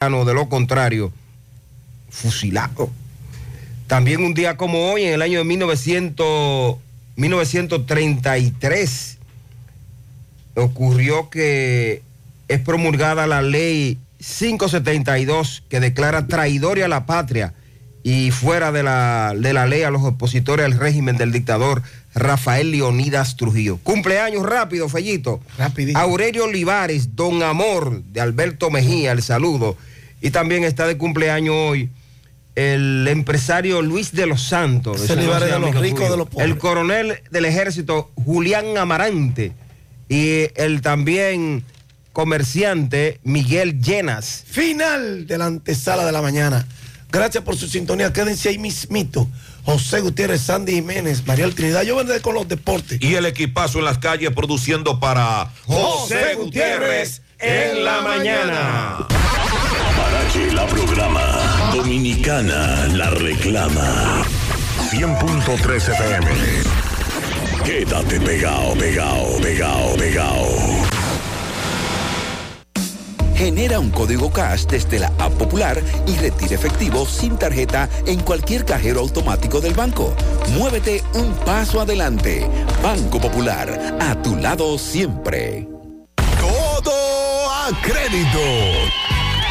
de lo contrario, fusilado. También un día como hoy, en el año de 1900, 1933, ocurrió que es promulgada la ley 572 que declara traidoria a la patria y fuera de la, de la ley a los opositores al régimen del dictador Rafael Leonidas Trujillo. Cumpleaños rápido, Fellito. Rapidito. Aurelio Olivares, Don Amor de Alberto Mejía, el saludo. Y también está de cumpleaños hoy el empresario Luis de los Santos. De los ricos, de los pobres. El coronel del ejército Julián Amarante y el también comerciante Miguel Llenas. Final de la antesala de la mañana. Gracias por su sintonía. Quédense ahí mismito. José Gutiérrez, Sandy Jiménez, María Trinidad. Yo vendré con los deportes. Y el equipazo en las calles produciendo para José Gutiérrez en la mañana. Parache la programa. Dominicana la reclama. 100.3 FM. Quédate pegado, pegado, pegado, pegado. Genera un código cash desde la app popular y retira efectivo sin tarjeta en cualquier cajero automático del banco. Muévete un paso adelante. Banco Popular, a tu lado siempre. A crédito.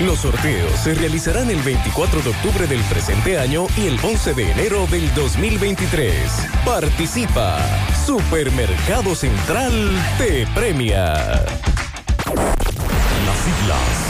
Los sorteos se realizarán el 24 de octubre del presente año y el 11 de enero del 2023. Participa. Supermercado Central te premia. Las siglas.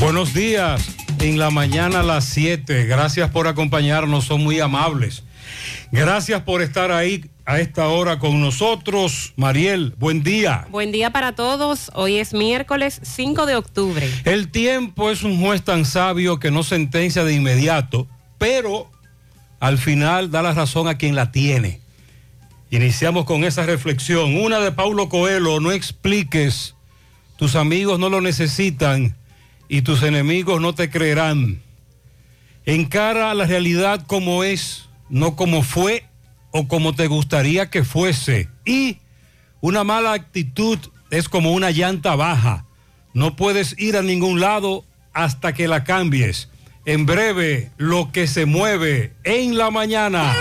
Buenos días, en la mañana a las 7. Gracias por acompañarnos, son muy amables. Gracias por estar ahí a esta hora con nosotros. Mariel, buen día. Buen día para todos. Hoy es miércoles 5 de octubre. El tiempo es un juez tan sabio que no sentencia de inmediato, pero al final da la razón a quien la tiene. Iniciamos con esa reflexión. Una de Paulo Coelho, no expliques, tus amigos no lo necesitan y tus enemigos no te creerán. Encara la realidad como es, no como fue o como te gustaría que fuese. Y una mala actitud es como una llanta baja. No puedes ir a ningún lado hasta que la cambies. En breve, lo que se mueve en la mañana.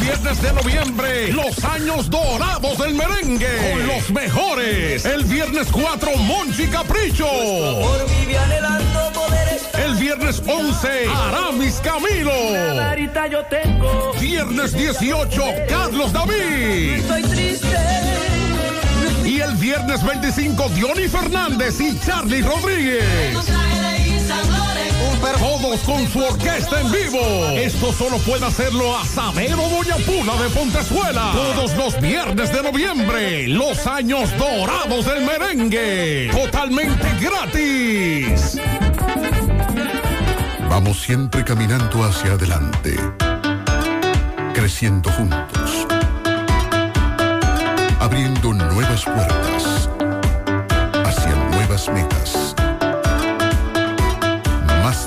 Viernes de noviembre los años dorados del merengue con los mejores. El viernes 4, Monchi Capricho. El viernes 11, Aramis Camilo. Viernes 18, Carlos David. Y el viernes 25, Diony Fernández y Charlie Rodríguez. Todos con su orquesta en vivo. Esto solo puede hacerlo Asadero Doña Pula de Pontezuela. Todos los viernes de noviembre. Los años dorados del merengue. Totalmente gratis. Vamos siempre caminando hacia adelante, creciendo juntos, abriendo nuevas puertas hacia nuevas metas.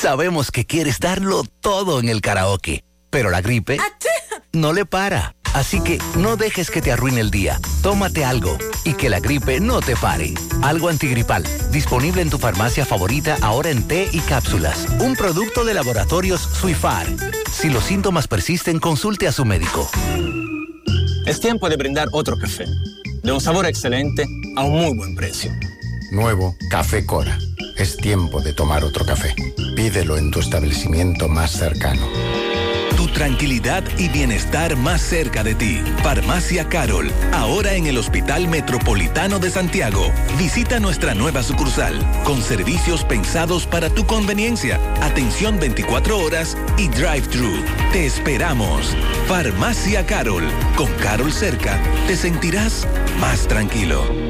Sabemos que quieres darlo todo en el karaoke, pero la gripe no le para. Así que no dejes que te arruine el día. Tómate algo y que la gripe no te pare. Algo antigripal, disponible en tu farmacia favorita ahora en té y cápsulas. Un producto de laboratorios Suifar. Si los síntomas persisten, consulte a su médico. Es tiempo de brindar otro café, de un sabor excelente a un muy buen precio. Nuevo Café Cora. Es tiempo de tomar otro café. Pídelo en tu establecimiento más cercano. Tu tranquilidad y bienestar más cerca de ti. Farmacia Carol, ahora en el Hospital Metropolitano de Santiago. Visita nuestra nueva sucursal, con servicios pensados para tu conveniencia, atención 24 horas y drive-thru. Te esperamos. Farmacia Carol, con Carol cerca, te sentirás más tranquilo.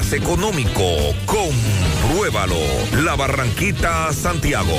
económico. Compruébalo. La Barranquita, Santiago.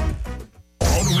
All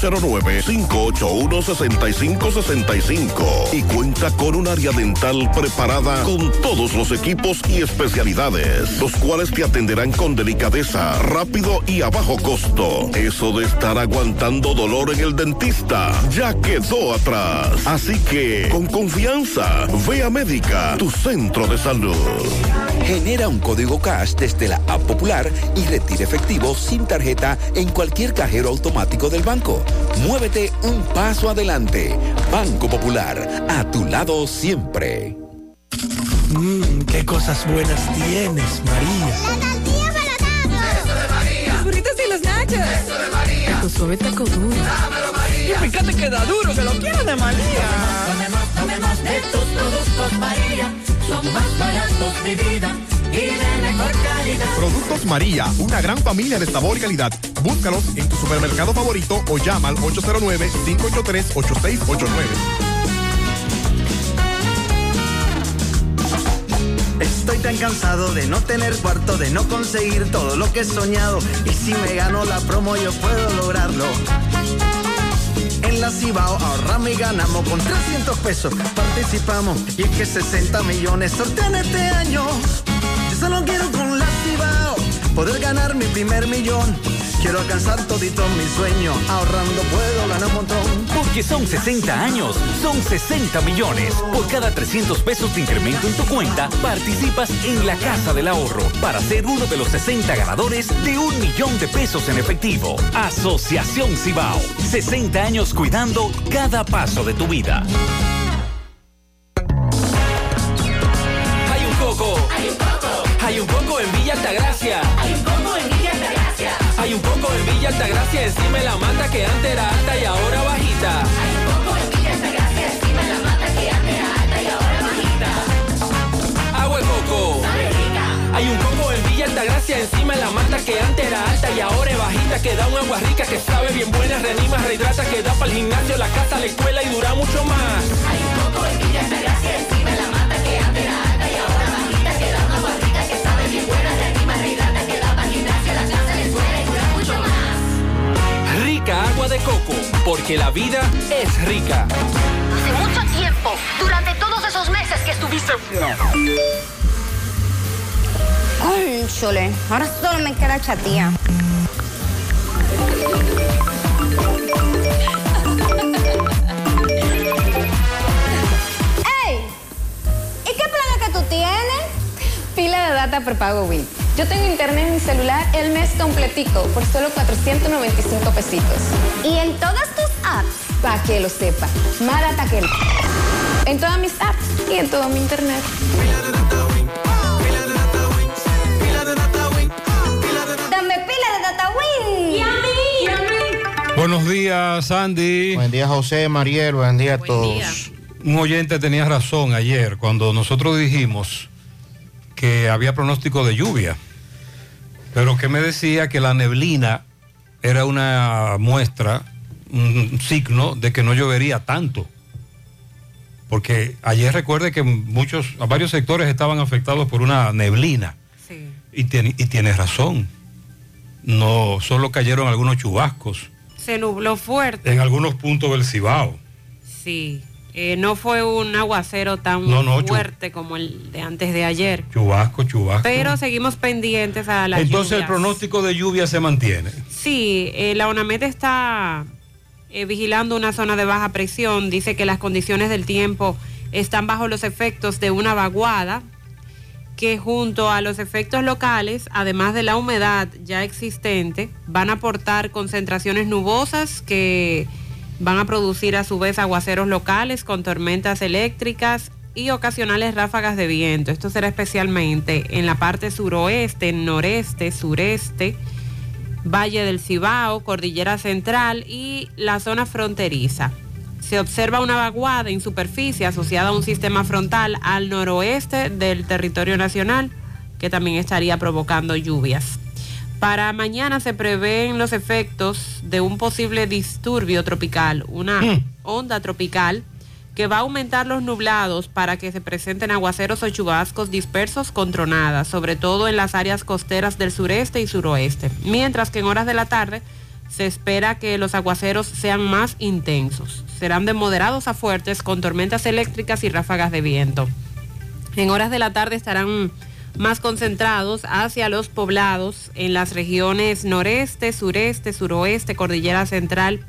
809-581-6565 y cuenta con un área dental preparada con todos los equipos y especialidades, los cuales te atenderán con delicadeza, rápido y a bajo costo. Eso de estar aguantando dolor en el dentista ya quedó atrás. Así que, con confianza, ve a Médica, tu centro de salud. Genera un código cash desde la app popular y retira efectivo sin tarjeta en cualquier cajero automático del banco. Muévete un paso adelante. Banco Popular, a tu lado siempre. Mmm, qué cosas buenas tienes, María. La tortilla para Eso de María. Los burritos y los nachos. Eso de María. Tu suave taco duro. Dámelo, María. Y fíjate que da duro, que lo quiero de María. Tomemos, tomemos de tus productos María. Son más baratos de vida y de mejor calidad. Productos María, una gran familia de sabor y calidad. Búscalos en tu supermercado favorito o llama al 809-583-8689. Estoy tan cansado de no tener cuarto, de no conseguir todo lo que he soñado. Y si me gano la promo, yo puedo lograrlo. En la Cibao ahorramos y ganamos con 300 pesos. Participamos y es que 60 millones sortean este año. Solo quiero con poder ganar mi primer millón. Quiero alcanzar todito mi sueño. Ahorrando puedo ganar un montón. Porque son 60 años, son 60 millones. Por cada 300 pesos de incremento en tu cuenta, participas en la Casa del Ahorro para ser uno de los 60 ganadores de un millón de pesos en efectivo. Asociación Cibao. 60 años cuidando cada paso de tu vida. Hay un coco en Villa Altagracia. Hay un coco en Villa Altagracia. Hay un coco en Villa Altagracia encima de la mata que antes era alta y ahora bajita. Hay un coco en Villa Altagracia encima de la mata que antes era alta y ahora bajita. Agua de coco. Hay un coco en Villa Altagracia encima de la mata que antes era alta y ahora es bajita que da un agua rica que sabe bien buena, reanima, rehidrata, que da para el gimnasio, la casa, la escuela y dura mucho más. Hay un coco en Villa Altagracia encima agua de coco, porque la vida es rica. Hace mucho tiempo, durante todos esos meses que estuviste. Cónchole, ahora solo me queda chatía. ¡Ey! ¿Y qué planes que tú tienes? Pila de data prepago Win. Yo tengo internet en mi celular el mes completico por solo 495 pesitos. ¿Y en todas tus apps? Para que lo sepa. Más data que el- En todas mis apps y en todo mi internet. Dame pila de data Win. ¿Y a mí? Buenos días, Andy. Buen día, José, Mariel, buen día a todos. Un oyente tenía razón ayer cuando nosotros dijimos que había pronóstico de lluvia, pero que me decía que la neblina era una muestra, un signo de que no llovería tanto. Porque ayer recuerde que muchos, varios sectores estaban afectados por una neblina. Y, tiene, y tienes razón. No, solo cayeron algunos chubascos Se nubló fuerte. en algunos puntos del Cibao. Sí. Eh, no fue un aguacero tan No, no, chu- fuerte como el de antes de ayer. Chubasco, chubasco. Pero seguimos pendientes a las Entonces el pronóstico de lluvia se mantiene. Sí, eh, la UNAMED está eh, vigilando una zona de baja presión. Dice que las condiciones del tiempo están bajo los efectos de una vaguada que junto a los efectos locales, además de la humedad ya existente, van a aportar concentraciones nubosas que van a producir a su vez aguaceros locales con tormentas eléctricas y ocasionales ráfagas de viento. Esto será especialmente en la parte suroeste, noreste, sureste, Valle del Cibao, Cordillera Central y la zona fronteriza. Se observa una vaguada en superficie asociada a un sistema frontal al noroeste del territorio nacional que también estaría provocando lluvias. Para mañana se prevén los efectos de un posible disturbio tropical, una onda tropical que va a aumentar los nublados para que se presenten aguaceros o chubascos dispersos con tronadas, sobre todo en las áreas costeras del sureste y suroeste, mientras que en horas de la tarde se espera que los aguaceros sean más intensos. Serán de moderados a fuertes con tormentas eléctricas y ráfagas de viento. En horas de la tarde estarán más concentrados hacia los poblados en las regiones noreste, sureste, suroeste, cordillera central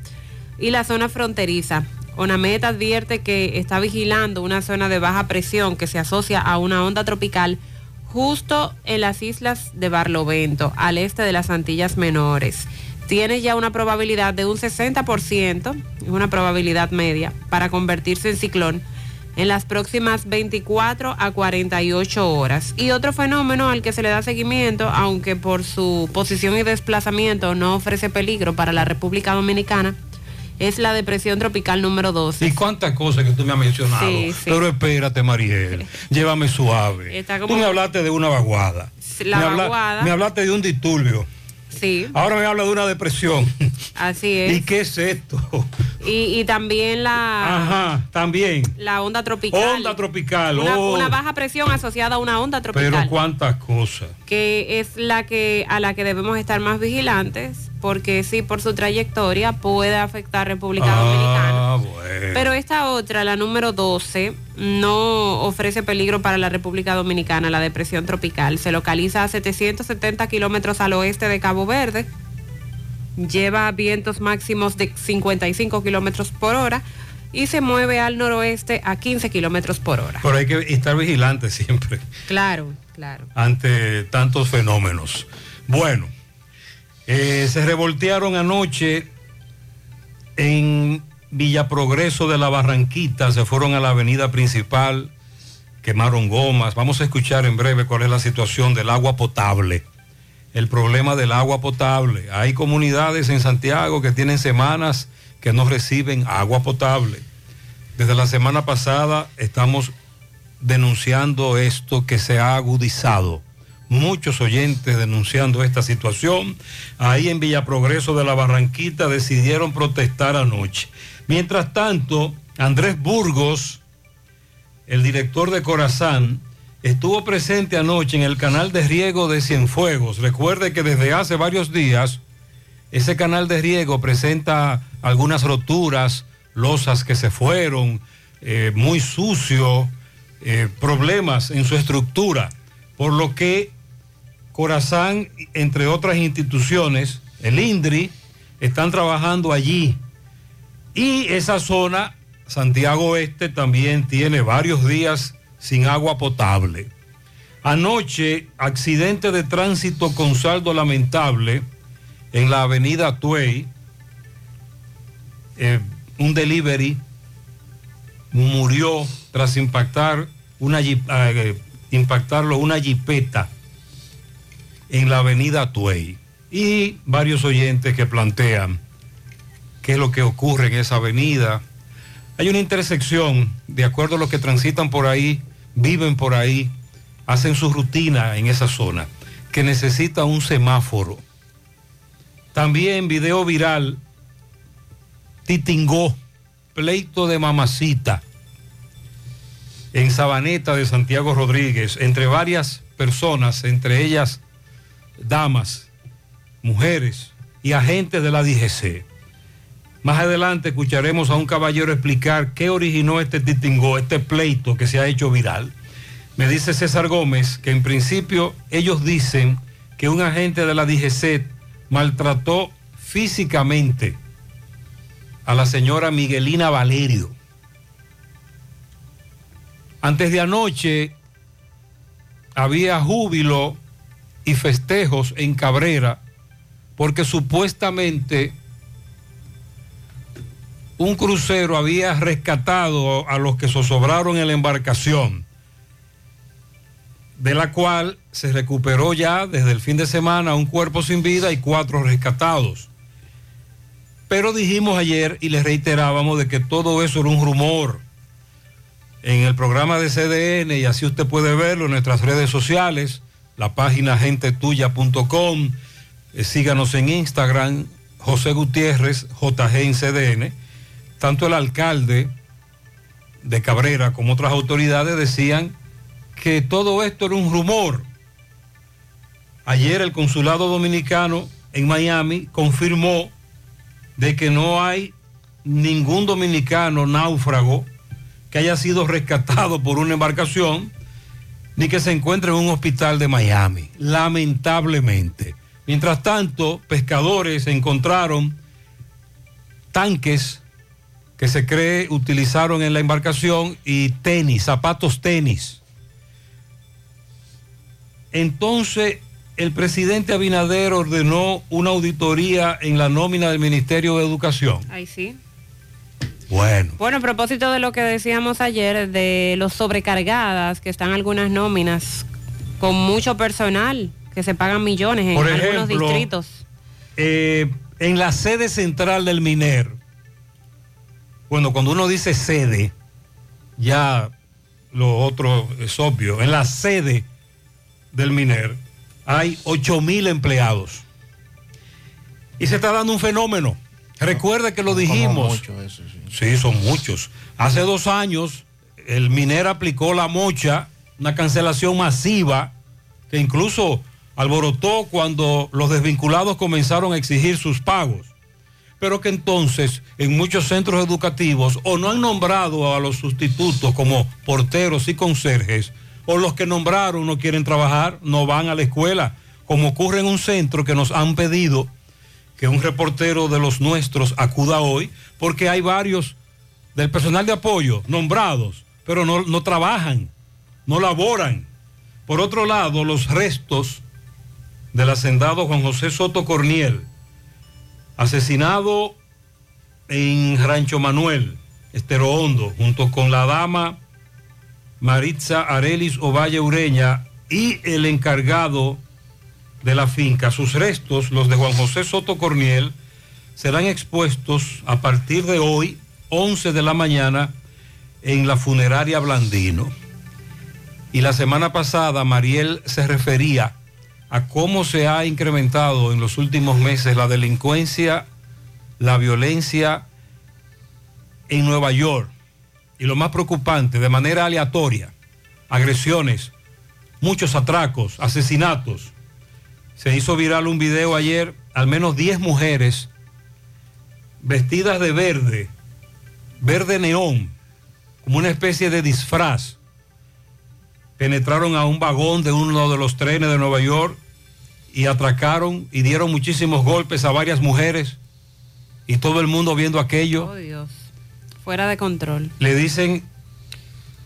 y la zona fronteriza. ONAMED advierte que está vigilando una zona de baja presión que se asocia a una onda tropical justo en las islas de Barlovento, al este de las Antillas Menores. Tiene ya una probabilidad de un 60%, es una probabilidad media, para convertirse en ciclón en las próximas 24 a 48 horas. Y otro fenómeno al que se le da seguimiento, aunque por su posición y desplazamiento no ofrece peligro para la República Dominicana, es la depresión tropical número 12. ¿Y cuántas cosas que tú me has mencionado? Sí, sí. Pero espérate, Mariel, llévame suave. Tú me hablaste de una vaguada. La me, habla- vaguada. me hablaste de un disturbio. Sí, Ahora me habla de una depresión. así es. ¿Y qué es esto? Y, y también la, Ajá, también. la onda tropical. Onda tropical. Una, oh, una baja presión asociada a una onda tropical. pero cuántas cosas. Que es la que a la que debemos estar más vigilantes porque sí por su trayectoria puede afectar República Dominicana. Ah, bueno. pero esta otra la número 12 no ofrece peligro para la República Dominicana la depresión tropical. Se localiza a 770 kilómetros al oeste de Cabo Verde. Lleva vientos máximos de 55 kilómetros por hora y se mueve al noroeste a 15 kilómetros por hora. Pero hay que estar vigilante siempre. Claro ante tantos fenómenos. Bueno, eh, se revoltearon anoche en Villa Progreso de la Barranquita, se fueron a la avenida principal, quemaron gomas. Vamos a escuchar en breve cuál es la situación del agua potable. El problema del agua potable. Hay comunidades en Santiago que tienen semanas que no reciben agua potable. Desde la semana pasada estamos denunciando esto que se ha agudizado. Muchos oyentes denunciando esta situación. Ahí en Villa Progreso de la Barranquita decidieron protestar anoche. Mientras tanto, Andrés Burgos, el director de Corazán, estuvo presente anoche en el canal de riego de Cienfuegos. Recuerde que desde hace varios días ese canal de riego presenta algunas roturas, losas que se fueron, eh, muy sucio, eh, problemas en su estructura, por lo que Corazán, entre otras instituciones, el INDRI, están trabajando allí. Y esa zona, Santiago Este, también tiene varios días sin agua potable. Anoche, accidente de tránsito con saldo lamentable en la avenida Tuey, eh, un delivery murió tras impactar una, eh, impactarlo una jipeta en la avenida Tuey. Y varios oyentes que plantean qué es lo que ocurre en esa avenida. Hay una intersección, de acuerdo a los que transitan por ahí, viven por ahí, hacen su rutina en esa zona, que necesita un semáforo. También video viral, Titingó, pleito de mamacita, en Sabaneta de Santiago Rodríguez, entre varias personas, entre ellas damas, mujeres y agentes de la DGC. Más adelante escucharemos a un caballero explicar qué originó este titingó, este pleito que se ha hecho viral. Me dice César Gómez que en principio ellos dicen que un agente de la DGC maltrató físicamente a la señora Miguelina Valerio. Antes de anoche había júbilo y festejos en Cabrera porque supuestamente un crucero había rescatado a los que zozobraron en la embarcación, de la cual se recuperó ya desde el fin de semana un cuerpo sin vida y cuatro rescatados. Pero dijimos ayer y les reiterábamos de que todo eso era un rumor en el programa de CDN y así usted puede verlo en nuestras redes sociales, la página gentetuya.com, eh, síganos en Instagram, José Gutiérrez, JG en CDN. Tanto el alcalde de Cabrera como otras autoridades decían que todo esto era un rumor. Ayer el consulado dominicano en Miami confirmó de que no hay ningún dominicano náufrago que haya sido rescatado por una embarcación ni que se encuentre en un hospital de Miami, lamentablemente. Mientras tanto, pescadores encontraron tanques que se cree utilizaron en la embarcación y tenis, zapatos tenis. Entonces, el presidente Abinader ordenó una auditoría en la nómina del Ministerio de Educación. Ahí sí. Bueno. Bueno, a propósito de lo que decíamos ayer, de los sobrecargadas, que están algunas nóminas con mucho personal, que se pagan millones en Por algunos distritos. eh, en la sede central del MINER Bueno, cuando uno dice sede, ya lo otro es obvio. En la sede del MINER hay 8 mil empleados. Y se está dando un fenómeno. Recuerde que lo dijimos. sí. son muchos. Hace dos años el MINER aplicó la mocha, una cancelación masiva que incluso alborotó cuando los desvinculados comenzaron a exigir sus pagos. Pero que entonces en muchos centros educativos o no han nombrado a los sustitutos como porteros y conserjes, o los que nombraron no quieren trabajar, no van a la escuela, como ocurre en un centro que nos han pedido que un reportero de los nuestros acuda hoy, porque hay varios del personal de apoyo nombrados, pero no, no trabajan, no laboran. Por otro lado, los restos del hacendado Juan José Soto Corniel, asesinado en Rancho Manuel, Estero Hondo, junto con la dama Maritza Arelis Ovalle Ureña y el encargado de la finca. Sus restos, los de Juan José Soto Corniel, serán expuestos a partir de hoy, 11 de la mañana, en la funeraria Blandino. Y la semana pasada Mariel se refería a cómo se ha incrementado en los últimos meses la delincuencia, la violencia en Nueva York. Y lo más preocupante, de manera aleatoria, agresiones, muchos atracos, asesinatos. Se hizo viral un video ayer, al menos 10 mujeres vestidas de verde, verde neón, como una especie de disfraz. Penetraron a un vagón de uno de los trenes de Nueva York y atracaron y dieron muchísimos golpes a varias mujeres y todo el mundo viendo aquello. Oh, Dios. Fuera de control. Le dicen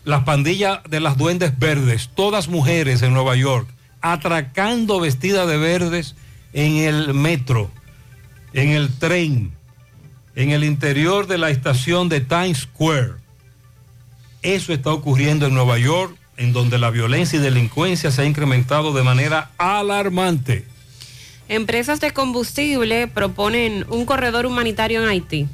las pandillas de las duendes verdes, todas mujeres en Nueva York, atracando vestidas de verdes en el metro, en el tren, en el interior de la estación de Times Square. Eso está ocurriendo en Nueva York, en donde la violencia y delincuencia se ha incrementado de manera alarmante. Empresas de combustible proponen un corredor humanitario en Haití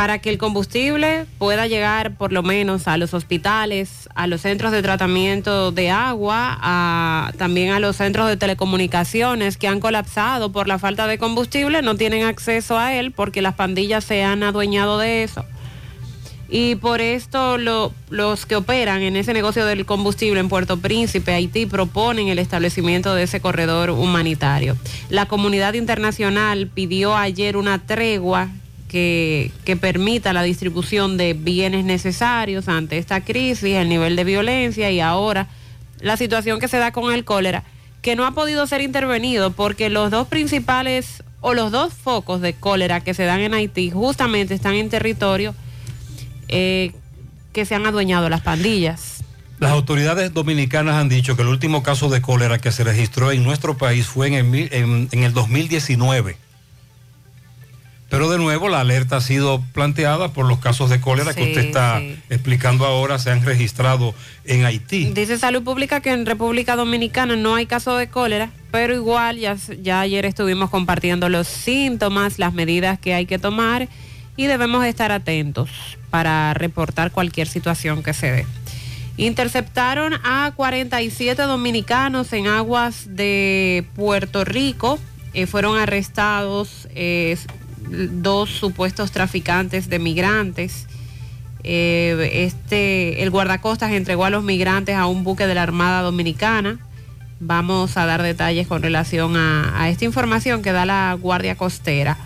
para que el combustible pueda llegar por lo menos a los hospitales, a los centros de tratamiento de agua, también a los centros de telecomunicaciones que han colapsado por la falta de combustible, no tienen acceso a él porque las pandillas se han adueñado de eso. Y por esto lo- los que operan en ese negocio del combustible en Puerto Príncipe, Haití, proponen el establecimiento de ese corredor humanitario. La comunidad internacional pidió ayer una tregua que, permita la distribución de bienes necesarios ante esta crisis, el nivel de violencia y ahora la situación que se da con el cólera, que no ha podido ser intervenido porque los dos principales o los dos focos de cólera que se dan en Haití justamente están en territorio eh, que se han adueñado las pandillas. Las autoridades dominicanas han dicho que el último caso de cólera que se registró en nuestro país fue en el, en- en el 2019. Pero de nuevo la alerta ha sido planteada por los casos de cólera que usted está sí. explicando ahora, se han registrado en Haití. Dice Salud Pública que en República Dominicana no hay caso de cólera, pero igual ya, ya ayer estuvimos compartiendo los síntomas, las medidas que hay que tomar y debemos estar atentos para reportar cualquier situación que se dé. Interceptaron a 47 dominicanos en aguas de Puerto Rico. Eh, fueron arrestados eh, dos supuestos traficantes de migrantes. Eh, este, el guardacostas entregó a los migrantes a un buque de la Armada Dominicana. Vamos a dar detalles con relación a, a esta información que da la Guardia Costera.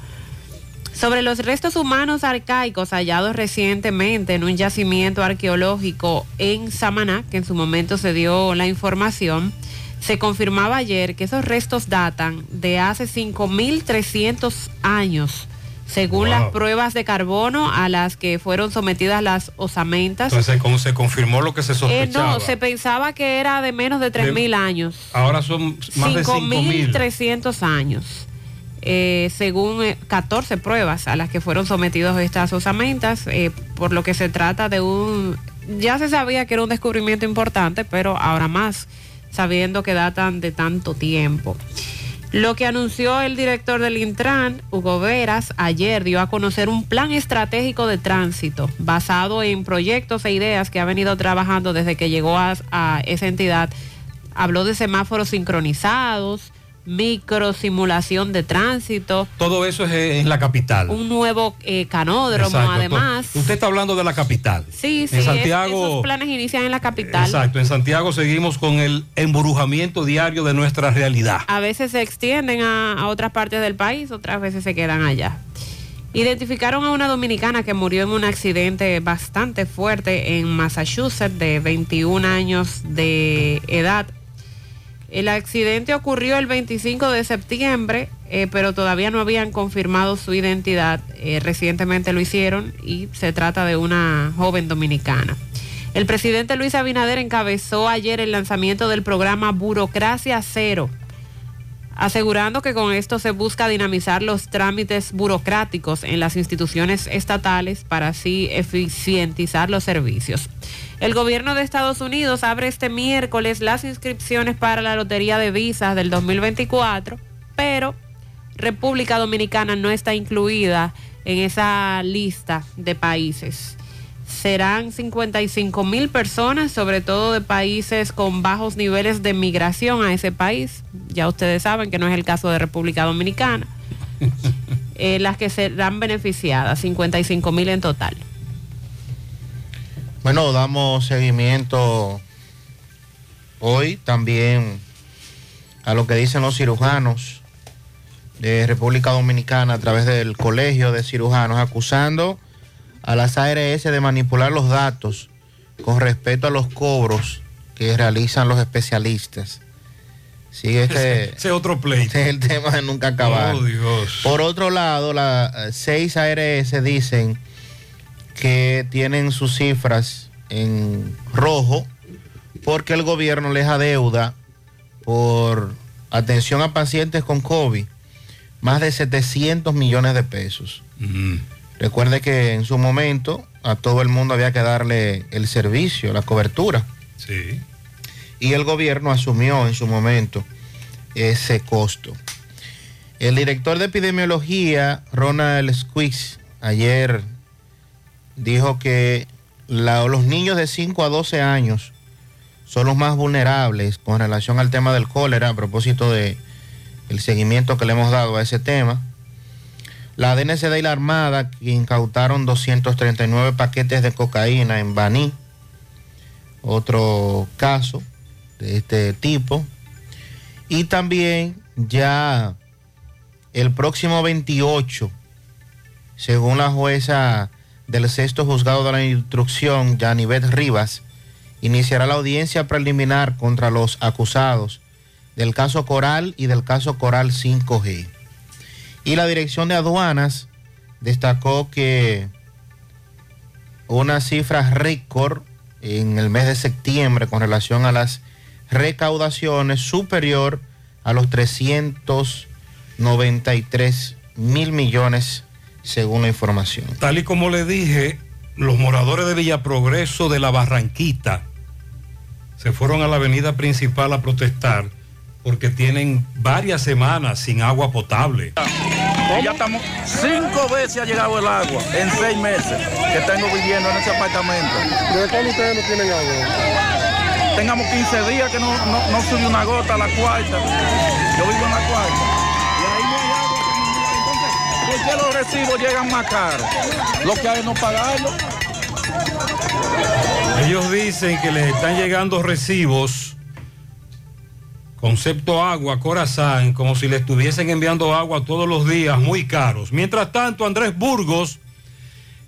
Sobre los restos humanos arcaicos hallados recientemente en un yacimiento arqueológico en Samaná, que en su momento se dio la información, se confirmaba ayer que esos restos datan de hace 5.300 años, según Wow. las pruebas de carbono a las que fueron sometidas las osamentas. Entonces se, se confirmó lo que se Eh, sospechaba. no, se pensaba que era de menos de 3.000 años. Ahora son más de 5.000. 5.300 años. eh, según eh, 14 pruebas a las que fueron sometidos estas osamentas, eh, por lo que se trata de un... Ya se sabía que era un descubrimiento importante, pero ahora más, sabiendo que datan de tanto tiempo. Lo que anunció el director del Intran, Hugo Veras, ayer dio a conocer un plan estratégico de tránsito basado en proyectos e ideas que ha venido trabajando desde que llegó a, a esa entidad. Habló de semáforos sincronizados, microsimulación de tránsito, Todo eso es en la capital. un nuevo eh, canódromo Exacto. además. Usted está hablando de la capital. Sí, sí, En es- Santiago- esos planes inician en la capital. Exacto, en Santiago seguimos con el embrujamiento diario de nuestra realidad. A veces se extienden a, a otras partes del país, otras veces se quedan allá. Identificaron a una dominicana que murió en un accidente bastante fuerte en Massachusetts de 21 años de edad. El accidente ocurrió el 25 de septiembre, eh, pero todavía no habían confirmado su identidad. Eh, recientemente lo hicieron y se trata de una joven dominicana. El presidente Luis Abinader encabezó ayer el lanzamiento del programa Burocracia Cero, asegurando que con esto se busca dinamizar los trámites burocráticos en las instituciones estatales para así eficientizar los servicios. El gobierno de Estados Unidos abre este miércoles las inscripciones para la Lotería de Visas del 2024, pero República Dominicana no está incluida en esa lista de países. Serán 55 mil personas, sobre todo de países con bajos niveles de migración a ese país. Ya ustedes saben que no es el caso de República Dominicana. Eh, las que serán beneficiadas, 55 mil en total. Bueno, damos seguimiento hoy también a lo que dicen los cirujanos de República Dominicana a través del Colegio de Cirujanos, acusando a las ARS de manipular los datos con respecto a los cobros que realizan los especialistas. Sí, este, Ese otro pleito. este es el tema de nunca acabar. Oh, Dios. Por otro lado, las eh, seis ARS dicen que tienen sus cifras en rojo porque el gobierno les adeuda por atención a pacientes con COVID más de 700 millones de pesos. Recuerde que en su momento a todo el mundo había que darle el servicio, la cobertura. Sí. Y el gobierno asumió en su momento ese costo. El director de epidemiología, Ronald Squeaks, ayer dijo que los niños de 5 a 12 años son los más vulnerables con relación al tema del cólera, a propósito de el seguimiento que le hemos dado a ese tema. La DNCD y la Armada incautaron 239 paquetes de cocaína en Baní, otro caso de este tipo. Y también ya el próximo 28, según la jueza del sexto juzgado de la instrucción, Yanivet Rivas, iniciará la audiencia preliminar contra los acusados del caso Coral y del caso Coral 5G. Y la dirección de aduanas destacó que una cifra récord en el mes de septiembre con relación a las recaudaciones superior a los 393 mil millones según la información. Tal y como le dije, los moradores de Villa Progreso de la Barranquita se fueron a la avenida principal a protestar porque tienen varias semanas sin agua potable. Ya estamos, cinco veces ha llegado el agua en seis meses que tengo viviendo en ese apartamento. ¿Desde cuándo ustedes no tienen agua? Tengamos 15 días que no, no, no sube una gota a la cuarta. Yo vivo en la cuarta. Agua. Entonces, ¿por qué los recibos llegan más caros? Lo que hay es no pagarlo. Ellos dicen que les están llegando recibos, concepto agua, corazón, como si le estuviesen enviando agua todos los días, muy caros. Mientras tanto, Andrés Burgos,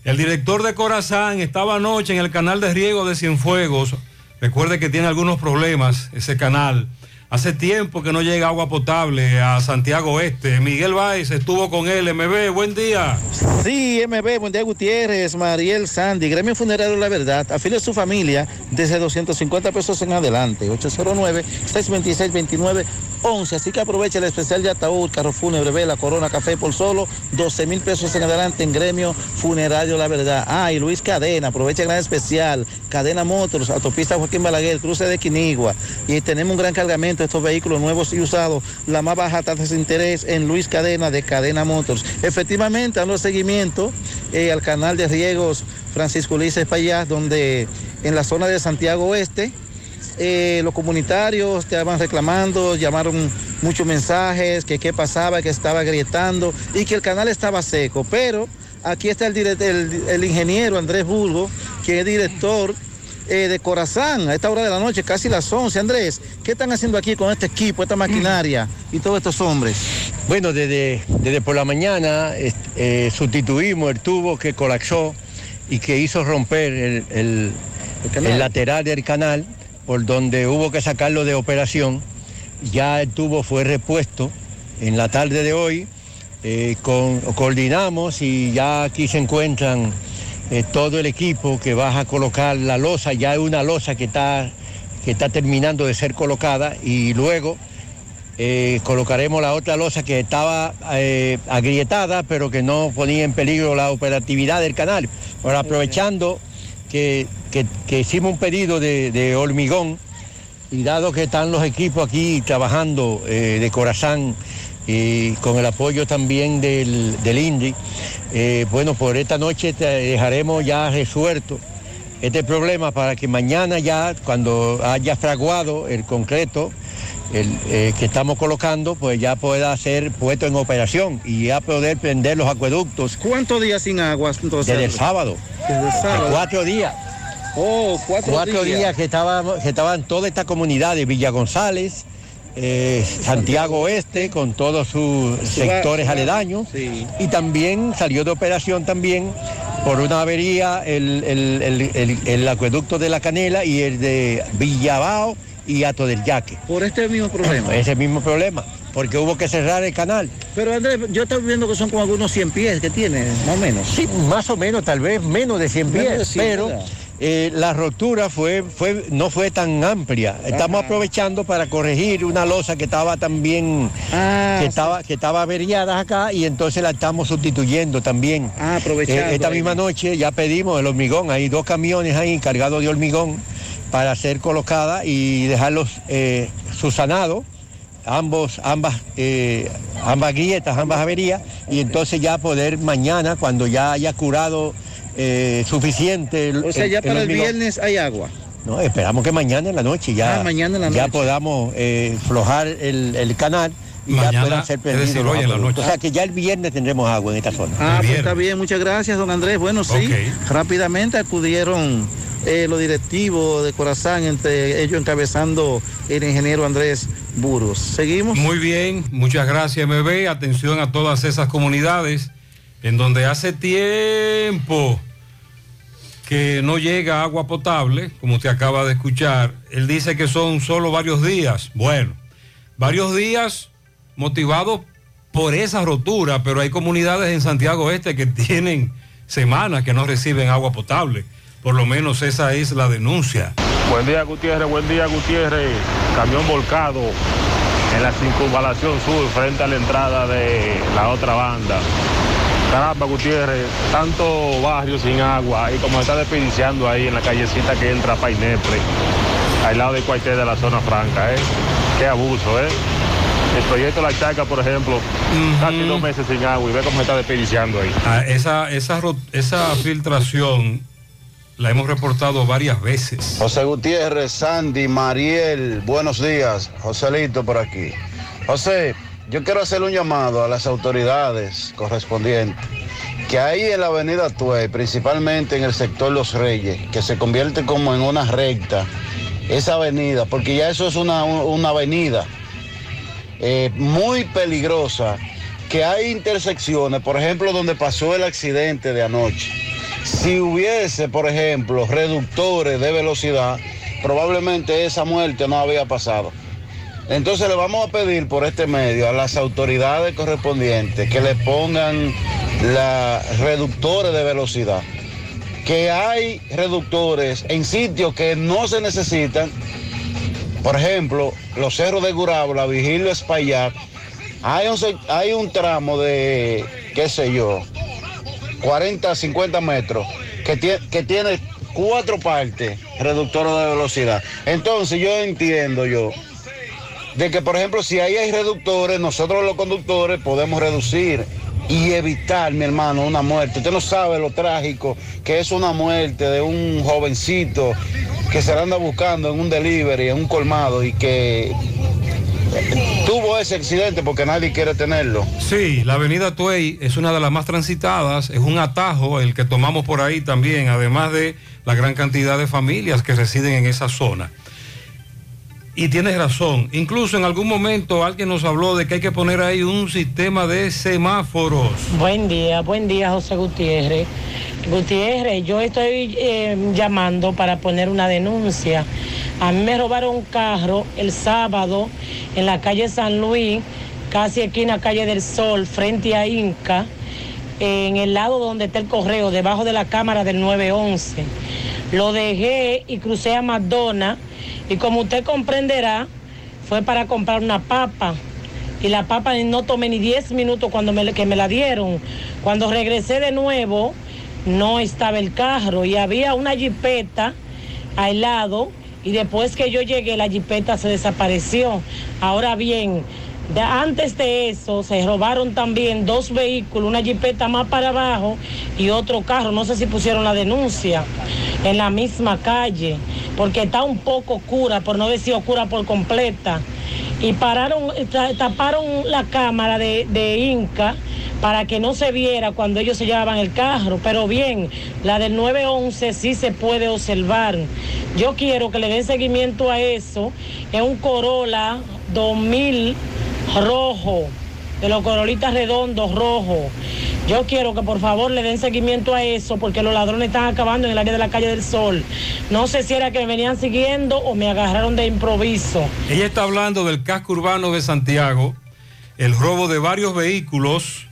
el director de Corazán, estaba anoche en el canal de riego de Cienfuegos. Recuerde que tiene algunos problemas ese canal. Hace tiempo que no llega agua potable a Santiago Oeste. Miguel Báez estuvo con él. MB, buen día. Sí, MB, buen día Gutiérrez, Mariel Sandy, Gremio Funerario La Verdad, afilia a su familia desde 250 pesos en adelante, 11. Así que aproveche el especial de ataúd, carro fúnebre, vela, corona, café por solo 12 mil pesos en adelante en gremio funerario La Verdad. Ah, y Luis Cadena, aprovecha el gran especial. Cadena Motors, autopista Joaquín Balaguer, cruce de Quinigua. Y tenemos un gran cargamento de estos vehículos nuevos y usados. La más baja tasa de interés en Luis Cadena de Cadena Motors. Efectivamente, dando seguimiento eh, al canal de riegos Francisco Ulises Payás, donde en la zona de Santiago Oeste, eh, los comunitarios estaban reclamando, llamaron muchos mensajes, que qué pasaba, que estaba grietando y que el canal estaba seco. Pero aquí está el, el- el ingeniero Andrés Bulgo, que es director eh, de Corazán a esta hora de la noche, casi las 11. Andrés, ¿qué están haciendo aquí con este equipo, esta maquinaria y todos estos hombres? Bueno, desde, desde por la mañana eh, sustituimos el tubo que colapsó y que hizo romper el, el- el lateral del canal, por donde hubo que sacarlo de operación. Ya el tubo fue repuesto en la tarde de hoy. eh, con- coordinamos y ya aquí se encuentran eh, todo el equipo que va a colocar la losa. Ya hay una losa que está, que está terminando de ser colocada y luego eh, colocaremos la otra losa que estaba agrietada, pero que no ponía en peligro la operatividad del canal. Ahora, aprovechando que, hicimos un pedido de, hormigón, y dado que están los equipos aquí trabajando eh, de Corazán y con el apoyo también del, del INDI, eh, bueno, por esta noche te dejaremos ya resuelto este problema para que mañana ya, cuando haya fraguado el concreto el, eh, que estamos colocando, pues ya pueda ser puesto en operación y ya poder prender los acueductos. ¿Cuántos días sin agua entonces? Desde el sábado. Desde el sábado. Cuatro días. Oh, cuatro, días. que, estaban, que estaban toda esta comunidad de Villa González, eh, Santiago Oeste, con todos sus sectores aledaños. Y también salió de operación también por una avería el, el- el- el- el acueducto de la Canela y el de Villabao y Ato del Yaque. Por este mismo problema. Ese mismo problema, porque hubo que cerrar el canal. Pero Andrés, yo estoy viendo que son como algunos 100 pies que tiene, más o menos. Sí, más o menos, tal vez menos de 100 Menos pies, de 100, pero ¿verdad? eh, la rotura fue, fue, no fue tan amplia. Estamos aprovechando para corregir una losa que estaba también, Ah, que, estaba, que estaba averiada acá y entonces la estamos sustituyendo también. Ah, aprovechando Eh, esta misma noche ya pedimos el hormigón, hay dos camiones ahí cargados de hormigón para ser colocada y dejarlos eh, subsanados ambos, ambas, eh, ambas grietas, ambas averías, y entonces ya poder mañana, cuando ya haya curado eh, suficiente. O sea, ya para el hormigón. viernes hay agua. No, esperamos que mañana en la noche ya, Ah, mañana en la ya noche. podamos eh, flojar el, el canal y ya Mañana, puedan ser hoy en la noche. O sea que ya el viernes tendremos agua en esta zona. Ah, pues está bien, muchas gracias, don Andrés. Bueno, sí, rápidamente acudieron eh, los directivos de Corazán, entre ellos encabezando el ingeniero Andrés Burgos. Seguimos. Muy bien, muchas gracias, MB. Atención a todas esas comunidades en donde hace tiempo que no llega agua potable, como usted acaba de escuchar. Él dice que son solo varios días. Bueno, varios días motivados por esa rotura, pero hay comunidades en Santiago Este que tienen semanas que no reciben agua potable. Por lo menos esa es la denuncia. Buen día Gutiérrez, buen día Gutiérrez. Camión volcado en la circunvalación sur frente a la entrada de la otra banda. Caramba Gutiérrez, tanto barrio sin agua y como está desperdiciando ahí en la callecita que entra a Painepre, al lado del cuartel de la zona franca, ¿eh? Qué abuso, ¿eh? El proyecto La Chaca, por ejemplo, casi dos meses sin agua y ve cómo está desperdiciando ahí. Ah, esa, esa, esa filtración la hemos reportado varias veces. José Gutiérrez, Sandy, Mariel, buenos días. Joselito por aquí. José, yo quiero hacerle un llamado a las autoridades correspondientes que ahí en la avenida Tuey, principalmente en el sector Los Reyes, que se convierte como en una recta, esa avenida, porque ya eso es una, una avenida eh, muy peligrosa, que hay intersecciones, por ejemplo, donde pasó el accidente de anoche. Si hubiese, por ejemplo, reductores de velocidad, probablemente esa muerte no había pasado. Entonces le vamos a pedir por este medio a las autoridades correspondientes que le pongan la reductores de velocidad. Que hay reductores en sitios que no se necesitan Por ejemplo, los cerros de Gurabo, la Vigilio Espaillat, hay un, hay un tramo de, qué sé yo, 40, 50 metros, que, que tiene cuatro partes reductoras de velocidad. Entonces yo entiendo yo de que, por ejemplo, si ahí hay reductores, nosotros los conductores podemos reducir y evitar, mi hermano, una muerte. Usted no sabe lo trágico que es una muerte de un jovencito que se la anda buscando en un delivery, en un colmado y que tuvo ese accidente porque nadie quiere tenerlo. Sí, la avenida Tuey es una de las más transitadas, es un atajo el que tomamos por ahí también, además de la gran cantidad de familias que residen en esa zona. Y tienes razón, incluso en algún momento alguien nos habló de que hay que poner ahí un sistema de semáforos. Buen día, buen día José Gutiérrez. Gutiérrez, yo estoy eh, llamando para poner una denuncia. A mí me robaron un carro el sábado en la calle San Luis, casi esquina calle del Sol, frente a Inca, en el lado donde está el correo, debajo de la cámara del 911. Lo dejé y crucé a McDonald's y como usted comprenderá, fue para comprar una papa y la papa no tomé ni 10 minutos cuando me, que me la dieron. Cuando regresé de nuevo, no estaba el carro y había una jipeta al lado y después que yo llegué la jipeta se desapareció. Ahora bien, antes de eso se robaron también dos vehículos, una jipeta más para abajo y otro carro, no sé si pusieron la denuncia en la misma calle, porque está un poco oscura, por no decir oscura por completa y pararon, ta- taparon la cámara de Inca para que no se viera cuando ellos se llevaban el carro. Pero bien, la del 911 sí se puede observar. Yo quiero que le den seguimiento a eso. Es un Corolla 2000 rojo, de los corolitas redondos rojos. Yo quiero que por favor le den seguimiento a eso porque los ladrones están acabando en el área de la calle del Sol. No sé si era que me venían siguiendo o me agarraron de improviso. Ella está hablando del casco urbano de Santiago, el robo de varios vehículos.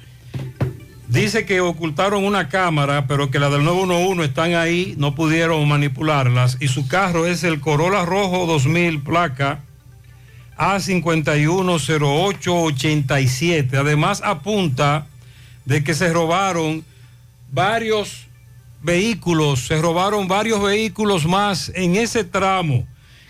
Dice que ocultaron una cámara, pero que la del 911 están ahí, no pudieron manipularlas. Y su carro es el Corolla Rojo 2000, placa A510887. Además apunta de que se robaron varios vehículos, se robaron varios vehículos más en ese tramo.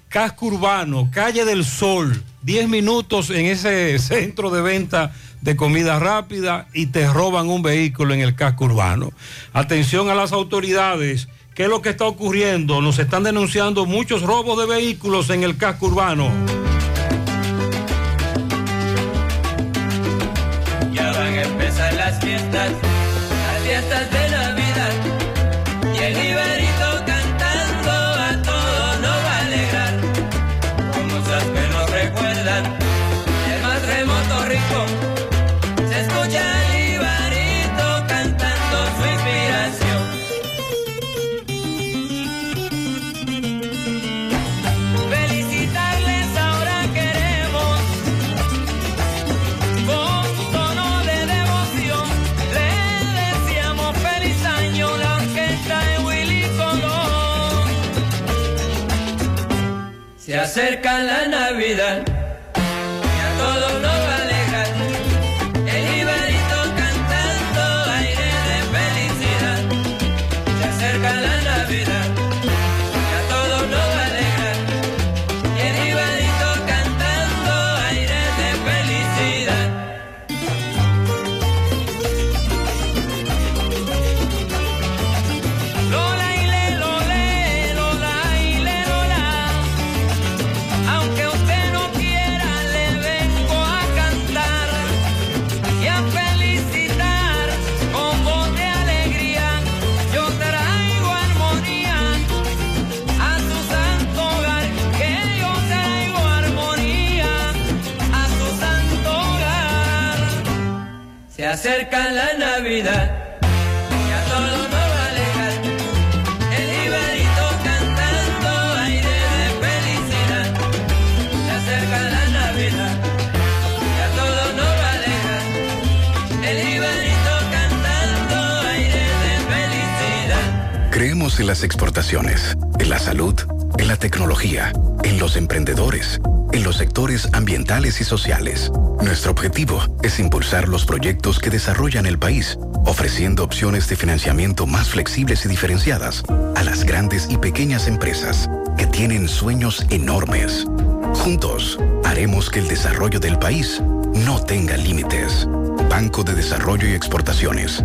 Casco urbano, calle del Sol, 10 minutos en ese centro de venta de comida rápida y te roban un vehículo en el casco urbano. Atención a las autoridades, ¿qué es lo que está ocurriendo? Nos están denunciando muchos robos de vehículos en el casco urbano. Ya van a empezar las acerca la Navidad En las exportaciones, en la salud en la tecnología, en los emprendedores, en los sectores ambientales y sociales. Nuestro objetivo es impulsar los proyectos que desarrollan el país, ofreciendo opciones de financiamiento más flexibles y diferenciadas a las grandes y pequeñas empresas que tienen sueños enormes. Juntos, haremos que el desarrollo del país no tenga límites. Banco de Desarrollo y Exportaciones.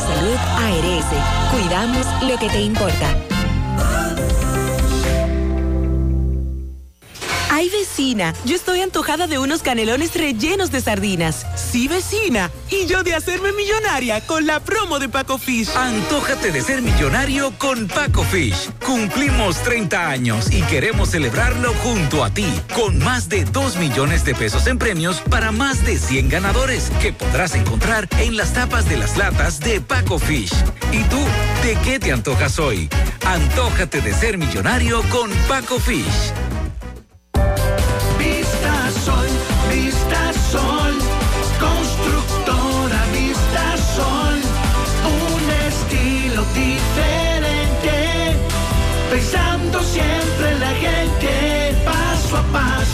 Salud ARS, cuidamos lo que te importa. Ay, vecina, yo estoy antojada de unos canelones rellenos de sardinas. Sí, vecina. Y yo de hacerme millonaria con la promo de Paco Fish. Antójate de ser millonario con Paco Fish. Cumplimos 30 años y queremos celebrarlo junto a ti, con más de 2 millones de pesos en premios para más de 100 ganadores que podrás encontrar en las tapas de las latas de Paco Fish. ¿Y tú, de qué te antojas hoy? Antójate de ser millonario con Paco Fish.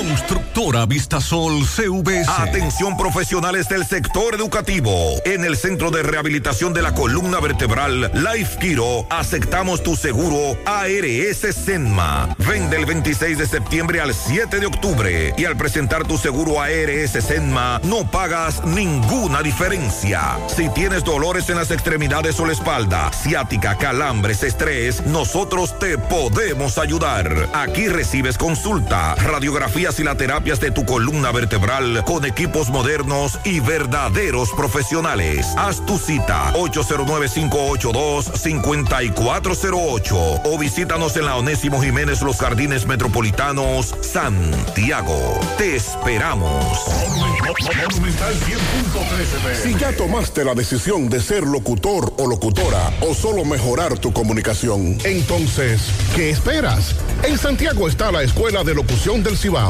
Constructora Vistasol CVS. Atención profesionales del sector educativo. En el Centro de Rehabilitación de la Columna Vertebral Life Kiro aceptamos tu seguro ARS Senma. Ven del 26 de septiembre al 7 de octubre y al presentar tu seguro ARS Senma no pagas ninguna diferencia. Si tienes dolores en las extremidades o la espalda, ciática, calambres, estrés, nosotros te podemos ayudar. Aquí recibes consulta, y la terapias de tu columna vertebral con equipos modernos y verdaderos profesionales. Haz tu cita 809-582-5408 o visítanos en la Onésimo Jiménez Los Jardines Metropolitanos, Santiago. Te esperamos. Si ya tomaste la decisión de ser locutor o locutora o solo mejorar tu comunicación, entonces, ¿qué esperas? En Santiago está la Escuela de Locución del Cibao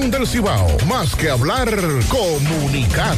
del Cibao. Más que hablar, comunicar.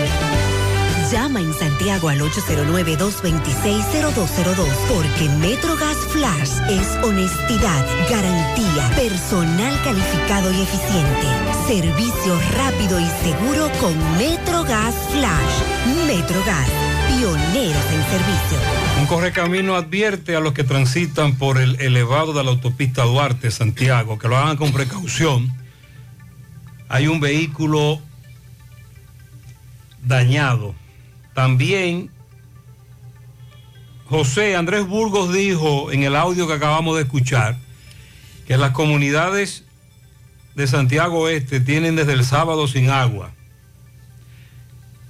Llama en Santiago al 809-226-0202 porque MetroGas Flash es honestidad, garantía, personal calificado y eficiente, servicio rápido y seguro con MetroGas Flash. MetroGas, pioneros en servicio. Un correcamino advierte a los que transitan por el elevado de la autopista Duarte, Santiago, que lo hagan con precaución. Hay un vehículo dañado. También José Andrés Burgos dijo en el audio que acabamos de escuchar que las comunidades de Santiago Este tienen desde el sábado sin agua.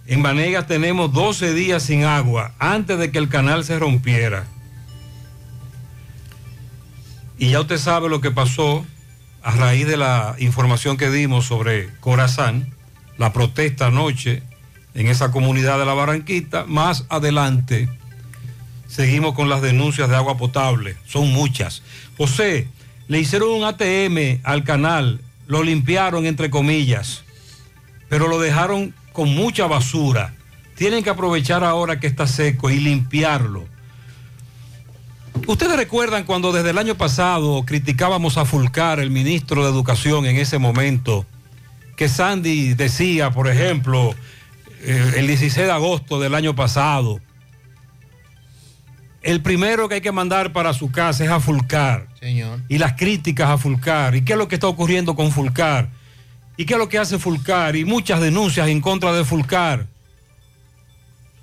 En Vanegas tenemos 12 días sin agua antes de que el canal se rompiera. Y ya usted sabe lo que pasó a raíz de la información que dimos sobre Corazán, la protesta anoche en esa comunidad de la Barranquita. Más adelante seguimos con las denuncias de agua potable. Son muchas. José, le hicieron un ATM al canal, lo limpiaron entre comillas, pero lo dejaron con mucha basura. Tienen que aprovechar ahora que está seco y limpiarlo. Ustedes recuerdan cuando desde el año pasado criticábamos a Fulcar, el ministro de Educación en ese momento, que Sandy decía, por ejemplo, el 16 de agosto del año pasado, el primero que hay que mandar para su casa es a Fulcar. Señor. Y las críticas a Fulcar. ¿Y qué es lo que está ocurriendo con Fulcar? ¿Y qué es lo que hace Fulcar? Y muchas denuncias en contra de Fulcar.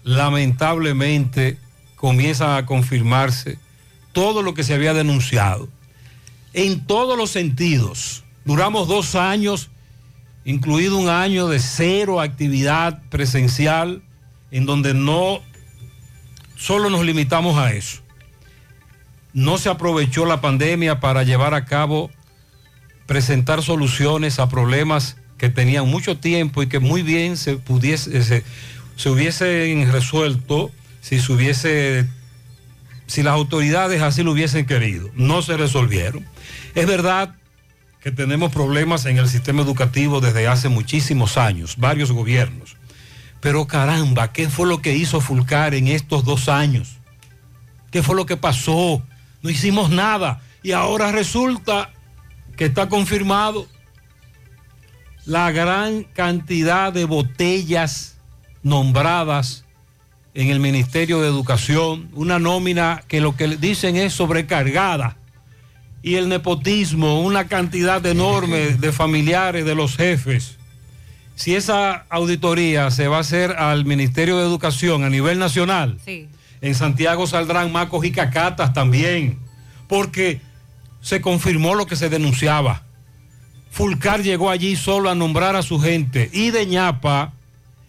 Lamentablemente comienza a confirmarse todo lo que se había denunciado. En todos los sentidos. Duramos dos años, incluido un año de cero actividad presencial, en donde no solo nos limitamos a eso. No se aprovechó la pandemia para llevar a cabo, presentar soluciones a problemas que tenían mucho tiempo y que muy bien se pudiese, se, se hubiesen resuelto si se hubiese, si las autoridades así lo hubiesen querido. No se resolvieron. Es verdad tenemos problemas en el sistema educativo desde hace muchísimos años, varios gobiernos. Pero caramba, ¿qué fue lo que hizo Fulcar en estos dos años? ¿Qué fue lo que pasó? No hicimos nada. Y ahora resulta que está confirmado la gran cantidad de botellas nombradas en el Ministerio de Educación, una nómina que lo que dicen es sobrecargada, y el nepotismo, una cantidad enorme de familiares de los jefes. Si esa auditoría se va a hacer al Ministerio de Educación a nivel nacional, Sí. en Santiago saldrán macos y cacatas también, porque se confirmó lo que se denunciaba. Fulcar llegó allí solo a nombrar a su gente y de ñapa,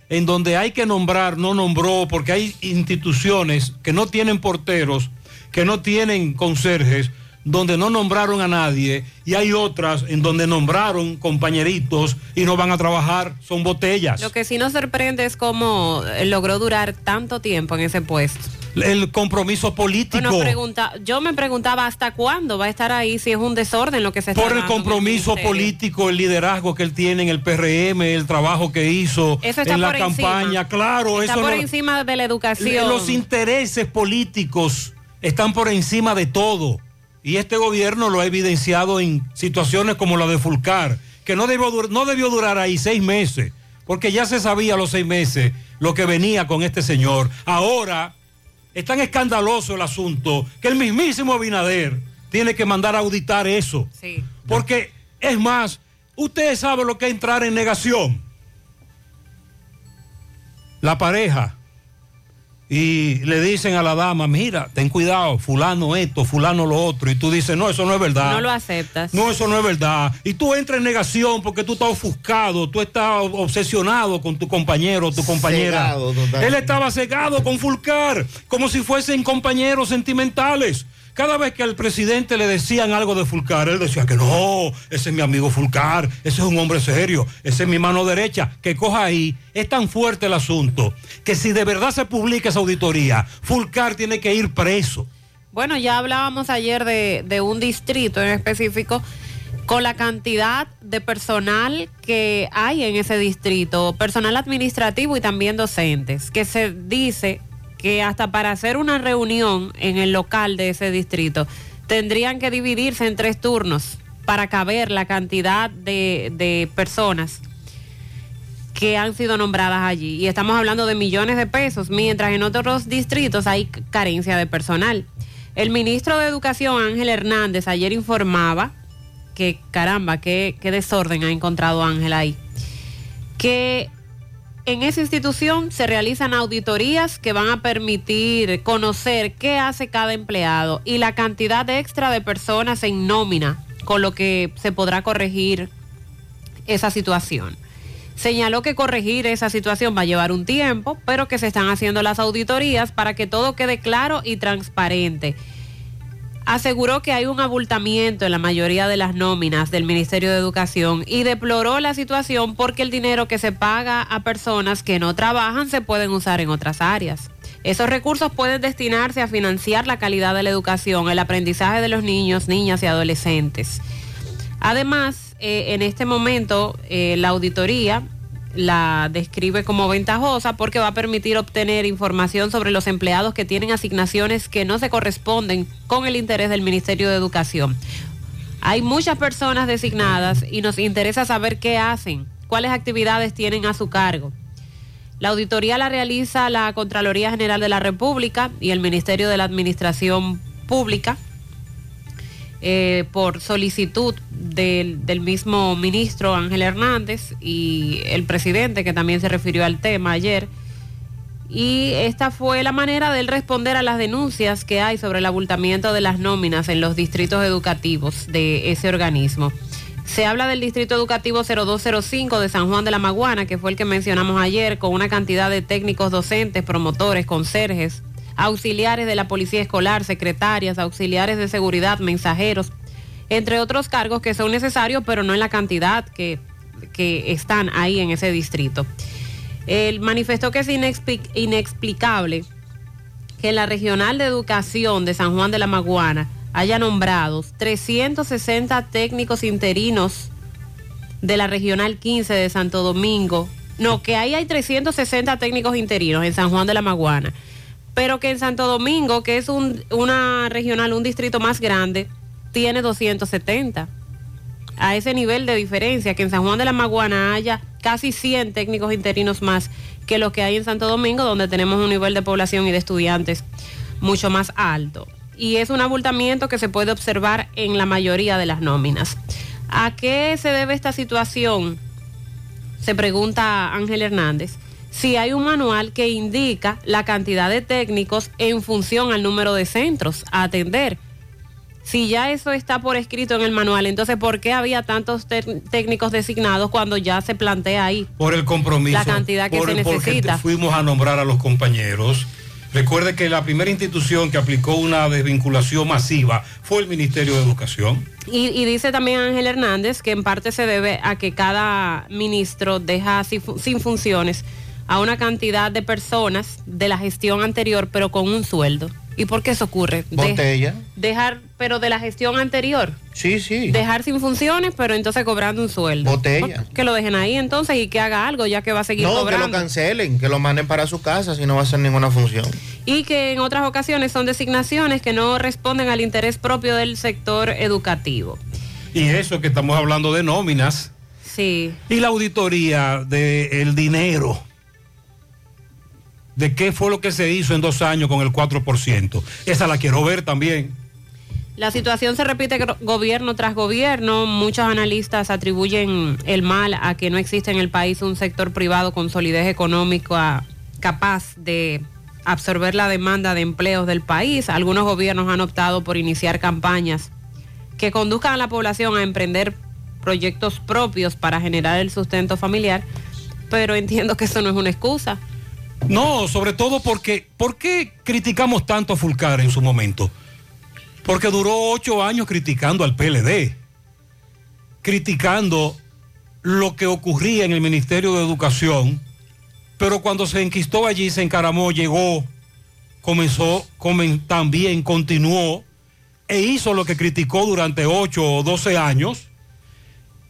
en donde hay que nombrar, no nombró, porque hay instituciones que no tienen porteros, que no tienen conserjes, donde no nombraron a nadie, y hay otras en donde nombraron compañeritos y no van a trabajar, son botellas. Lo que sí nos sorprende es cómo eh, logró durar tanto tiempo en ese puesto. El compromiso político. Bueno, pregunta, yo me preguntaba hasta cuándo va a estar ahí si es un desorden lo que se está por el compromiso político, el liderazgo que él tiene en el PRM, el trabajo que hizo Eso está en la campaña, claro, Está eso por no- encima de la educación. los intereses políticos están por encima de todo. Y este gobierno lo ha evidenciado en situaciones como la de Fulcar, que no debió, dur- no debió durar ahí seis meses, porque ya se sabía a los seis meses lo que venía con este señor. Ahora es tan escandaloso el asunto que el mismísimo Abinader tiene que mandar a auditar eso. Sí. Porque, es más, ustedes saben lo que es entrar en negación. La pareja. Y le dicen a la dama, mira, ten cuidado, fulano esto, fulano lo otro. Y tú dices, no, eso no es verdad. No lo aceptas. No, eso no es verdad. Y tú entras en negación porque tú estás ofuscado, tú estás obsesionado con tu compañero, tu compañera. Cegado. Él estaba cegado con Fulcar, como si fuesen compañeros sentimentales. Cada vez que al presidente le decían algo de Fulcar, él decía que no, ese es mi amigo Fulcar, ese es un hombre serio, ese es mi mano derecha, que coja ahí. Es tan fuerte el asunto que si de verdad se publica esa auditoría, Fulcar tiene que ir preso. Bueno, ya hablábamos ayer de, de un distrito en específico con la cantidad de personal que hay en ese distrito, personal administrativo y también docentes, que se dice que hasta para hacer una reunión en el local de ese distrito tendrían que dividirse en tres turnos para caber la cantidad de, de personas que han sido nombradas allí. Y estamos hablando de millones de pesos, mientras en otros distritos hay carencia de personal. El ministro de Educación, Ángel Hernández, ayer informaba que, caramba, qué, qué desorden ha encontrado Ángel ahí, que en esa institución se realizan auditorías que van a permitir conocer qué hace cada empleado y la cantidad extra de personas en nómina, con lo que se podrá corregir esa situación. Señaló que corregir esa situación va a llevar un tiempo, pero que se están haciendo las auditorías para que todo quede claro y transparente. Aseguró que hay un abultamiento en la mayoría de las nóminas del Ministerio de Educación y deploró la situación porque el dinero que se paga a personas que no trabajan se pueden usar en otras áreas. Esos recursos pueden destinarse a financiar la calidad de la educación, el aprendizaje de los niños, niñas y adolescentes. Además, eh, en este momento, eh, la auditoría la describe como ventajosa porque va a permitir obtener información sobre los empleados que tienen asignaciones que no se corresponden con el interés del Ministerio de Educación. Hay muchas personas designadas y nos interesa saber qué hacen, cuáles actividades tienen a su cargo. La auditoría la realiza la Contraloría General de la República y el Ministerio de la Administración Pública eh, por solicitud del, del mismo ministro Ángel Hernández y el presidente que también se refirió al tema ayer. Y esta fue la manera de él responder a las denuncias que hay sobre el abultamiento de las nóminas en los distritos educativos de ese organismo. Se habla del Distrito Educativo 0205 de San Juan de la Maguana, que fue el que mencionamos ayer, con una cantidad de técnicos docentes, promotores, conserjes, auxiliares de la Policía Escolar, secretarias, auxiliares de seguridad, mensajeros, entre otros cargos que son necesarios, pero no en la cantidad que, que están ahí en ese distrito. Él manifestó que es inexpli- inexplicable que la Regional de Educación de San Juan de la Maguana haya nombrado 360 técnicos interinos de la Regional 15 de Santo Domingo. No, que ahí hay 360 técnicos interinos en San Juan de la Maguana. Pero que en Santo Domingo, que es un- una regional, un distrito más grande, tiene 270. A ese nivel de diferencia, que en San Juan de la Maguana haya casi 100 técnicos interinos más que los que hay en Santo Domingo, donde tenemos un nivel de población y de estudiantes mucho más alto. Y es un abultamiento que se puede observar en la mayoría de las nóminas. ¿A qué se debe esta situación? Se pregunta Ángel Hernández. Si hay un manual que indica la cantidad de técnicos en función al número de centros a atender. Si ya eso está por escrito en el manual, entonces ¿por qué había tantos técnicos designados cuando ya se plantea ahí? Por el compromiso. La cantidad que por- se porque necesita. fuimos a nombrar a los compañeros. Recuerde que la primera institución que aplicó una desvinculación masiva fue el Ministerio de Educación. Y, y dice también Ángel Hernández que en parte se debe a que cada ministro deja sin funciones a una cantidad de personas de la gestión anterior, pero con un sueldo. ¿Y por qué eso ocurre? De- Botella. dejar, pero de la gestión anterior. Sí, sí. Dejar sin funciones, pero entonces cobrando un sueldo. Botella. Que lo dejen ahí entonces y que haga algo, ya que va a seguir No, que cobrando. lo cancelen, que lo manden para su casa si no va a hacer ninguna función. y que en otras ocasiones son designaciones que no responden al interés propio del sector educativo. Y eso que estamos hablando de nóminas. Sí. Y la auditoría del dinero. ¿De qué fue lo que se hizo en dos años con el 4%? Esa la quiero ver también. La situación se repite gobierno tras gobierno. Muchos analistas atribuyen el mal a que no existe en el país un sector privado con solidez económica capaz de absorber la demanda de empleos del país. Algunos gobiernos han optado por iniciar campañas que conduzcan a la población a emprender proyectos propios para generar el sustento familiar, pero entiendo que eso no es una excusa. No, sobre todo porque, ¿por qué criticamos tanto a Fulcar en su momento? Porque duró ocho años criticando al PLD, criticando lo que ocurría en el Ministerio de Educación, pero cuando se enquistó allí, se encaramó, llegó, comenzó, comen- también continuó e hizo lo que criticó durante ocho o doce años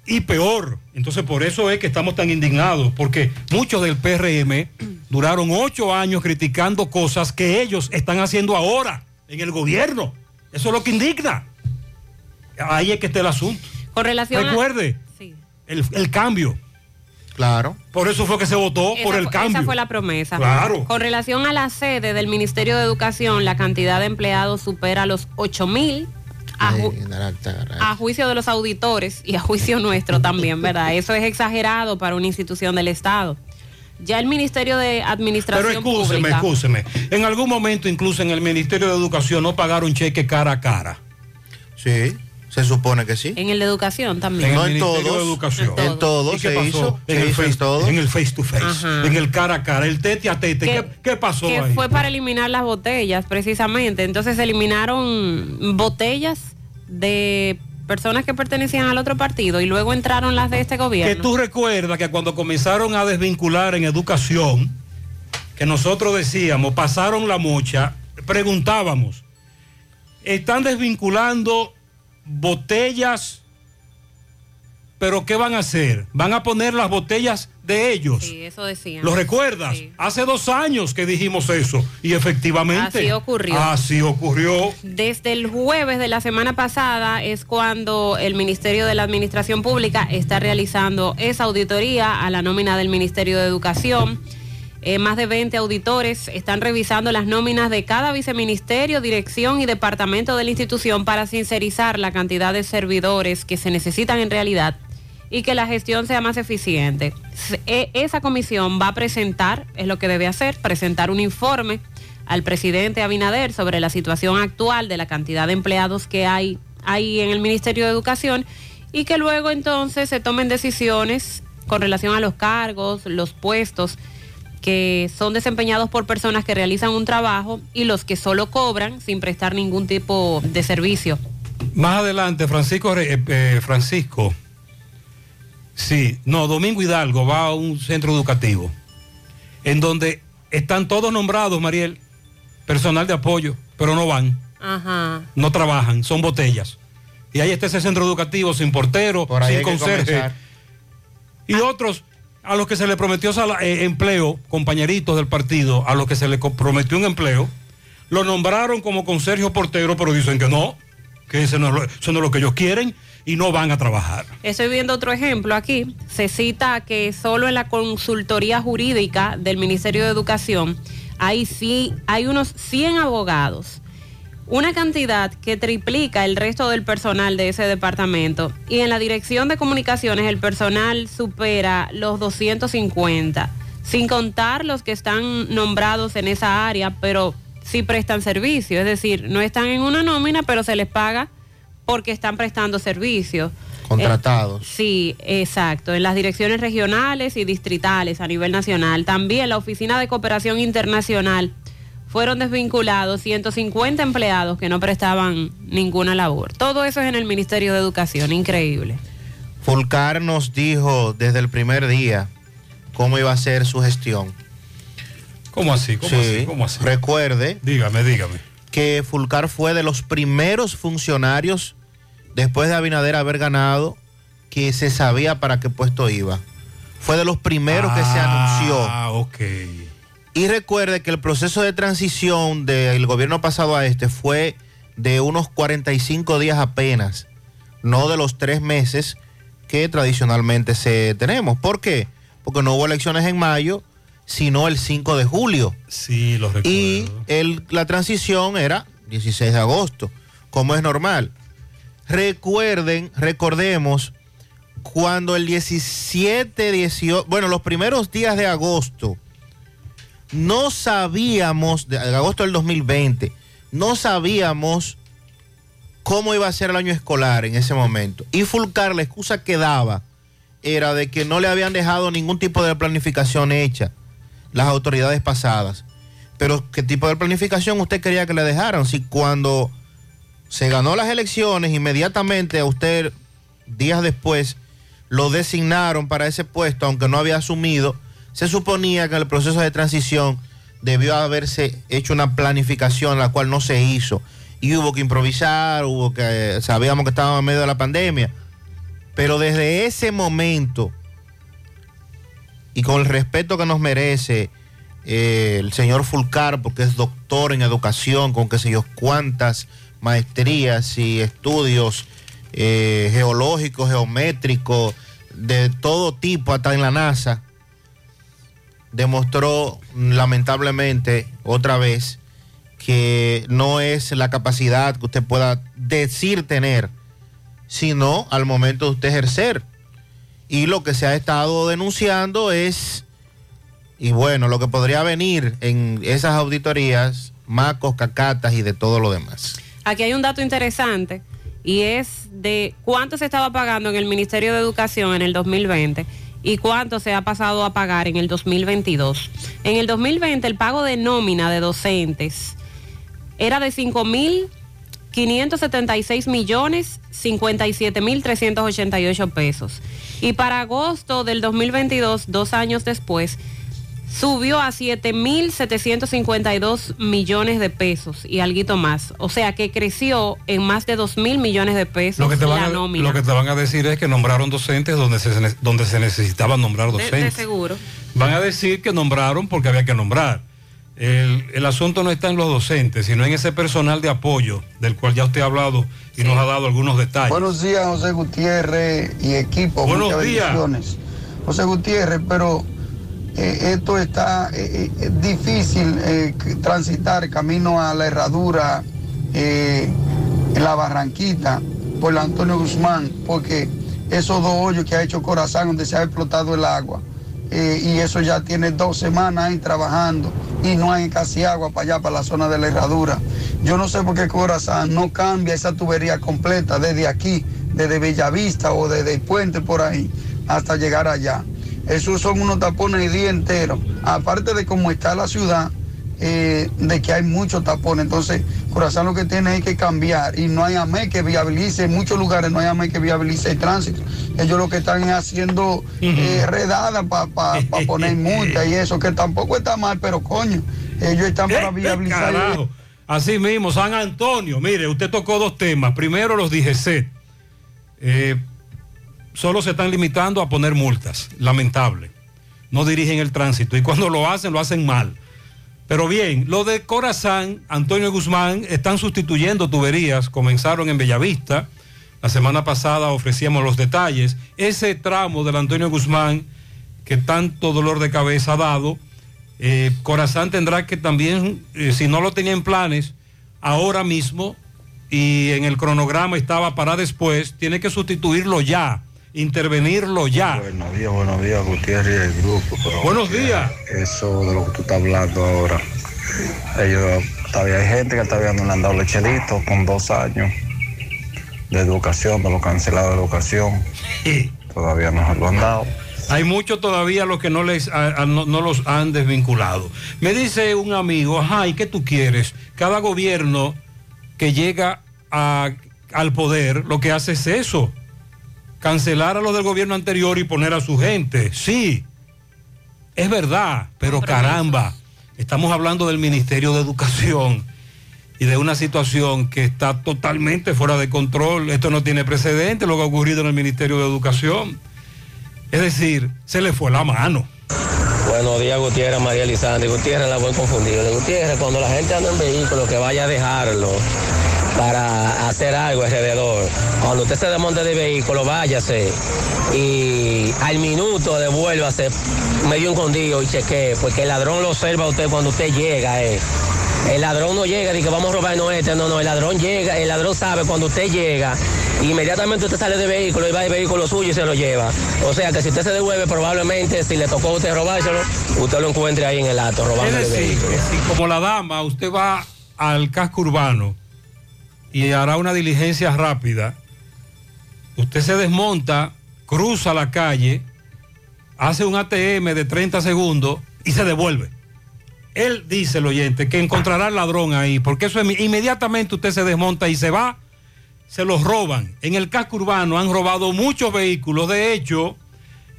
y peor. Entonces por eso es que estamos tan indignados, porque muchos del PRM duraron ocho años criticando cosas que ellos están haciendo ahora en el gobierno. Eso es lo que indigna. Ahí es que está el asunto. Con relación a- Recuerde el, el cambio. Claro. Por eso fue que se votó Esa por el cambio. Esa fue la promesa. Claro. Con relación a la sede del Ministerio de Educación, la cantidad de empleados supera los 8 mil. A, ju- a juicio de los auditores y a juicio nuestro también, ¿verdad? Eso es exagerado para una institución del Estado. Ya el Ministerio de Pero Administración excúseme, Pública. excúseme. En algún momento, incluso en el Ministerio de Educación, no pagaron cheque cara a cara. Sí, se supone que sí. En el de Educación también. En No el en todos. de Educación. En todos ¿Y qué se pasó? hizo, En se el hizo en face- todos. En el face to face, Ajá. en el cara a cara, el tete a tete. ¿Qué, qué pasó que ahí? fue para eliminar las botellas, precisamente. Entonces se eliminaron botellas de personas que pertenecían al otro partido y luego entraron las de este Que gobierno. tú recuerdas que cuando comenzaron a desvincular en educación, que nosotros decíamos, pasaron la mocha, preguntábamos, ¿están desvinculando botellas? ¿Pero qué van a hacer? ¿Van a poner las botellas de ellos? Sí, eso decían. ¿Lo recuerdas? Hace dos años que dijimos eso y efectivamente Así ocurrió. Así ocurrió. Desde el jueves de la semana pasada es cuando el Ministerio de la Administración Pública está realizando esa auditoría a la nómina del Ministerio de Educación. Eh, más de 20 auditores están revisando las nóminas de cada viceministerio, dirección y departamento de la institución para sincerizar la cantidad de servidores que se necesitan en realidad y que la gestión sea más eficiente. E- Esa comisión va a presentar, es lo que debe hacer, presentar un informe al presidente Abinader sobre la situación actual de la cantidad de empleados que hay, hay en el Ministerio de Educación y que luego entonces se tomen decisiones con relación a los cargos, los puestos que son desempeñados por personas que realizan un trabajo y los que solo cobran sin prestar ningún tipo de servicio. Más adelante, Francisco, eh, eh, Francisco, sí, no, Domingo Hidalgo va a un centro educativo en donde están todos nombrados, Mariel, personal de apoyo, pero no van, Ajá. no trabajan, son botellas. Y ahí está ese centro educativo sin portero, Por sin conserje. Y otros a los que se le prometió eh, empleo, compañeritos del partido, a los que se le prometió un empleo, lo nombraron como conserje portero, pero dicen que no, que eso no es lo que ellos quieren y no van a trabajar. Estoy viendo otro ejemplo aquí. Se cita que solo en la consultoría jurídica del Ministerio de Educación hay, sí, hay unos 100 abogados. Una cantidad que triplica el resto del personal de ese departamento. Y en la dirección de comunicaciones el personal supera los 250, sin contar los que están nombrados en esa área, pero sí prestan servicio. Es decir, no están en una nómina, pero se les paga porque están prestando servicio. Contratados. Eh, sí, exacto. En las direcciones regionales y distritales a nivel nacional. También la Oficina de Cooperación Internacional fueron desvinculados 150 empleados que no prestaban ninguna labor. Todo eso es en el Ministerio de Educación, increíble. Fulcar nos dijo desde el primer día cómo iba a ser su gestión. ¿Cómo así? ¿Cómo Sí. así? ¿Cómo así? Recuerde Dígame, dígame. que Fulcar fue de los primeros funcionarios después de Abinader haber ganado que se sabía para qué puesto iba. Fue de los primeros que se anunció. Ah, ok. Y recuerde que el proceso de transición del gobierno pasado a este fue de unos 45 días apenas, no de los tres meses que tradicionalmente se tenemos. ¿Por qué? Porque no hubo elecciones en mayo, sino el 5 de julio. Sí, lo recuerdo. Y el- la transición era 16 de agosto, como es normal. Recuerden, recordemos, cuando el 17, 18, bueno, los primeros días de agosto, no sabíamos, de agosto del 2020, no sabíamos cómo iba a ser el año escolar en ese momento. Y Fulcar, la excusa que daba era de que no le habían dejado ningún tipo de planificación hecha las autoridades pasadas. Pero ¿qué tipo de planificación usted quería que le dejaran? Si cuando se ganó las elecciones, inmediatamente a usted, días después, lo designaron para ese puesto, aunque no había asumido, se suponía que en el proceso de transición debió haberse hecho una planificación, la cual no se hizo. Y hubo que improvisar, hubo que, sabíamos que estábamos en medio de la pandemia. Pero desde ese momento, y con el respeto que nos merece eh, el señor Fulcar, porque es doctor en educación, con qué sé yo cuántas maestrías y estudios eh, geológicos, geométricos, de todo tipo, hasta en la NASA, demostró lamentablemente otra vez que no es la capacidad que usted pueda decir tener, sino al momento de usted ejercer. Y lo que se ha estado denunciando es, y bueno, lo que podría venir en esas auditorías, macos, cacatas y de todo lo demás. Aquí hay un dato interesante y es de cuánto se estaba pagando en el Ministerio de Educación en el 2020 y cuánto se ha pasado a pagar en el 2022. En el 2020 el pago de nómina de docentes era de 5.576 millones 57 mil 388 pesos. Y para agosto del 2022, dos años después, subió a 7.752 millones de pesos y algo más. O sea que creció en más de 2 mil millones de pesos Lo que, te van la a, nómina. lo que te van a decir es que nombraron docentes donde se, donde se necesitaban nombrar de, de docentes. seguro. Van a decir que nombraron porque había que nombrar. El, el asunto no está en los docentes, sino en ese personal de apoyo del cual ya usted ha hablado y nos ha dado algunos detalles. Buenos días, José Gutiérrez y equipo. Buenos Muchas días. José Gutiérrez, pero eh, esto está eh, eh, difícil transitar camino a la herradura en la Barranquita por Antonio Guzmán, porque esos dos hoyos que ha hecho Corazán donde se ha explotado el agua, y eso ya tiene dos semanas ahí trabajando y no hay casi agua para allá, para la zona de la herradura. Yo no sé por qué Corazán no cambia esa tubería completa desde aquí, desde Bellavista o desde el puente por ahí hasta llegar allá. Esos son unos tapones el día entero. Aparte de cómo está la ciudad, eh, de que hay muchos tapones. Entonces, Corazán lo que tiene es que cambiar y no hay AME que viabilice, en muchos lugares no hay AME que viabilice el tránsito. Ellos lo que están es haciendo eh, redadas para poner multa y eso, que tampoco está mal, pero coño, ellos están para viabilizar. Carajo. Así mismo, San Antonio, mire, usted tocó dos temas. Primero, los DGC. Eh, solo se están limitando a poner multas. Lamentable. No dirigen el tránsito. Y cuando lo hacen, lo hacen mal. Pero bien, lo de Corazán, Antonio Guzmán, están sustituyendo tuberías. Comenzaron en Bellavista. La semana pasada ofrecíamos los detalles. Ese tramo del Antonio Guzmán, que tanto dolor de cabeza ha dado, eh, Corazán tendrá que también, eh, si no lo tenía en planes, ahora mismo, y en el cronograma estaba para después, tiene que sustituirlo ya, intervenirlo ya. Buenos días, buenos días, Gutiérrez y el grupo. pero Buenos días. Eso de lo que tú estás hablando ahora. Ellos, todavía hay gente que todavía no le han dado lecheritos con dos años de educación, de lo cancelado de educación. Todavía no se lo han dado. Hay muchos todavía los que no, les, a- a- no, no los han desvinculado. Me dice un amigo, ajá, ¿y qué tú quieres? Cada gobierno que llega a- al poder lo que hace es eso, cancelar a los del gobierno anterior y poner a su gente. Sí, es verdad, pero caramba, estamos hablando del Ministerio de Educación y de una situación que está totalmente fuera de control. Esto no tiene precedente, lo que ha ocurrido en el Ministerio de Educación. Es decir, se le fue la mano. Buenos días, Gutiérrez, María Elizalde. Gutiérrez, la voy confundido. Gutiérrez, cuando la gente anda en vehículo, que vaya a dejarlo para hacer algo alrededor. Cuando usted se desmonte del vehículo, váyase y al minuto devuélvase medio escondido y chequee, porque el ladrón lo observa a usted cuando usted llega. eh. El ladrón no llega y que vamos a robarnos este, no, no, el ladrón llega, el ladrón sabe cuando usted llega, inmediatamente usted sale del vehículo y va al vehículo suyo y se lo lleva. O sea que si usted se devuelve, probablemente si le tocó a usted robárselo, usted lo encuentre ahí en el acto, robando Es el vehículo. si como la dama, usted va al casco urbano y hará una diligencia rápida, usted se desmonta, cruza la calle, hace un ATM de 30 segundos y se devuelve. Él dice, el oyente, que encontrará al ladrón ahí, porque eso es- inmediatamente usted se desmonta y se va, se los roban. En el casco urbano han robado muchos vehículos, de hecho,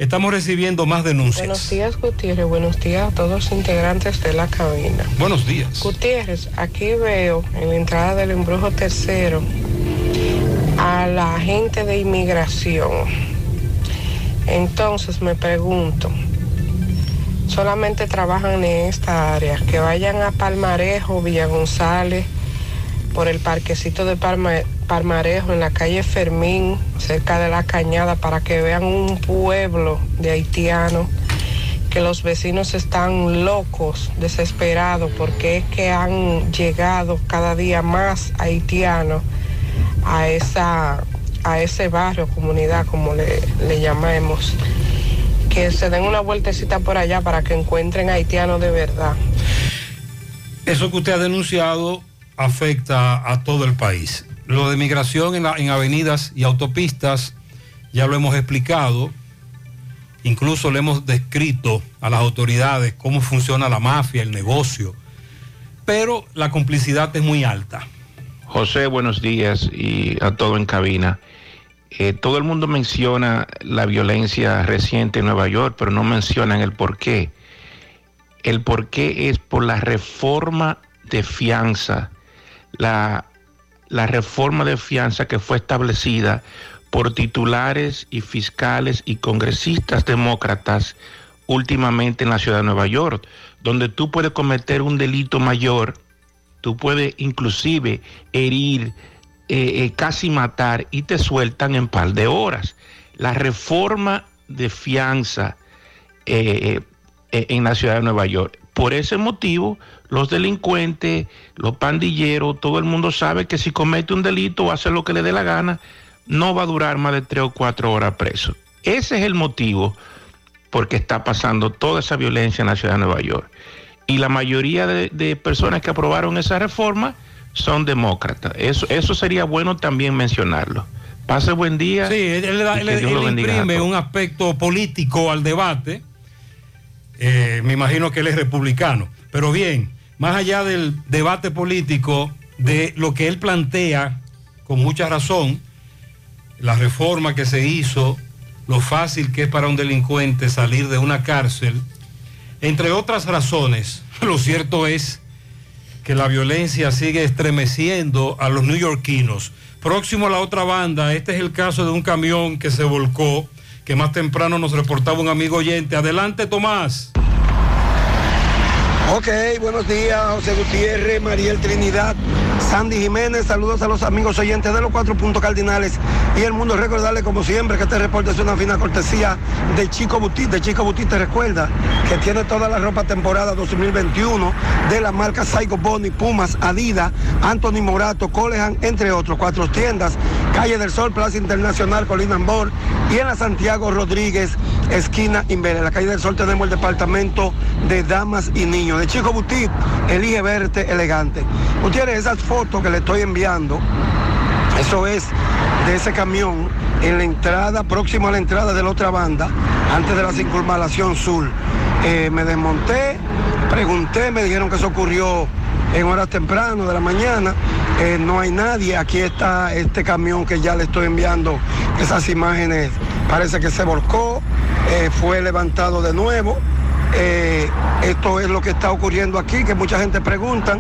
estamos recibiendo más denuncias. Buenos días, Gutiérrez. Buenos días a todos los integrantes de la cabina. Buenos días. Gutiérrez, aquí veo en la entrada del embrujo tercero a la agente de inmigración. Entonces me pregunto, solamente trabajan en esta área, que vayan a Palmarejo, Villa González, por el parquecito de Palma- Palmarejo, en la calle Fermín, cerca de la cañada, para que vean un pueblo de haitianos que los vecinos están locos, desesperados, porque es que han llegado cada día más haitianos a, esa, a ese barrio, comunidad, como le, le llamemos. Que se den una vueltecita por allá para que encuentren haitianos de verdad. Eso que usted ha denunciado afecta a todo el país. Lo de migración en, la- en avenidas y autopistas ya lo hemos explicado. Incluso le hemos descrito a las autoridades cómo funciona la mafia, el negocio. Pero la complicidad es muy alta. José, buenos días y a todo en cabina. Eh, todo el mundo menciona la violencia reciente en Nueva York, pero no mencionan el por qué. El por qué es por la reforma de fianza, la, la reforma de fianza que fue establecida por titulares y fiscales y congresistas demócratas últimamente en la ciudad de Nueva York, donde tú puedes cometer un delito mayor tú puedes inclusive herir, eh, eh, casi matar y te sueltan en par de horas. La reforma de fianza eh, en la ciudad de Nueva York. Por ese motivo, los delincuentes, los pandilleros, todo el mundo sabe que si comete un delito o hace lo que le dé la gana, no va a durar más de tres o cuatro horas preso. Ese es el motivo por qué está pasando toda esa violencia en la ciudad de Nueva York y la mayoría de, de personas que aprobaron esa reforma son demócratas. Eso, eso sería bueno también mencionarlo. Pase buen día. Sí, él, él- él- imprime un aspecto político al debate. Eh, me imagino que él es republicano. Pero bien, más allá del debate político, de lo que él plantea, con mucha razón, la reforma que se hizo, lo fácil que es para un delincuente salir de una cárcel, entre otras razones, lo cierto es que la violencia sigue estremeciendo a los neoyorquinos. Próximo a la otra banda, este es el caso de un camión que se volcó, que más temprano nos reportaba un amigo oyente. Adelante, Tomás. Ok, buenos días, José Gutiérrez, Mariel Trinidad, Sandy Jiménez, saludos a los amigos oyentes de los cuatro puntos cardinales y el mundo. Recordarle como siempre que este reporte es una fina cortesía de Chico Butit. De Chico Butit te recuerda que tiene toda la ropa temporada 2021 de la marca Saigo Boni, Pumas, Adidas, Anthony Morato, Colehan, entre otros. Cuatro tiendas, Calle del Sol, Plaza Internacional, Colina Ambor y en la Santiago Rodríguez, esquina Inver. En la Calle del Sol tenemos el departamento de damas y niños. De Chico Butit, elige verte elegante. Gutiérrez, esas que le estoy enviando, eso es de ese camión en la entrada, próximo a la entrada de la otra banda, antes de la circunvalación sur. Eh, me desmonté, pregunté, me dijeron que eso ocurrió en horas temprano de la mañana. Eh, no hay nadie. Aquí está este camión que ya le estoy enviando esas imágenes. Parece que se volcó, eh, fue levantado de nuevo. Eh, esto es lo que está ocurriendo aquí, que mucha gente pregunta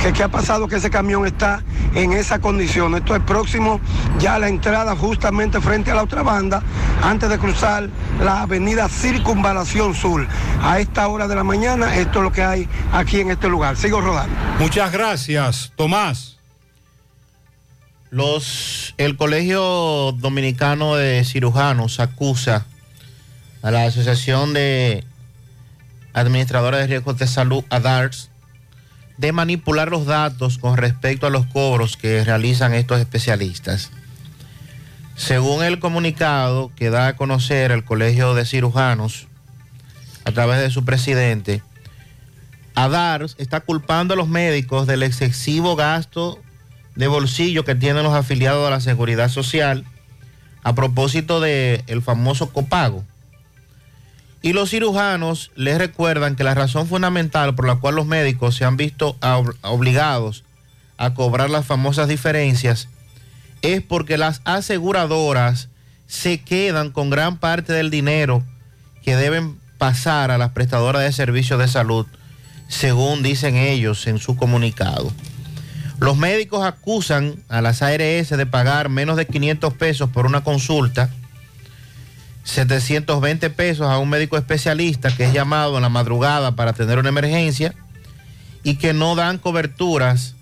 que qué ha pasado que ese camión está en esa condición. Esto es próximo ya a la entrada justamente frente a la otra banda, antes de cruzar la avenida Circunvalación Sur. A esta hora de la mañana, esto es lo que hay aquí en este lugar. Sigo rodando. Muchas gracias, Tomás. Los, el Colegio Dominicano de Cirujanos acusa a la Asociación de Administradores de Riesgos de Salud, ADARS, de manipular los datos con respecto a los cobros que realizan estos especialistas. Según el comunicado que da a conocer el Colegio de Cirujanos, a través de su presidente, ADARS está culpando a los médicos del excesivo gasto de bolsillo que tienen los afiliados a la Seguridad Social a propósito del el famoso copago. Y los cirujanos les recuerdan que la razón fundamental por la cual los médicos se han visto ob- obligados a cobrar las famosas diferencias es porque las aseguradoras se quedan con gran parte del dinero que deben pasar a las prestadoras de servicios de salud, según dicen ellos en su comunicado. Los médicos acusan a las ARS de pagar menos de 500 pesos por una consulta, 720 pesos a un médico especialista que es llamado en la madrugada para tener una emergencia y que no dan coberturas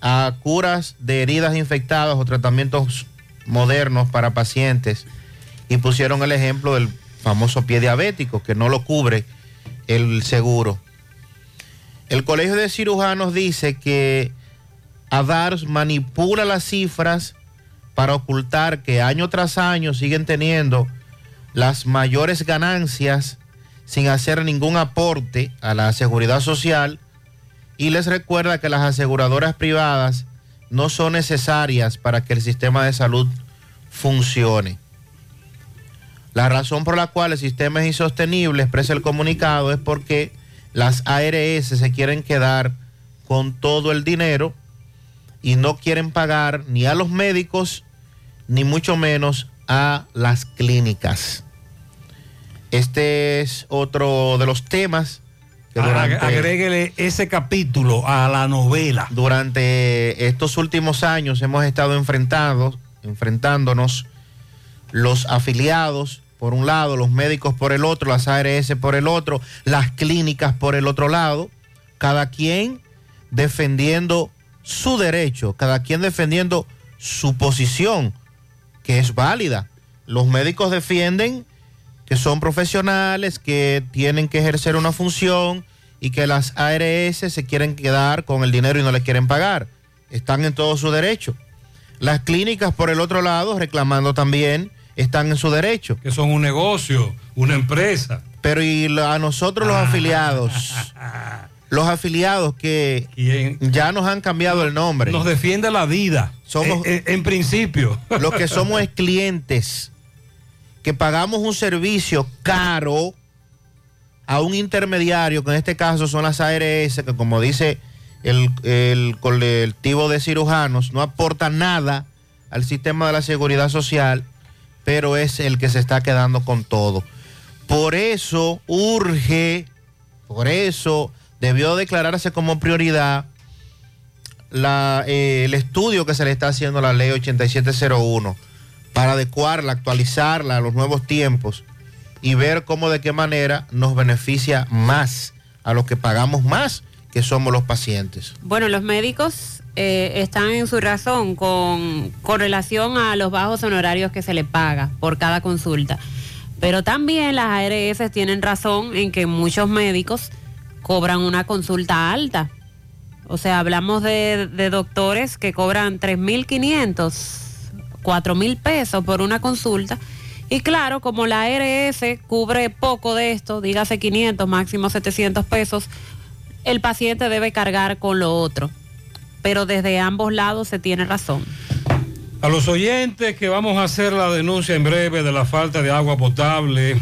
a curas de heridas infectadas o tratamientos modernos para pacientes y pusieron el ejemplo del famoso pie diabético que no lo cubre el seguro. El Colegio de Cirujanos dice que ADARS manipula las cifras para ocultar que año tras año siguen teniendo las mayores ganancias sin hacer ningún aporte a la seguridad social y les recuerda que las aseguradoras privadas no son necesarias para que el sistema de salud funcione. La razón por la cual el sistema es insostenible, expresa el comunicado, es porque las ARS se quieren quedar con todo el dinero y no quieren pagar ni a los médicos, ni mucho menos a las clínicas. Este es otro de los temas que durante, Agréguele ese capítulo a la novela. durante estos últimos años hemos estado enfrentados, enfrentándonos los afiliados por un lado, los médicos por el otro, las ARS por el otro, las clínicas por el otro lado, cada quien defendiendo su derecho, cada quien defendiendo su posición, que es válida. Los médicos defienden que son profesionales, que tienen que ejercer una función y que las ARS se quieren quedar con el dinero y no le quieren pagar. Están en todo su derecho. Las clínicas, por el otro lado, reclamando también, están en su derecho. Que son un negocio, una empresa. Pero y a nosotros los afiliados, los afiliados que ya nos han cambiado el nombre. Nos defiende la vida. Somos, en, en principio. Los que somos es clientes, que pagamos un servicio caro a un intermediario, que en este caso son las ARS, que como dice el, el colectivo de cirujanos, no aporta nada al sistema de la seguridad social, pero es el que se está quedando con todo. Por eso urge, por eso debió declararse como prioridad la, eh, el estudio que se le está haciendo la ley 8701 para adecuarla, actualizarla a los nuevos tiempos y ver cómo de qué manera nos beneficia más a los que pagamos más, que somos los pacientes. Bueno, los médicos eh, están en su razón con, con relación a los bajos honorarios que se le paga por cada consulta. Pero también las ARS tienen razón en que muchos médicos cobran una consulta alta. O sea, hablamos de, de doctores que cobran 3.500, 4.000 pesos por una consulta. Y claro, como la ARS cubre poco de esto, dígase 500, máximo 700 pesos, el paciente debe cargar con lo otro. Pero desde ambos lados se tiene razón. A los oyentes que vamos a hacer la denuncia en breve de la falta de agua potable,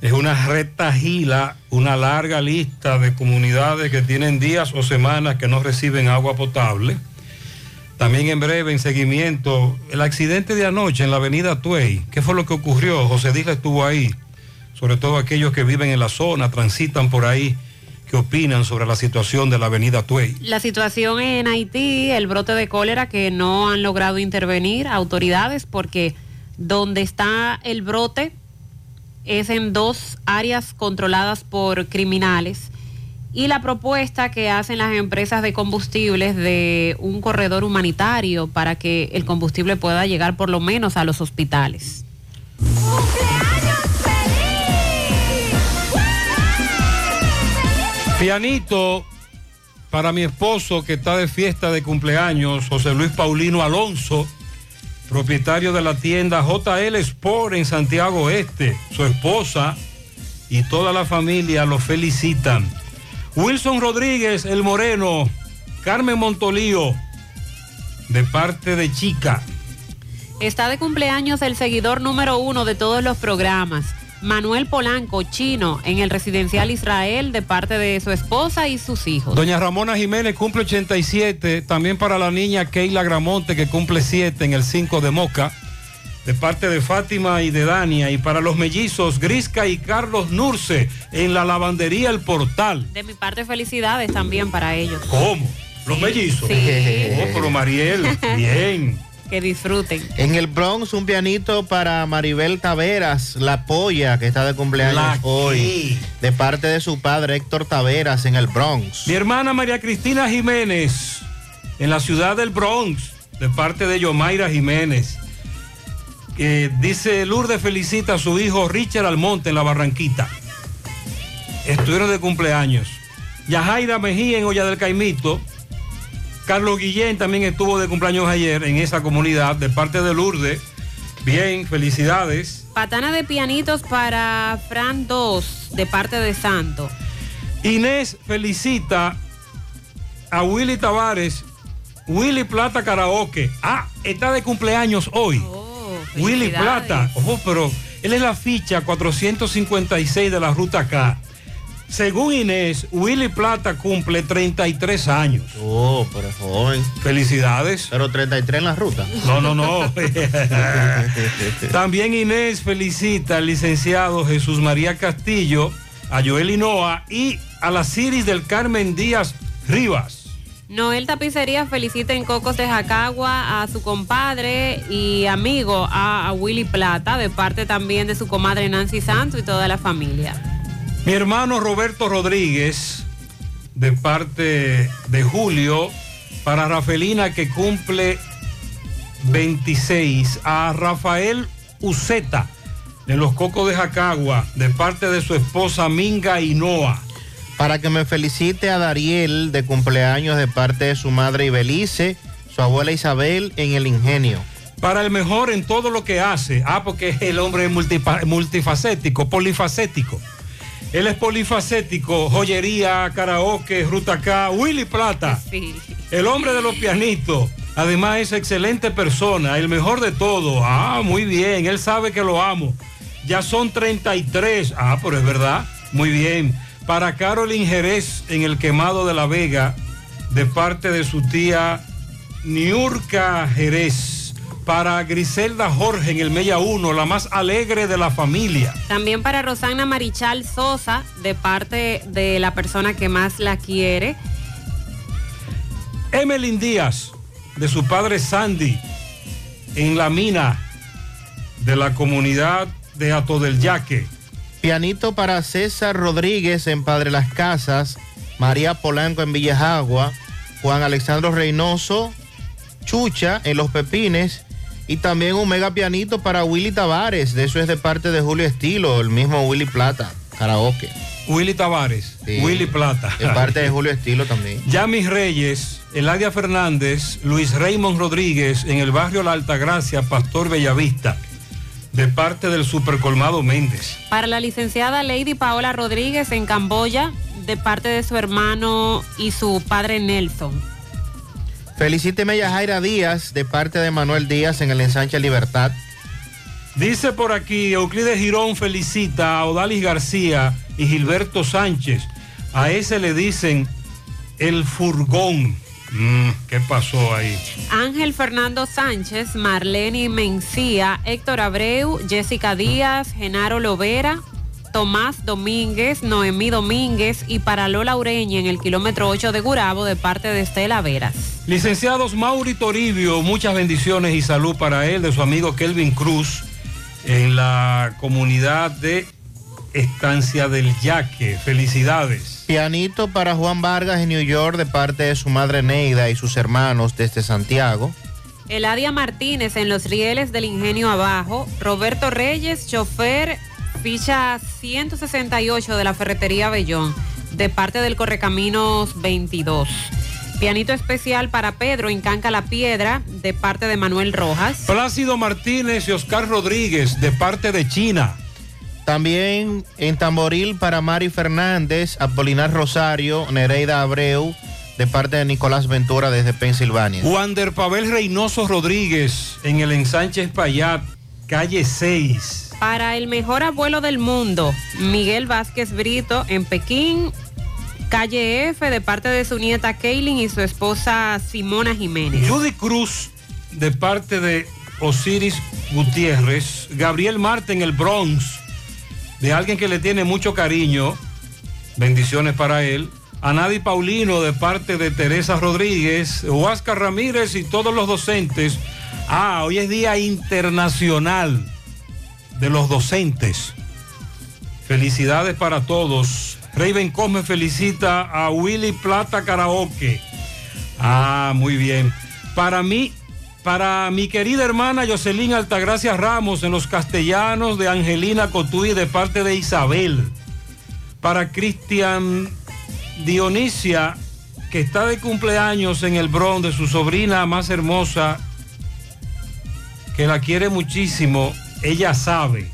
es una retagila, una larga lista de comunidades que tienen días o semanas que no reciben agua potable. También en breve, en seguimiento, el accidente de anoche en la avenida Tuey. ¿Qué fue lo que ocurrió? José Díaz estuvo ahí. Sobre todo aquellos que viven en la zona, transitan por ahí. ¿Qué opinan sobre la situación de la avenida Tuey? La situación en Haití, el brote de cólera que no han logrado intervenir autoridades porque donde está el brote es en dos áreas controladas por criminales y la propuesta que hacen las empresas de combustibles de un corredor humanitario para que el combustible pueda llegar por lo menos a los hospitales. Pianito para mi esposo que está de fiesta de cumpleaños, José Luis Paulino Alonso, propietario de la tienda JL Sport en Santiago Este. Su esposa y toda la familia lo felicitan. Wilson Rodríguez, el Moreno, Carmen Montolío, de parte de Chica. Está de cumpleaños el seguidor número uno de todos los programas, Manuel Polanco, chino, en el residencial Israel, de parte de su esposa y sus hijos. Doña Ramona Jiménez cumple 87, también para la niña Keila Gramonte que cumple 7 en el 5 de Moca, de parte de Fátima y de Dania, y para los mellizos Grisca y Carlos Nurce en la lavandería El Portal. De mi parte, felicidades también para ellos. ¿Cómo? ¿Los mellizos? Sí. Oh, pero Mariel, bien. Que disfruten. En el Bronx, un pianito para Maribel Taveras, la polla, que está de cumpleaños La hoy. De parte de su padre Héctor Taveras en el Bronx. Mi hermana María Cristina Jiménez, en la ciudad del Bronx, de parte de Yomaira Jiménez. Que dice Lourdes felicita a su hijo Richard Almonte en la Barranquita. Estuvieron de cumpleaños. Yajaira Mejía en Olla del Caimito. Carlos Guillén también estuvo de cumpleaños ayer en esa comunidad de parte de Lourdes. Bien, felicidades. Patana de pianitos para Fran 2, de parte de Santo. Inés felicita a Willy Tavares, Willy Plata Karaoke. Ah, está de cumpleaños hoy. Willy. Plata. Ojo, pero él es la ficha 456 de la ruta K. Según Inés, Willy Plata cumple 33 años. Oh, pero es joven. Felicidades. Pero 33 en la ruta. No, no, no. También Inés felicita al licenciado Jesús María Castillo, a Joel Hinoa y a la Ciris del Carmen Díaz Rivas. Noel Tapicería felicita en Cocos de Jacagua a su compadre y amigo, a, Willy Plata, de parte también de su comadre Nancy Santos y toda la familia. Mi hermano Roberto Rodríguez, de parte de Julio, para Rafelina que cumple 26, a Rafael Uceta, de los Cocos de Jacagua, de parte de su esposa Minga Hinoa. Para que me felicite a Dariel de cumpleaños de parte de su madre Ibelice, su abuela Isabel en el Ingenio. Para el mejor en todo lo que hace. Ah, porque el hombre es multifacético, polifacético. Él es polifacético, joyería, karaoke, ruta K, Willy Plata. Sí. El hombre de los pianitos. Además es excelente persona, el mejor de todo. Ah, muy bien, él sabe que lo amo. Ya son 33. Ah, pero es verdad. Muy bien. Para Carolyn Jerez en el quemado de la Vega, de parte de su tía Niurka Jerez. Para Griselda Jorge en el Mella 1, la más alegre de la familia. También para Rosana Marichal Sosa, de parte de la persona que más la quiere. Emelyn Díaz, de su padre Sandy, en la mina de la comunidad de Ato del Yaque. Pianito para César Rodríguez en Padre Las Casas, María Polanco en Villajagua, Juan Alexandro Reynoso, Chucha en Los Pepines y también un mega pianito para Willy Tavares, de eso es de parte de Julio Estilo, el mismo Willy Plata, karaoke. Willy Tavares, Sí. Willy Plata. De parte de Julio Estilo también. Yamis Reyes, Eladia Fernández, Luis Raymond Rodríguez en el barrio La Altagracia, Pastor Bellavista, de parte del Supercolmado Méndez. Para la licenciada Lady Paola Rodríguez en Camboya, de parte de su hermano y su padre Nelson. Felicíteme a Jaira Díaz, de parte de Manuel Díaz en el ensanche Libertad. Dice por aquí, Euclides Girón felicita a Odalis García y Gilberto Sánchez. A ese le dicen el furgón. Mm, ¿Qué pasó ahí? Ángel Fernando Sánchez, Marlene Mencía, Héctor Abreu, Jessica Díaz, Genaro Lovera, Tomás Domínguez, Noemí Domínguez y para Lola Ureña en el kilómetro 8 de Gurabo de parte de Estela Veras. Licenciados Mauri Toribio, muchas bendiciones y salud para él, de su amigo Kelvin Cruz, en la comunidad de Estancia del Yaque. Felicidades. Pianito para Juan Vargas en New York de parte de su madre Neida y sus hermanos desde Santiago. Eladia Martínez en los rieles del Ingenio Abajo. Roberto Reyes, chofer, ficha 168 de la Ferretería Bellón, de parte del Correcaminos 22. Pianito especial para Pedro en Canca la Piedra, de parte de Manuel Rojas. Plácido Martínez y Oscar Rodríguez, de parte de China. También en Tamboril para Mari Fernández, Apolinar Rosario, Nereida Abreu, de parte de Nicolás Ventura desde Pensilvania. Wander Pavel Reynoso Rodríguez en el ensanche Espaillat, calle 6. Para el mejor abuelo del mundo, Miguel Vázquez Brito en Pekín, calle F, de parte de su nieta Kaylin y su esposa Simona Jiménez. Judy Cruz, de parte de Osiris Gutiérrez. Gabriel Marte en el Bronx, de alguien que le tiene mucho cariño. Bendiciones para él. Anadi Paulino, de parte de Teresa Rodríguez. Huáscar Ramírez y todos los docentes. Ah, hoy es Día Internacional de los Docentes. Felicidades para todos. Raven Cosme felicita a Willy Plata Karaoke. Ah, muy bien. Para mí, para mi querida hermana Jocelyn Altagracia Ramos en los castellanos de Angelina Cotuí de parte de Isabel. Para Cristian Dionisia, que está de cumpleaños en el Bronx de su sobrina más hermosa, que la quiere muchísimo, ella sabe.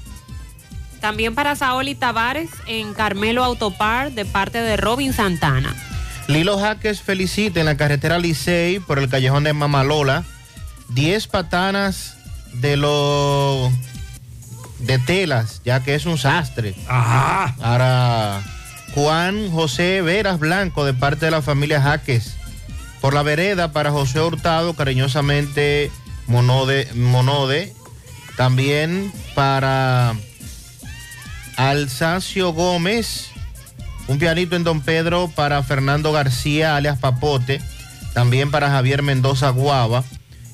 También para Saoli Tavares en Carmelo Autopar, de parte de Robin Santana. Lilo Jaques felicita en la carretera Licey por el callejón de Mamalola. 10 patanas de lo de telas, ya que es un sastre. Ajá. Para Juan José Veras Blanco, de parte de la familia Jaques. Por la vereda para José Hurtado, cariñosamente Monode. Monode. También para Alsacio Gómez. Un pianito en Don Pedro para Fernando García, alias Papote. También para Javier Mendoza Guava.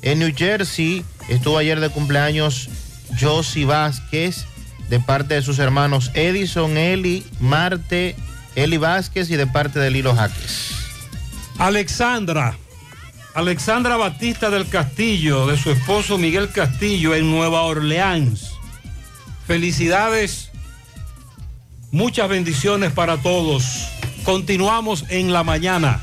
En New Jersey estuvo ayer de cumpleaños Josie Vázquez, de parte de sus hermanos Edison, Eli, Marte, Eli Vázquez y de parte de Lilo Jaques. Alexandra. Alexandra Batista del Castillo, de su esposo Miguel Castillo en Nueva Orleans. Felicidades, muchas bendiciones para todos. Continuamos en la mañana.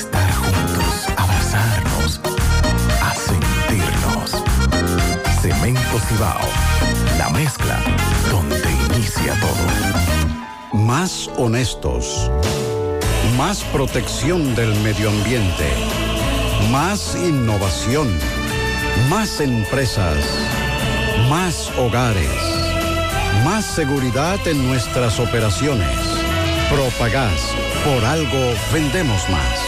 estar juntos, abrazarnos, a sentirnos. Cemento Cibao, la mezcla donde inicia todo. Más honestos. Más protección del medio ambiente. Más innovación. Más empresas. Más hogares. Más seguridad en nuestras operaciones. Propagás. Por algo vendemos más.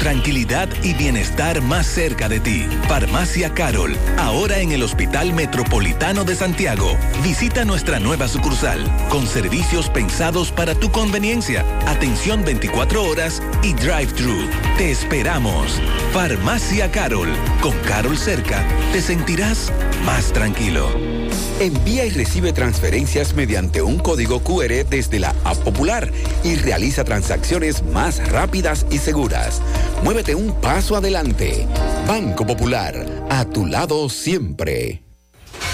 Tranquilidad y bienestar más cerca de ti. Farmacia Carol, ahora en el Hospital Metropolitano de Santiago. Visita nuestra nueva sucursal, con servicios pensados para tu conveniencia, atención 24 horas y drive-thru. Te esperamos. Farmacia Carol, con Carol cerca, te sentirás más tranquilo. Envía y recibe transferencias mediante un código QR desde la App Popular y realiza transacciones más rápidas y seguras. Muévete un paso adelante. Banco Popular, a tu lado siempre.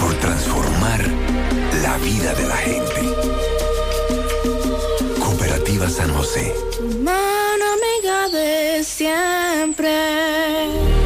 por transformar la vida de la gente. Cooperativa San José. Mano amiga de siempre.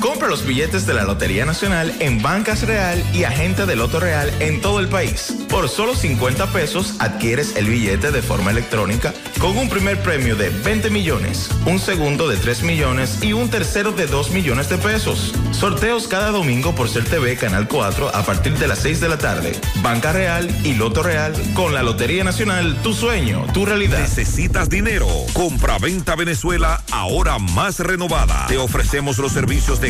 Compra los billetes de la Lotería Nacional en Bancas Real y Agente de Loto Real en todo el país. Por solo 50 pesos adquieres el billete de forma electrónica con un primer premio de 20 millones, un segundo de 3 millones y un tercero de 2 millones de pesos. Sorteos cada domingo por Ser TV Canal 4 a partir de las 6 de la tarde. Banca Real y Loto Real con la Lotería Nacional, tu sueño, tu realidad. ¿Necesitas dinero? Compra-venta Venezuela, ahora más renovada. Te ofrecemos los servicios de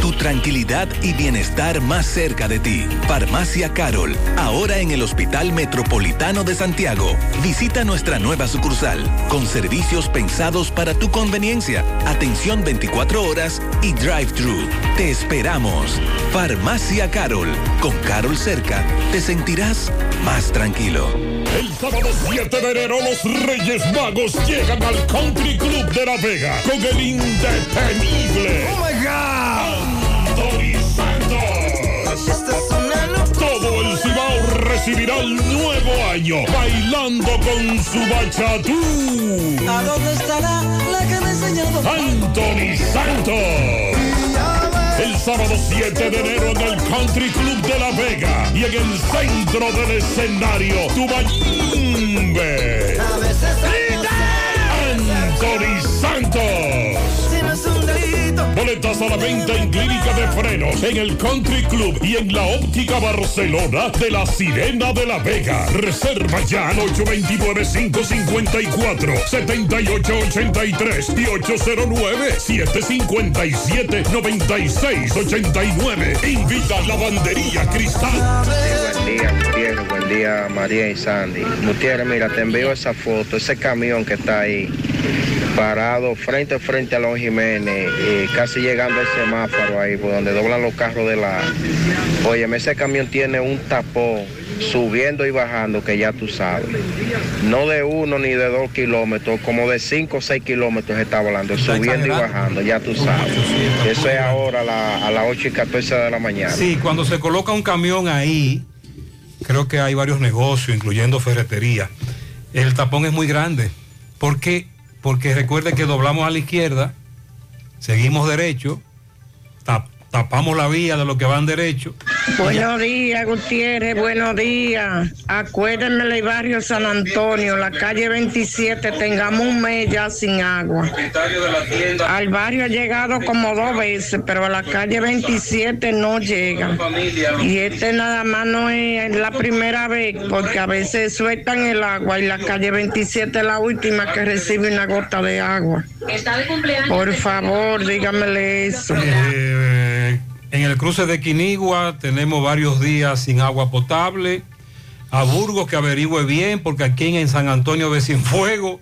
Tu tranquilidad y bienestar más cerca de ti. Farmacia Carol, ahora en el Hospital Metropolitano de Santiago. Visita nuestra nueva sucursal, con servicios pensados para tu conveniencia, atención 24 horas y drive-thru. Te esperamos. Farmacia Carol, con Carol cerca, te sentirás más tranquilo. El sábado 7 de enero los Reyes Magos llegan al Country Club de La Vega con el indetenible. ¡Oh my God! Recibirá el nuevo año bailando con su bachatú. ¿A dónde estará la que me enseñado? Anthony Santos. El sábado 7 de enero en el Country Club de La Vega y en el centro del escenario, Tubayimbe. Anthony Santos. Boletas a la venta en Clínica de Frenos, en el Country Club y en la Óptica Barcelona de la Sirena de la Vega. Reserva ya al 829-554-7883 y 809-757-9689. Invita la bandería Cristal. Buen día, Gutiérrez. Buen día, María y Sandy. Gutiérrez, mira, te envío esa foto, ese camión que está ahí, parado frente a frente a los Jiménez, casi llegando al semáforo ahí, por donde doblan los carros de la. Oye, ese camión tiene un tapón subiendo y bajando que ya tú sabes. No de uno ni de dos kilómetros, como de cinco o seis kilómetros está hablando, subiendo y bajando, ya tú sabes. Eso es ahora a, la- a las 8 y 14 de la mañana. Sí, cuando se coloca un camión ahí, creo que hay varios negocios, incluyendo ferretería. el tapón es muy grande. ¿Por qué? Porque recuerde que doblamos a la izquierda, seguimos derecho, tapamos la vía de los que van derecho. Buenos días, Gutiérrez, buenos días. Acuérdenme del barrio San Antonio, la calle 27, tengamos un mes ya sin agua. Al barrio ha llegado como dos veces, pero a la calle 27 no llega. Y este nada más no es la primera vez, porque a veces sueltan el agua y la calle 27 es la última que recibe una gota de agua. Por favor, dígamele eso. Eh, en el cruce de Quinigua tenemos varios días sin agua potable. A Burgos que averigüe bien, porque aquí en San Antonio de Cienfuegos,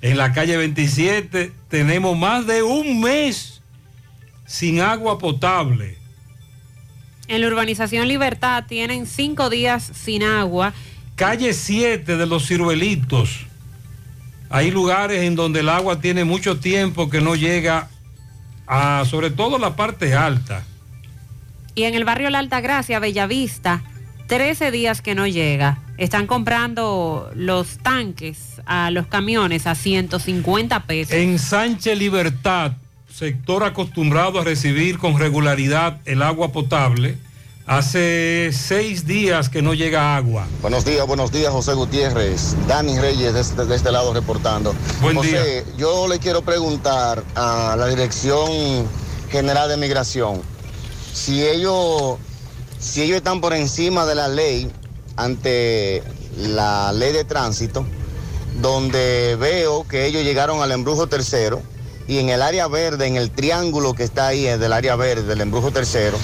en la calle 27, tenemos más de un mes sin agua potable. En la urbanización Libertad tienen cinco días sin agua. Calle 7 de los ciruelitos. Hay lugares en donde el agua tiene mucho tiempo que no llega a, sobre todo la parte alta. Y en el barrio La Altagracia, Bellavista, 13 días que no llega. Están comprando los tanques a los camiones a 150 pesos. En Sánchez Libertad, sector acostumbrado a recibir con regularidad el agua potable, hace seis días que no llega agua. Buenos días, buenos días, José Gutiérrez. Dani Reyes de este, de este lado reportando. Buen José, yo le quiero preguntar a la Dirección General de Migración si ellos, si ellos están por encima de la ley ante la ley de tránsito, donde veo que ellos llegaron al embrujo tercero y en el área verde, en el triángulo que está ahí del área verde, del embrujo tercero,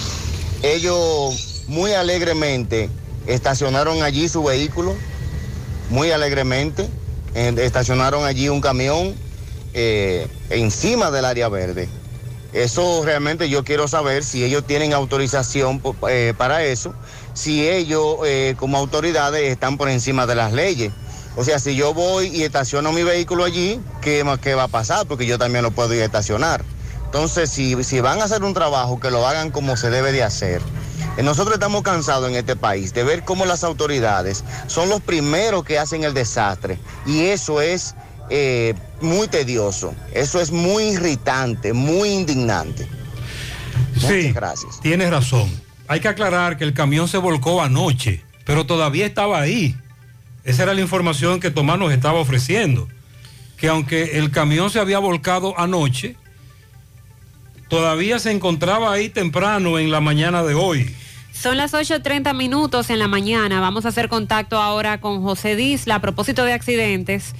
ellos muy alegremente estacionaron allí su vehículo, muy alegremente, estacionaron allí un camión eh, encima del área verde. Eso realmente yo quiero saber si ellos tienen autorización eh, para eso, si ellos eh, como autoridades están por encima de las leyes. O sea, si yo voy y estaciono mi vehículo allí, ¿qué, qué va a pasar? Porque yo también lo puedo ir a estacionar. Entonces, si, si van a hacer un trabajo, que lo hagan como se debe de hacer. Eh, Nosotros estamos cansados en este país de ver cómo las autoridades son los primeros que hacen el desastre. Y eso es eh, muy tedioso, eso es muy irritante, muy indignante. Sí, gracias. tienes razón. Hay que aclarar que el camión se volcó anoche, pero todavía estaba ahí. Esa era la información que Tomás nos estaba ofreciendo. Que aunque el camión se había volcado anoche, todavía se encontraba ahí temprano en la mañana de hoy. Son las 8.30 minutos en la mañana. Vamos a hacer contacto ahora con José Disla a propósito de accidentes.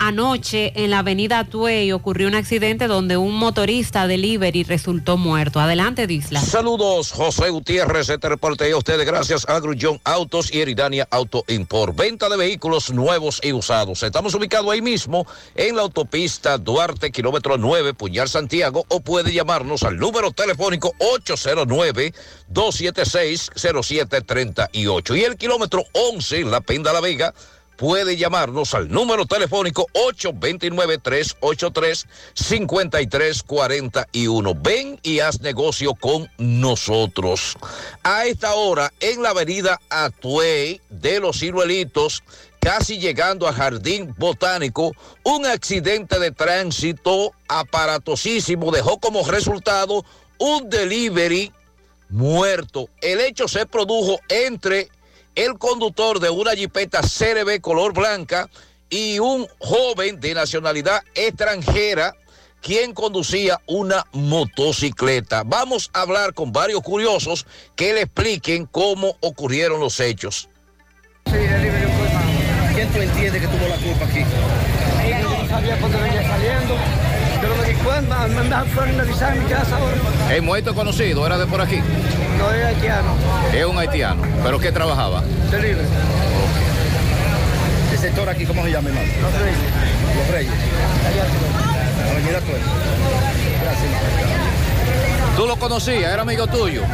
Anoche en la avenida Tuey ocurrió un accidente donde un motorista delivery resultó muerto. Adelante, Disla. Saludos, José Gutiérrez, este reporte a ustedes gracias a Grullón Autos y Eridania Auto Import. Venta de vehículos nuevos y usados. Estamos ubicados ahí mismo en la autopista Duarte, kilómetro 9, Puñal Santiago, o puede llamarnos al número telefónico 809-276-0738. Y el kilómetro 11, La Penda La Vega, puede llamarnos al número telefónico 829-383-5341. Ven y haz negocio con nosotros. A esta hora, en la avenida Atuey de los Ciruelitos, casi llegando a Jardín Botánico, un accidente de tránsito aparatosísimo dejó como resultado un delivery muerto. El hecho se produjo entre el conductor de una jipeta CRB color blanca y un joven de nacionalidad extranjera quien conducía una motocicleta. Vamos a hablar con varios curiosos que le expliquen cómo ocurrieron los hechos. ¿Quién tú entiendes que tuvo la culpa aquí? Ella no sabía cuándo venía saliendo. Yo no me di cuenta, me me fueron a avisar en mi casa ahora. ¿El muerto conocido era de por aquí? No es haitiano, Es un haitiano. ¿Pero qué trabajaba? delivery. ¿El sector aquí cómo se llama, hermano? Los reyes. Los Reyes. Avenida Tuel. ¿Tú lo conocías? ¿Era amigo tuyo? No,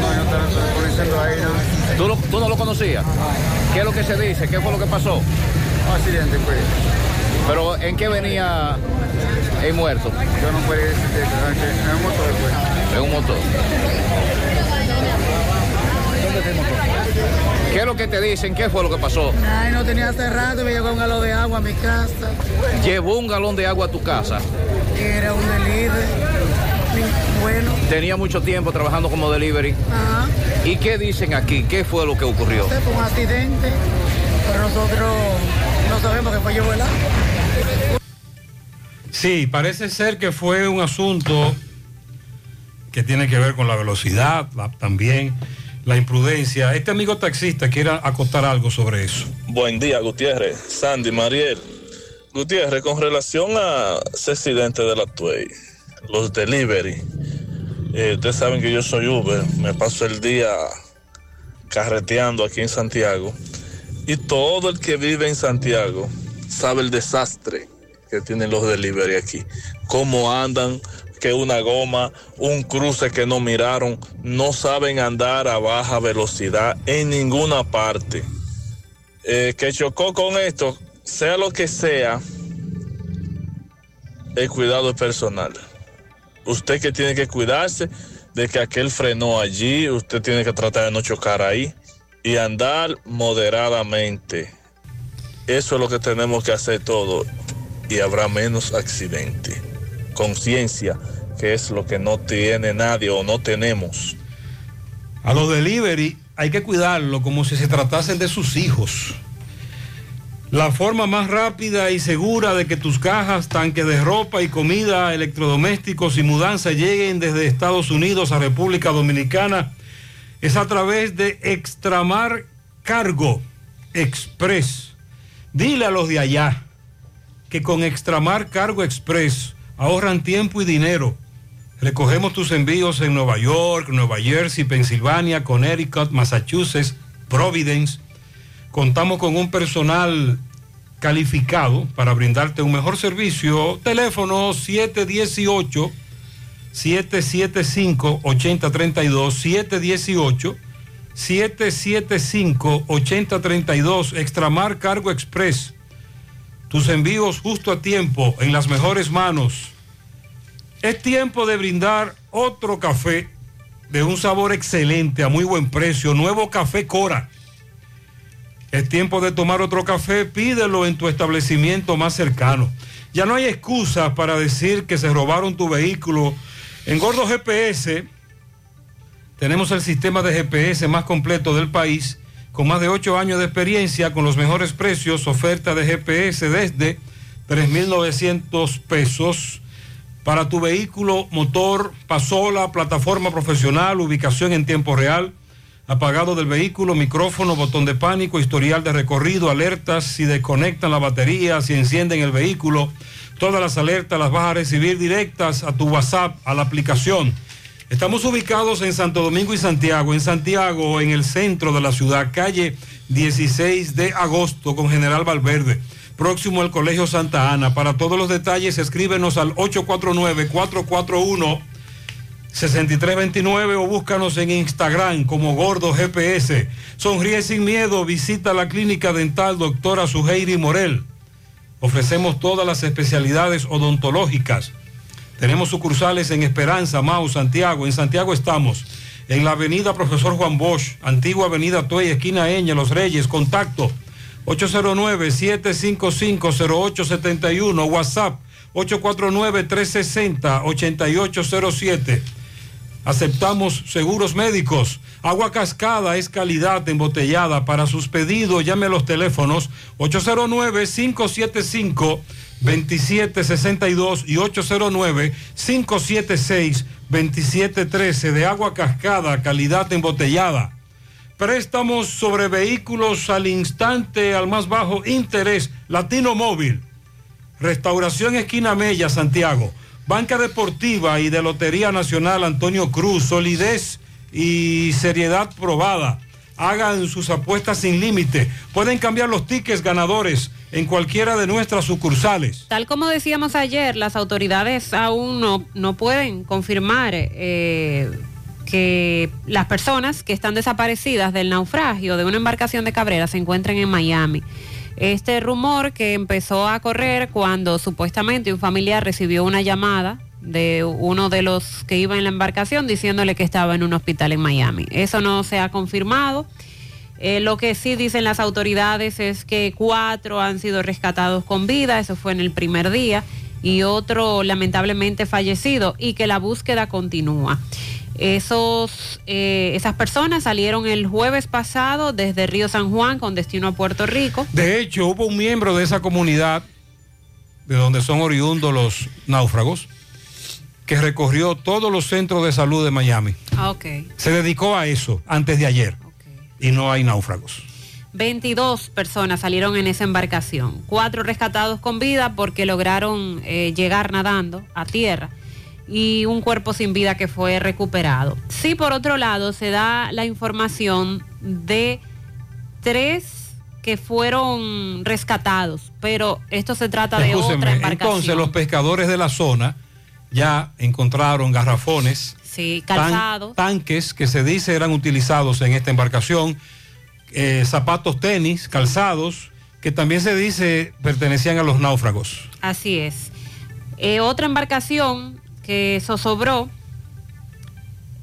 no, yo te lo estoy diciendo ahí, ¿no? ¿Tú, lo- tú no lo conocías? ¿Qué es lo que se dice? ¿Qué fue lo que pasó? Accidente, pues. ¿Pero en qué venía el muerto? Yo no puedo decirte, en un motor, pues. En un motor. ¿Qué es lo que te dicen? ¿Qué fue lo que pasó? Ay, no tenía hace rato, me llegó un galón de agua a mi casa. Llevó un galón de agua a tu casa. Era un delivery. Bueno, Tenía mucho tiempo trabajando como delivery. ajá. ¿Y qué dicen aquí? ¿Qué fue lo que ocurrió? Fue un accidente, pero nosotros no sabemos que fue llevó el agua. Sí, parece ser que fue un asunto que tiene que ver con la velocidad, también la imprudencia. Este amigo taxista quiere acotar algo sobre eso. Buen día, Gutiérrez, Sandy, Mariel. Gutiérrez, con relación a ese accidente de la Tuey, los delivery, eh, ustedes saben que yo soy Uber, me paso el día carreteando aquí en Santiago y todo el que vive en Santiago sabe el desastre que tienen los delivery aquí, cómo andan, que una goma, un cruce que no miraron, no saben andar a baja velocidad en ninguna parte eh, que chocó con esto, sea lo que sea, el cuidado personal. Usted que tiene que cuidarse de que aquel frenó allí, usted tiene que tratar de no chocar ahí y andar moderadamente. Eso es lo que tenemos que hacer todo y habrá menos accidentes. Conciencia, que es lo que no tiene nadie o no tenemos. A los delivery hay que cuidarlo como si se tratasen de sus hijos. La forma más rápida y segura de que tus cajas, tanques de ropa y comida, electrodomésticos y mudanza lleguen desde Estados Unidos a República Dominicana es a través de Extramar Cargo Express. Dile a los de allá que con Extramar Cargo Express ahorran tiempo y dinero. Recogemos tus envíos en Nueva York, Nueva Jersey, Pensilvania, Connecticut, Massachusetts, Providence. Contamos con un personal calificado para brindarte un mejor servicio. Teléfono 718 775 8032 718 775 8032 Extramar Cargo Express. Tus envíos justo a tiempo en las mejores manos. Es tiempo de brindar otro café de un sabor excelente a muy buen precio. Nuevo café Cora. Es tiempo de tomar otro café. Pídelo en tu establecimiento más cercano. Ya no hay excusas para decir que se robaron tu vehículo. En Gordo GPS tenemos el sistema de GPS más completo del país, con más de 8 años de experiencia, con los mejores precios, oferta de GPS desde 3.900 pesos para tu vehículo, motor, pasola, plataforma profesional, ubicación en tiempo real, apagado del vehículo, micrófono, botón de pánico, historial de recorrido, alertas si desconectan la batería, si encienden el vehículo. Todas las alertas las vas a recibir directas a tu WhatsApp, a la aplicación. Estamos ubicados en Santo Domingo y Santiago. En Santiago, en el centro de la ciudad, calle 16 de agosto con General Valverde, próximo al Colegio Santa Ana. Para todos los detalles, escríbenos al 849-441-6329 o búscanos en Instagram como Gordo GPS. Sonríe sin miedo, visita la clínica dental doctora Suheiri Morel. Ofrecemos todas las especialidades odontológicas. Tenemos sucursales en Esperanza, Mau, Santiago. En Santiago estamos en la avenida Profesor Juan Bosch, antigua avenida Tuey, esquina Eña, Los Reyes. Contacto 809-755-0871. WhatsApp 849-360-8807. Aceptamos seguros médicos. Agua cascada es calidad embotellada. Para sus pedidos, llame a los teléfonos 809-575-2762 y 809-576-2713 de agua cascada, calidad embotellada. Préstamos sobre vehículos al instante, al más bajo interés. Latino Móvil. Restauración Esquina Mella, Santiago. Banca Deportiva y de Lotería Nacional Antonio Cruz. Solidez y seriedad probada. Hagan sus apuestas sin límite. Pueden cambiar los tickets ganadores en cualquiera de nuestras sucursales. Tal como decíamos ayer, las autoridades aún no, no pueden confirmar eh, que las personas que están desaparecidas del naufragio de una embarcación de Cabrera se encuentren en Miami. Este rumor que empezó a correr cuando supuestamente un familiar recibió una llamada de uno de los que iba en la embarcación diciéndole que estaba en un hospital en Miami. Eso no se ha confirmado. Eh, lo que sí dicen las autoridades es que cuatro han sido rescatados con vida, eso fue en el primer día, y otro lamentablemente fallecido y que la búsqueda continúa. Esos, eh, esas personas salieron el jueves pasado desde Río San Juan con destino a Puerto Rico. De hecho, hubo un miembro de esa comunidad, de donde son oriundos los náufragos, que recorrió todos los centros de salud de Miami. Ah, Ok. Se dedicó a eso antes de ayer. Y no hay náufragos. 22 personas salieron en esa embarcación, cuatro rescatados con vida porque lograron eh, llegar nadando a tierra y un cuerpo sin vida que fue recuperado. Sí, por otro lado, se da la información de tres que fueron rescatados, pero esto se trata de otra embarcación. entonces los pescadores de la zona ya encontraron garrafones, sí, tan- tanques que se dice eran utilizados en esta embarcación, eh, zapatos tenis, calzados, que también se dice pertenecían a los náufragos. Así es. Eh, otra embarcación que zozobró,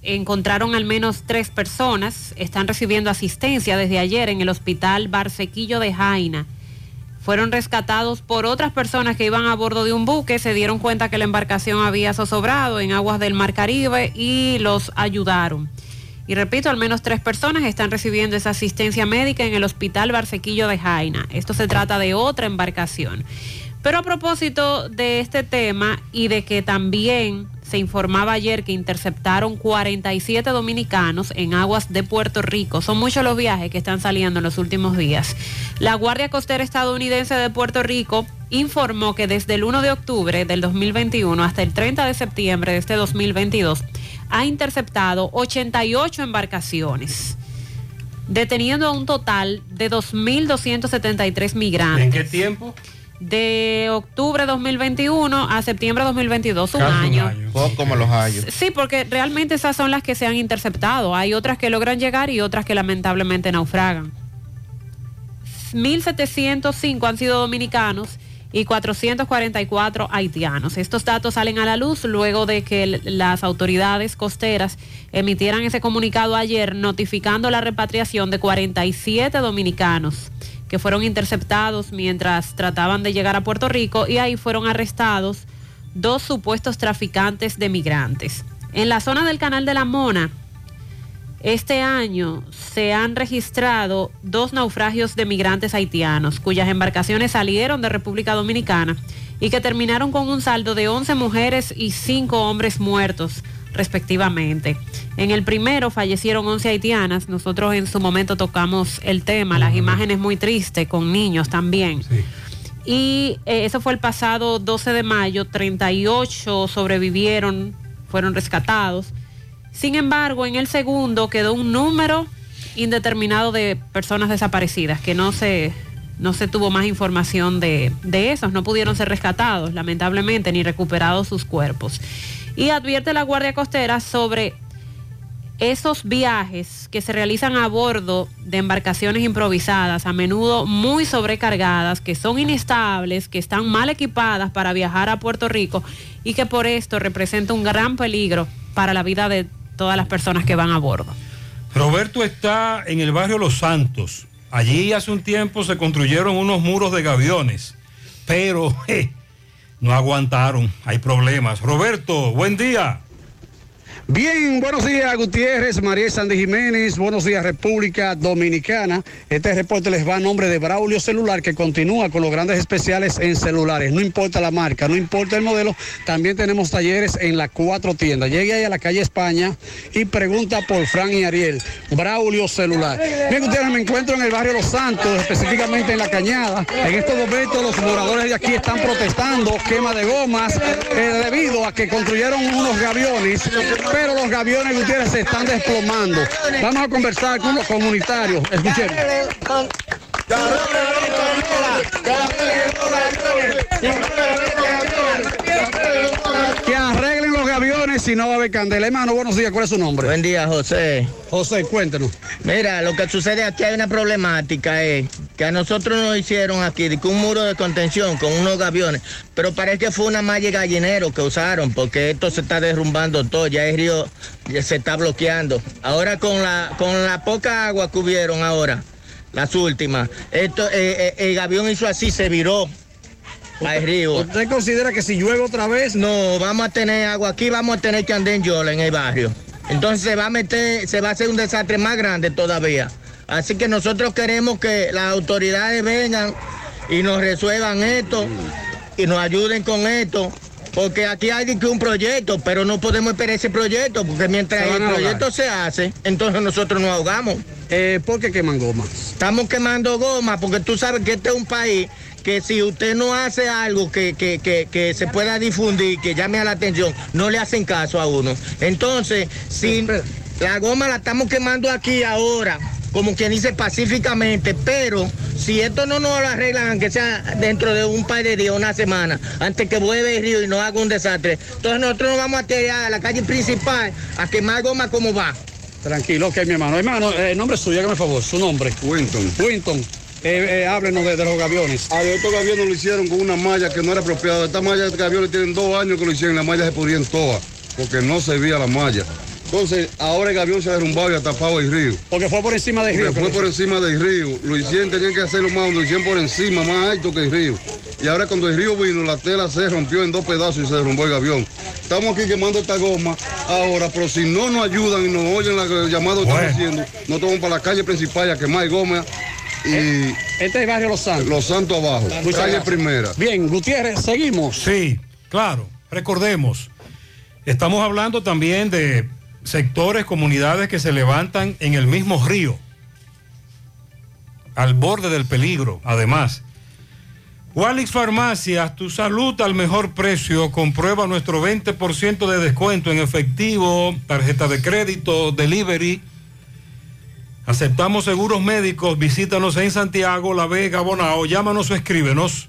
encontraron al menos tres personas, están recibiendo asistencia desde ayer en el hospital Barsequillo de Jaina. Fueron rescatados por otras personas que iban a bordo de un buque, se dieron cuenta que la embarcación había zozobrado en aguas del Mar Caribe y los ayudaron. Y repito, al menos tres personas están recibiendo esa asistencia médica en el Hospital Barsequillo de Jaina. Esto se trata de otra embarcación. Pero a propósito de este tema y de que también se informaba ayer que interceptaron 47 dominicanos en aguas de Puerto Rico. Son muchos los viajes que están saliendo en los últimos días. La Guardia Costera Estadounidense de Puerto Rico informó que desde el 1 de octubre del 2021 hasta el 30 de septiembre de este 2022 ha interceptado 88 embarcaciones, deteniendo a un total de 2.273 migrantes. ¿En qué tiempo? De octubre 2021 a septiembre 2022, un año. como los hallos. Sí, porque realmente esas son las que se han interceptado. Hay otras que logran llegar y otras que lamentablemente naufragan. 1.705 han sido dominicanos y 444 haitianos. Estos datos salen a la luz luego de que las autoridades costeras emitieran ese comunicado ayer notificando la repatriación de 47 dominicanos que fueron interceptados mientras trataban de llegar a Puerto Rico y ahí fueron arrestados dos supuestos traficantes de migrantes. En la zona del Canal de la Mona, este año se han registrado dos naufragios de migrantes haitianos cuyas embarcaciones salieron de República Dominicana y que terminaron con un saldo de 11 mujeres y 5 hombres muertos respectivamente. En el primero fallecieron 11 haitianas. Nosotros en su momento tocamos el tema, las imágenes muy tristes con niños también. Y eh, eso fue el pasado 12 de mayo, 38 sobrevivieron, fueron rescatados. Sin embargo, en el segundo quedó un número indeterminado de personas desaparecidas, que no se, no se tuvo más información de, de esos, no pudieron ser rescatados, lamentablemente, ni recuperados sus cuerpos. Y advierte la Guardia Costera sobre esos viajes que se realizan a bordo de embarcaciones improvisadas, a menudo muy sobrecargadas, que son inestables, que están mal equipadas para viajar a Puerto Rico y que por esto representa un gran peligro para la vida de todas las personas que van a bordo. Roberto está en el barrio Los Santos. Allí hace un tiempo se construyeron unos muros de gaviones, pero no aguantaron, hay problemas. Roberto, buen día. Bien, buenos días Gutiérrez, María Sandy Jiménez, buenos días República Dominicana. Este reporte les va a nombre de Braulio Celular que continúa con los grandes especiales en celulares. No importa la marca, no importa el modelo, también tenemos talleres en las cuatro tiendas. Llegue ahí a la calle España y pregunta por Fran y Ariel. Braulio Celular. Bien, Gutiérrez, me encuentro en el barrio Los Santos, específicamente en la Cañada. En estos momentos los moradores de aquí están protestando quema de gomas eh, debido a que construyeron unos gaviones pero los gaviones Gutiérrez se están desplomando. Vamos a conversar con los comunitarios. Escuchemos. Si no va a haber candela. Hermano, buenos días, ¿cuál es su nombre? Buen día, José. José, cuéntenos. Mira, lo que sucede aquí hay una problemática, es que a nosotros nos hicieron aquí de que un muro de contención con unos gaviones, pero parece que fue una malla gallinero que usaron, porque esto se está derrumbando todo, ya el río ya se está bloqueando. Ahora con la, con la poca agua que hubieron ahora, las últimas, esto, eh, eh, el gavión hizo así, se viró al río. ¿Usted considera que si llueve otra vez? No, vamos a tener agua aquí, vamos a tener que andar en Yola, en el barrio. Entonces se va a meter, se va a hacer un desastre más grande todavía. Así que nosotros queremos que las autoridades vengan y nos resuelvan esto y nos ayuden con esto. Porque aquí hay que un proyecto, pero no podemos esperar ese proyecto, porque mientras el ahogar. proyecto se hace, entonces nosotros nos ahogamos. Eh, ¿Por qué queman goma? Estamos quemando goma, porque tú sabes que este es un país que si usted no hace algo que, que, que, que se pueda difundir, que llame a la atención, no le hacen caso a uno. Entonces, si la goma la estamos quemando aquí ahora, como quien dice pacíficamente, pero si esto no nos lo arreglan, aunque sea dentro de un par de días, una semana, antes que vuelva el río y no haga un desastre, entonces nosotros nos vamos a tirar a la calle principal a quemar goma como va. Tranquilo, ok, mi hermano. Hermano, eh, nombre suyo, hágame favor, su nombre. Winton. Winton, eh, eh, háblenos de, de los gaviones. A ver, estos gaviones lo hicieron con una malla que no era apropiada. Estas mallas de gaviones tienen dos años que lo hicieron, las mallas se pudrían todas, porque no servía la malla. Entonces, ahora el gavión se ha derrumbado y ha tapado el río. Porque fue por encima del río. Porque fue por encima del río. Lo hicieron, tenían que hacerlo más, lo hicieron por encima, más alto que el río. Y ahora cuando el río vino, la tela se rompió en dos pedazos y se derrumbó el gavión. Estamos aquí quemando esta goma ahora, pero si no nos ayudan y nos oyen la- el llamado que estamos haciendo, nos vamos para la calle principal a quemar goma y... Este es el barrio Los Santos. Los Santos abajo, calle gracias. primera. Bien, Gutiérrez, seguimos. Sí, claro. Recordemos, estamos hablando también de sectores, comunidades que se levantan en el mismo río, al borde del peligro, además. Walix Farmacias, tu salud al mejor precio. Comprueba nuestro 20% de descuento en efectivo, tarjeta de crédito, delivery. Aceptamos seguros médicos. Visítanos en Santiago, La Vega, Bonao. Llámanos o escríbenos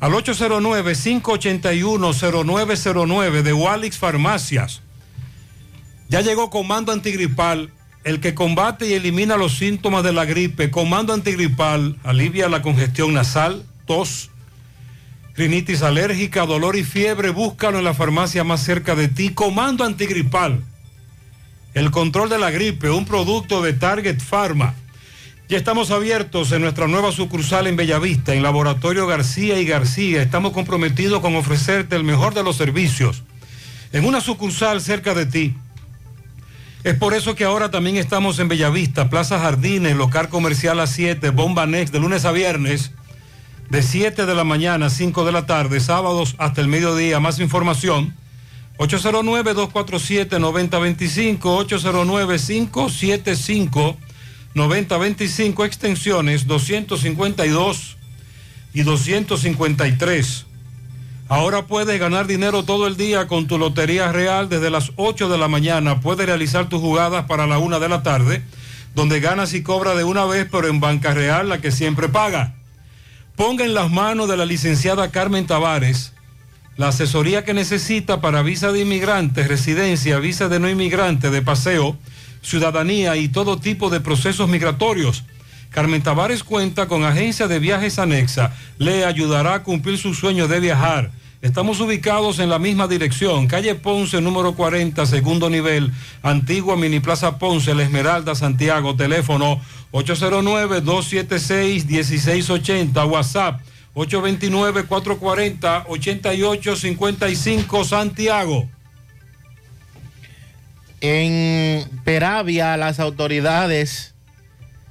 al 809-581-0909 de Walix Farmacias. Ya llegó Comando Antigripal, el que combate y elimina los síntomas de la gripe. Comando Antigripal alivia la congestión nasal, tos, rinitis alérgica, dolor y fiebre. Búscalo en la farmacia más cerca de ti. Comando Antigripal. El control de la gripe, un producto de Target Pharma. Ya estamos abiertos en nuestra nueva sucursal en Bellavista, en Laboratorio García y García. Estamos comprometidos con ofrecerte el mejor de los servicios en una sucursal cerca de ti. Es por eso que ahora también estamos en Bellavista, Plaza Jardines, local comercial a 7, Bomba Next, de lunes a viernes, de 7 de la mañana a 5 de la tarde, sábados hasta el mediodía. Más información, 809-247-9025, 809-575-9025, extensiones 252 y 253. Ahora puedes ganar dinero todo el día con tu Lotería Real desde las 8 de la mañana. Puedes realizar tus jugadas para la 1 de la tarde, donde ganas y cobras de una vez, pero en Banca Real, la que siempre paga. Ponga en las manos de la licenciada Carmen Tavares la asesoría que necesita para visa de inmigrantes, residencia, visa de no inmigrante, de paseo, ciudadanía y todo tipo de procesos migratorios. Carmen Tavares cuenta con agencia de viajes anexa. Le ayudará a cumplir su sueño de viajar. Estamos ubicados en la misma dirección, calle Ponce, número 40, segundo nivel, antigua Mini Plaza Ponce, La Esmeralda, Santiago, teléfono 809-276-1680, WhatsApp 829-440-8855, Santiago. En Peravia, las autoridades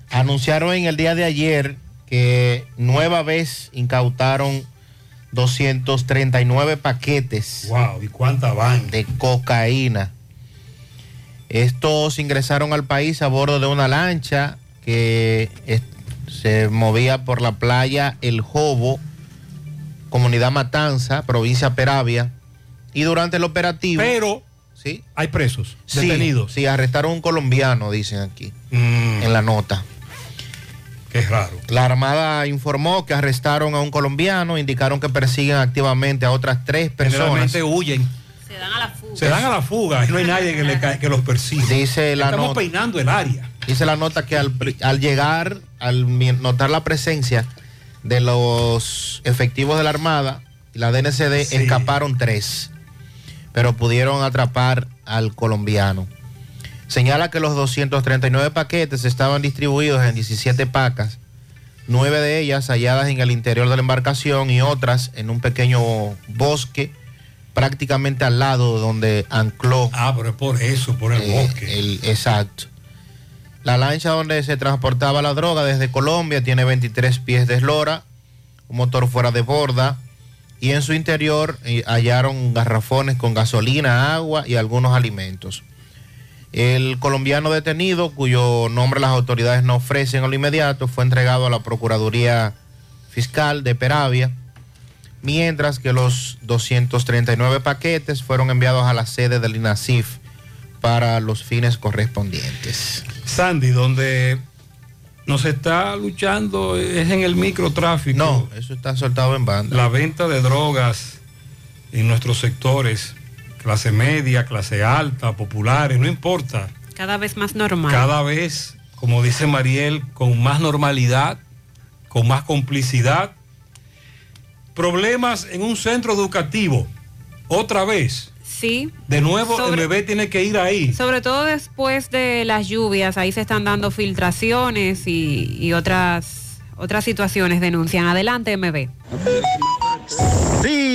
anunciaron en el día de ayer que nueva vez incautaron 239 paquetes. Wow, ¿y cuánta van? De cocaína. Estos ingresaron al país a bordo de una lancha que es- se movía por la playa El Jobo, comunidad Matanza, provincia Peravia. Y durante el operativo. Pero sí, hay presos, Sí, detenidos. Sí, arrestaron a un colombiano, dicen aquí, Mm. en la nota. Qué raro. La Armada informó que arrestaron a un colombiano, indicaron que persiguen activamente a otras tres personas. Generalmente huyen. Se dan a la fuga. Se dan a la fuga y no hay nadie que, le que los persiga. Dice la Estamos nota. peinando el área. Dice la nota que al, llegar, al notar la presencia de los efectivos de la Armada y la DNCD, Sí. escaparon tres, pero pudieron atrapar al colombiano. Señala que los 239 paquetes estaban distribuidos en 17 pacas, nueve de ellas halladas en el interior de la embarcación y otras en un pequeño bosque prácticamente al lado donde ancló. Ah, pero es por eso, por el Eh, bosque. el- exacto. La lancha donde se transportaba la droga desde Colombia tiene 23 pies de eslora, un motor fuera de borda y en su interior eh, hallaron garrafones con gasolina, agua y algunos alimentos. El colombiano detenido, cuyo nombre las autoridades no ofrecen a lo inmediato, fue entregado a la Procuraduría Fiscal de Peravia, mientras que los 239 paquetes fueron enviados a la sede del INASIF para los fines correspondientes. Sandy, donde nos está luchando es en el microtráfico. No, eso está soltado en banda. La venta de drogas en nuestros sectores, clase media, clase alta, populares, no importa. Cada vez más normal. Cada vez, como dice Mariel, con más normalidad, con más complicidad. Problemas en un centro educativo. Otra vez. Sí. De nuevo, Sobre- el bebé tiene que ir ahí. Sobre todo después de las lluvias, ahí se están dando filtraciones y, y otras, otras situaciones denuncian. Adelante, MB. Sí,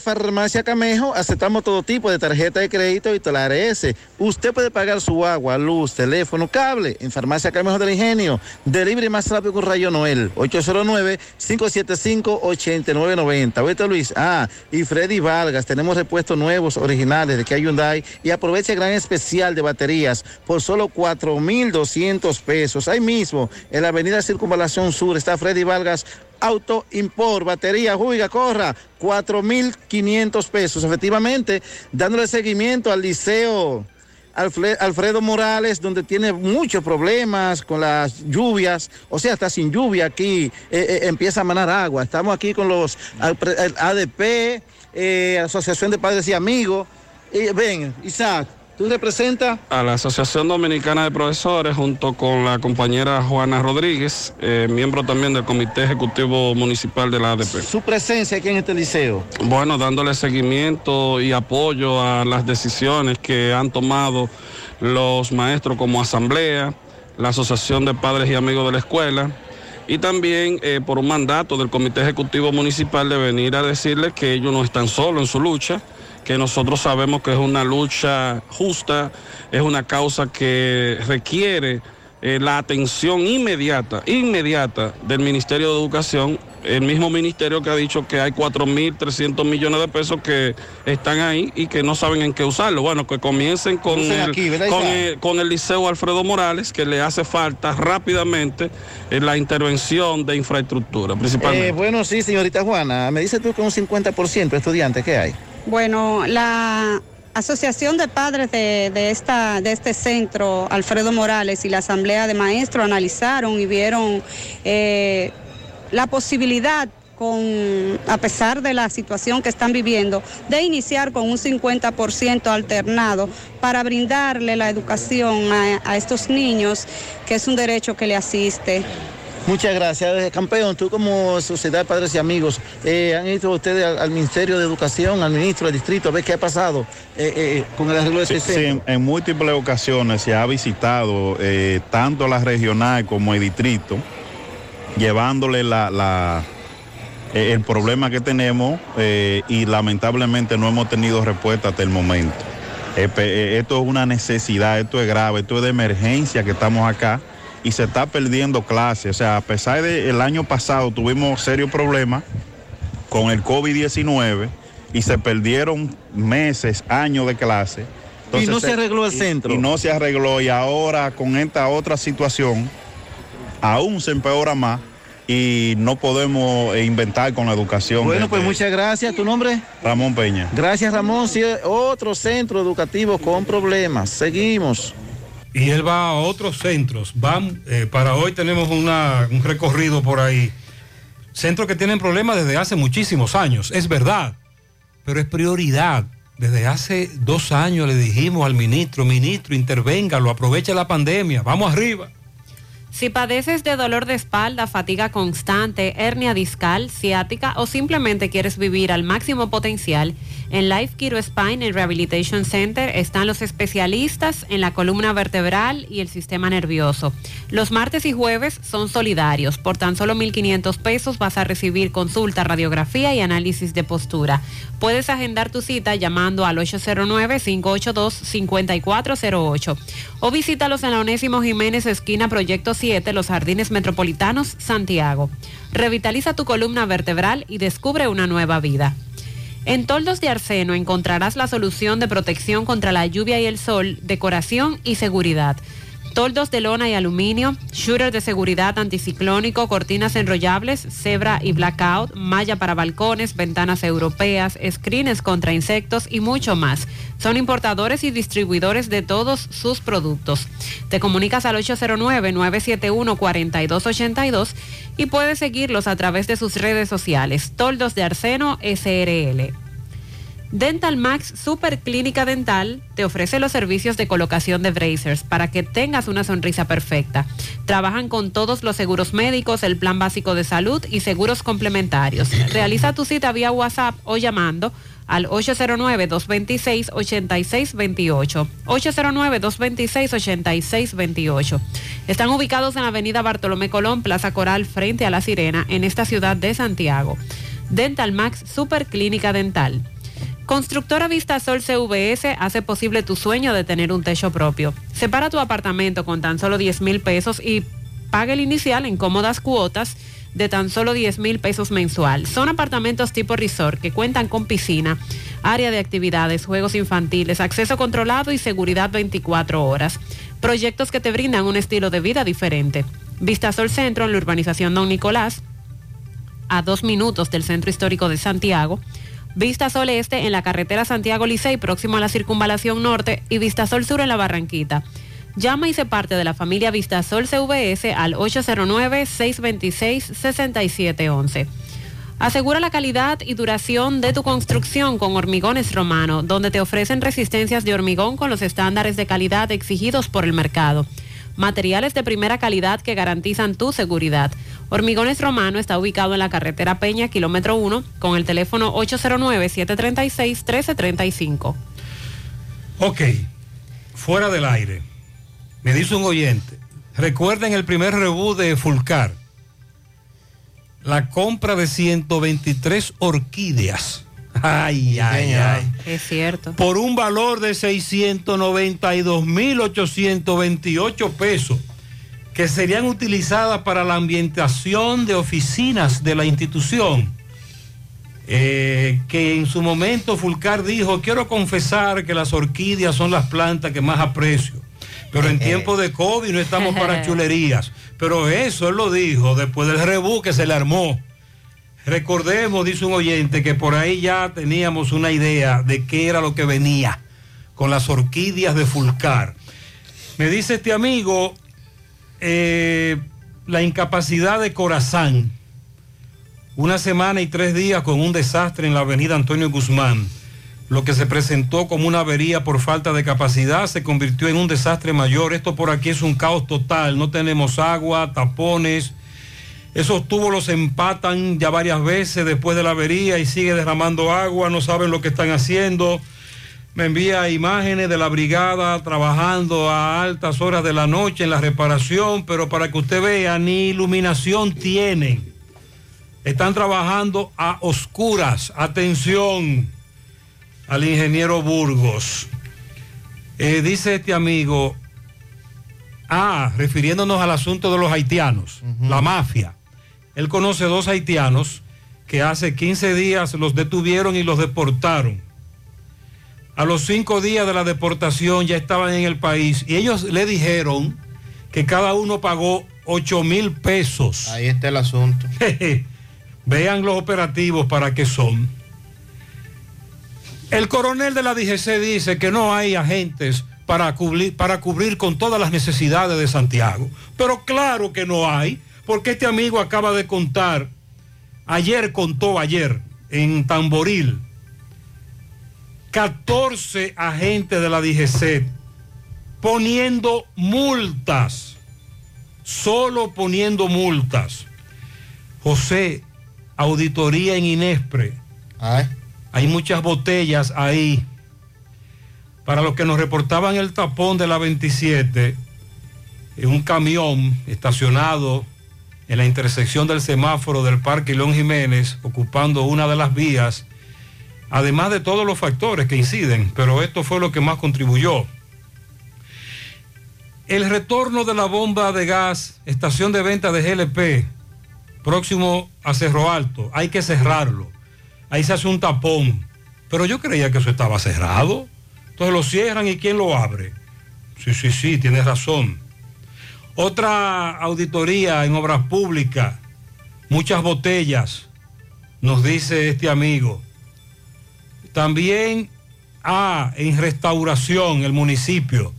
Farmacia Camejo, aceptamos todo tipo de tarjeta de crédito y tolares. Usted puede pagar su agua, luz, teléfono, cable en Farmacia Camejo del Ingenio. Delivery más rápido con Rayo Noel, 809-575-8990. Oíste Luis, ah, y Freddy Vargas, tenemos repuestos nuevos, originales de que Hyundai y aprovecha el gran especial de baterías por solo 4,200 pesos. Ahí mismo, en la avenida Circunvalación Sur, está Freddy Vargas Auto Import, batería, juiga, corra, 4.500 pesos. Efectivamente, dándole seguimiento al liceo Alfredo Morales, donde tiene muchos problemas con las lluvias, o sea, está sin lluvia aquí, eh, eh, empieza a manar agua. Estamos aquí con los ADP, eh, Asociación de Padres y Amigos. Ven, Isaac, ¿tú representas? a la Asociación Dominicana de Profesores junto con la compañera Juana Rodríguez, eh, miembro también del Comité Ejecutivo Municipal de la ADP. Su presencia aquí en este liceo. Bueno, dándole seguimiento y apoyo a las decisiones que han tomado los maestros como asamblea, la Asociación de Padres y Amigos de la Escuela y también eh, por un mandato del Comité Ejecutivo Municipal de venir a decirles que ellos no están solos en su lucha, que nosotros sabemos que es una lucha justa, es una causa que requiere eh, la atención inmediata, inmediata del Ministerio de Educación, el mismo ministerio que ha dicho que hay 4.300 millones de pesos que están ahí y que no saben en qué usarlo. Bueno, que comiencen con, el, aquí, ¿verdad, con, el, con el Liceo Alfredo Morales, que le hace falta rápidamente eh, la intervención de infraestructura, principalmente. Eh, bueno, sí, señorita Juana, me dice tú que un 50% de estudiantes, ¿qué hay? Bueno, la Asociación de Padres de, de esta, de este centro, Alfredo Morales, y la Asamblea de Maestros analizaron y vieron eh, la posibilidad, con, a pesar de la situación que están viviendo, de iniciar con un 50% alternado para brindarle la educación a, a estos niños, que es un derecho que le asiste. Muchas gracias, Eh, campeón. Tú como Sociedad de Padres y Amigos, eh, ¿han ido ustedes al, al Ministerio de Educación, al ministro del distrito, a ver qué ha pasado eh, eh, con el arreglo de Sí, ese sí, en, en múltiples ocasiones se ha visitado tanto la regional como el distrito, llevándole la, la- el problema que tenemos y lamentablemente no hemos tenido respuesta hasta el momento. Esto es una necesidad, esto es grave, esto es de emergencia que estamos acá y se está perdiendo clases. O sea, a pesar de el año pasado tuvimos serios problemas con el COVID-19 y se perdieron meses, años de clase. Y no se arregló el y- centro. Y no se arregló y ahora con esta otra situación aún se empeora más y no podemos eh, inventar con la educación. Bueno, de- pues de muchas gracias. ¿Tu nombre? Ramón Peña. Gracias, Ramón. Sí, otro centro educativo con problemas. Seguimos. Y él va a otros centros. Van, eh, para hoy tenemos un recorrido por ahí. Centros que tienen problemas desde hace muchísimos años, es verdad, pero es prioridad Desde hace dos años le dijimos al ministro, ministro, intervéngalo, aproveche la pandemia, vamos arriba. Si padeces de dolor de espalda, fatiga constante, hernia discal, ciática o simplemente quieres vivir al máximo potencial, en Life Kiro Spine and Rehabilitation Center están los especialistas en la columna vertebral y el sistema nervioso. Los martes y jueves son solidarios. Por tan solo 1.500 pesos vas a recibir consulta, radiografía y análisis de postura. Puedes agendar tu cita llamando al 809-582-5408 o visítalos en la Onésimo Jiménez, esquina Proyecto 7, Los Jardines Metropolitanos, Santiago. Revitaliza tu columna vertebral y descubre una nueva vida. En Toldos de Arseno encontrarás la solución de protección contra la lluvia y el sol, decoración y seguridad. Toldos de lona y aluminio, shooter de seguridad anticiclónico, cortinas enrollables, cebra y blackout, malla para balcones, ventanas europeas, screens contra insectos y mucho más. Son importadores y distribuidores de todos sus productos. Te comunicas al 809-971-4282 y puedes seguirlos a través de sus redes sociales. Toldos de Arseno SRL. Dental Max Super Clínica Dental te ofrece los servicios de colocación de bracers para que tengas una sonrisa perfecta. Trabajan con todos los seguros médicos, el plan básico de salud y seguros complementarios. Realiza tu cita vía WhatsApp o llamando al 809-226-8628. 809-226-8628. Están ubicados en la avenida Bartolomé Colón, Plaza Coral, frente a La Sirena, en esta ciudad de Santiago. Dental Max Super Clínica Dental. Constructora Vistasol CVS hace posible tu sueño de tener un techo propio. Separa tu apartamento con tan solo 10 mil pesos y paga el inicial en cómodas cuotas de tan solo 10 mil pesos mensual. Son apartamentos tipo resort que cuentan con piscina, área de actividades, juegos infantiles, acceso controlado y seguridad 24 horas. Proyectos que te brindan un estilo de vida diferente. Vistasol Centro en la urbanización Don Nicolás, a dos minutos del centro histórico de Santiago. Vista Sol Este en la carretera Santiago Licey, próximo a la circunvalación norte, y Vista Sol Sur en la Barranquita. Llama y se parte de la familia Vistasol CVS al 809-626-6711. Asegura la calidad y duración de tu construcción con Hormigones Romano, donde te ofrecen resistencias de hormigón con los estándares de calidad exigidos por el mercado. Materiales de primera calidad que garantizan tu seguridad. Hormigones Romano está ubicado en la carretera Peña, kilómetro 1, con el teléfono 809-736-1335. Ok, fuera del aire. Me dice un oyente, recuerden el primer reboot de Fulcar. La compra de 123 orquídeas. Ay, ay, ay. Es cierto. Por un valor de 692.828 pesos que serían utilizadas para la ambientación de oficinas de la institución. Eh, que en su momento Fulcar dijo, quiero confesar que las orquídeas son las plantas que más aprecio, pero en tiempo de COVID no estamos para chulerías. Pero eso él lo dijo después del rebú que se le armó. Recordemos, dice un oyente, que por ahí ya teníamos una idea de qué era lo que venía con las orquídeas de Fulcar. Me dice este amigo, eh, la incapacidad de Corazán, una semana y tres días con un desastre en la avenida Antonio Guzmán. Lo que se presentó como una avería por falta de capacidad se convirtió en un desastre mayor. Esto por aquí es un caos total. No tenemos agua, tapones. Esos tubos los empatan ya varias veces después de la avería y sigue derramando agua. No saben lo que están haciendo. Me envía imágenes de la brigada trabajando a altas horas de la noche en la reparación, pero para que usted vea, ni iluminación tienen. Están trabajando a oscuras. Atención al ingeniero Burgos. Eh, dice este amigo, ah, refiriéndonos al asunto de los haitianos, la mafia. Él conoce dos haitianos que hace 15 días los detuvieron y los deportaron. A los cinco días de la deportación ya estaban en el país y ellos le dijeron que cada uno pagó 8 mil pesos. Ahí está el asunto. Vean los operativos para qué son. El coronel de la DGC dice que no hay agentes para cubrir, para cubrir con todas las necesidades de Santiago. Pero claro que no hay, porque este amigo acaba de contar, ayer contó ayer en Tamboril, 14 agentes de la DGC poniendo multas, solo poniendo multas. José, auditoría en Inespre. Hay muchas botellas ahí. Para los que nos reportaban el tapón de la 27, en un camión estacionado en la intersección del semáforo del Parque León Jiménez, ocupando una de las vías, además de todos los factores que inciden, pero esto fue lo que más contribuyó. El retorno de la bomba de gas, estación de venta de GLP, próximo a Cerro Alto, hay que cerrarlo. Ahí se hace un tapón. Pero yo creía que eso estaba cerrado. Entonces lo cierran y ¿quién lo abre? Sí, sí, sí, tienes razón. Otra auditoría en obras públicas, muchas botellas, nos dice este amigo. También, ah, en restauración, el municipio,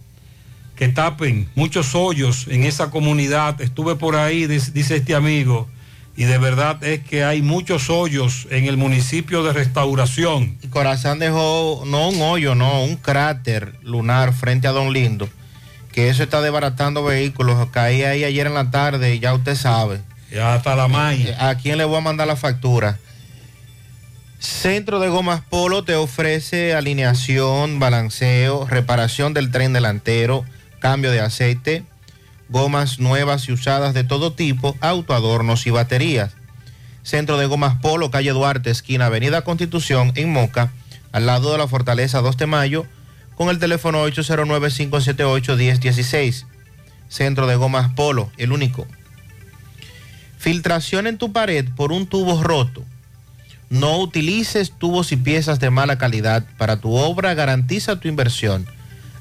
que tapen muchos hoyos en esa comunidad. Estuve por ahí, dice este amigo, y de verdad es que hay muchos hoyos en el municipio de restauración. Y Corazán dejó, no un hoyo, no, un cráter lunar frente a Don Lindo, que eso está desbaratando vehículos. Caí ahí ayer en la tarde y ya usted sabe. Ya está la maíz. ¿A quién le voy a mandar la factura? Centro de Gomas Polo te ofrece alineación, balanceo, reparación del tren delantero, cambio de aceite, gomas nuevas y usadas de todo tipo, autoadornos y baterías. Centro de Gomas Polo, calle Duarte, esquina Avenida Constitución, en Moca, al lado de la Fortaleza 2 de Mayo, con el teléfono 809-578-1016. Centro de Gomas Polo, el único. Filtración en tu pared por un tubo roto. No utilices tubos y piezas de mala calidad. Para tu obra garantiza tu inversión.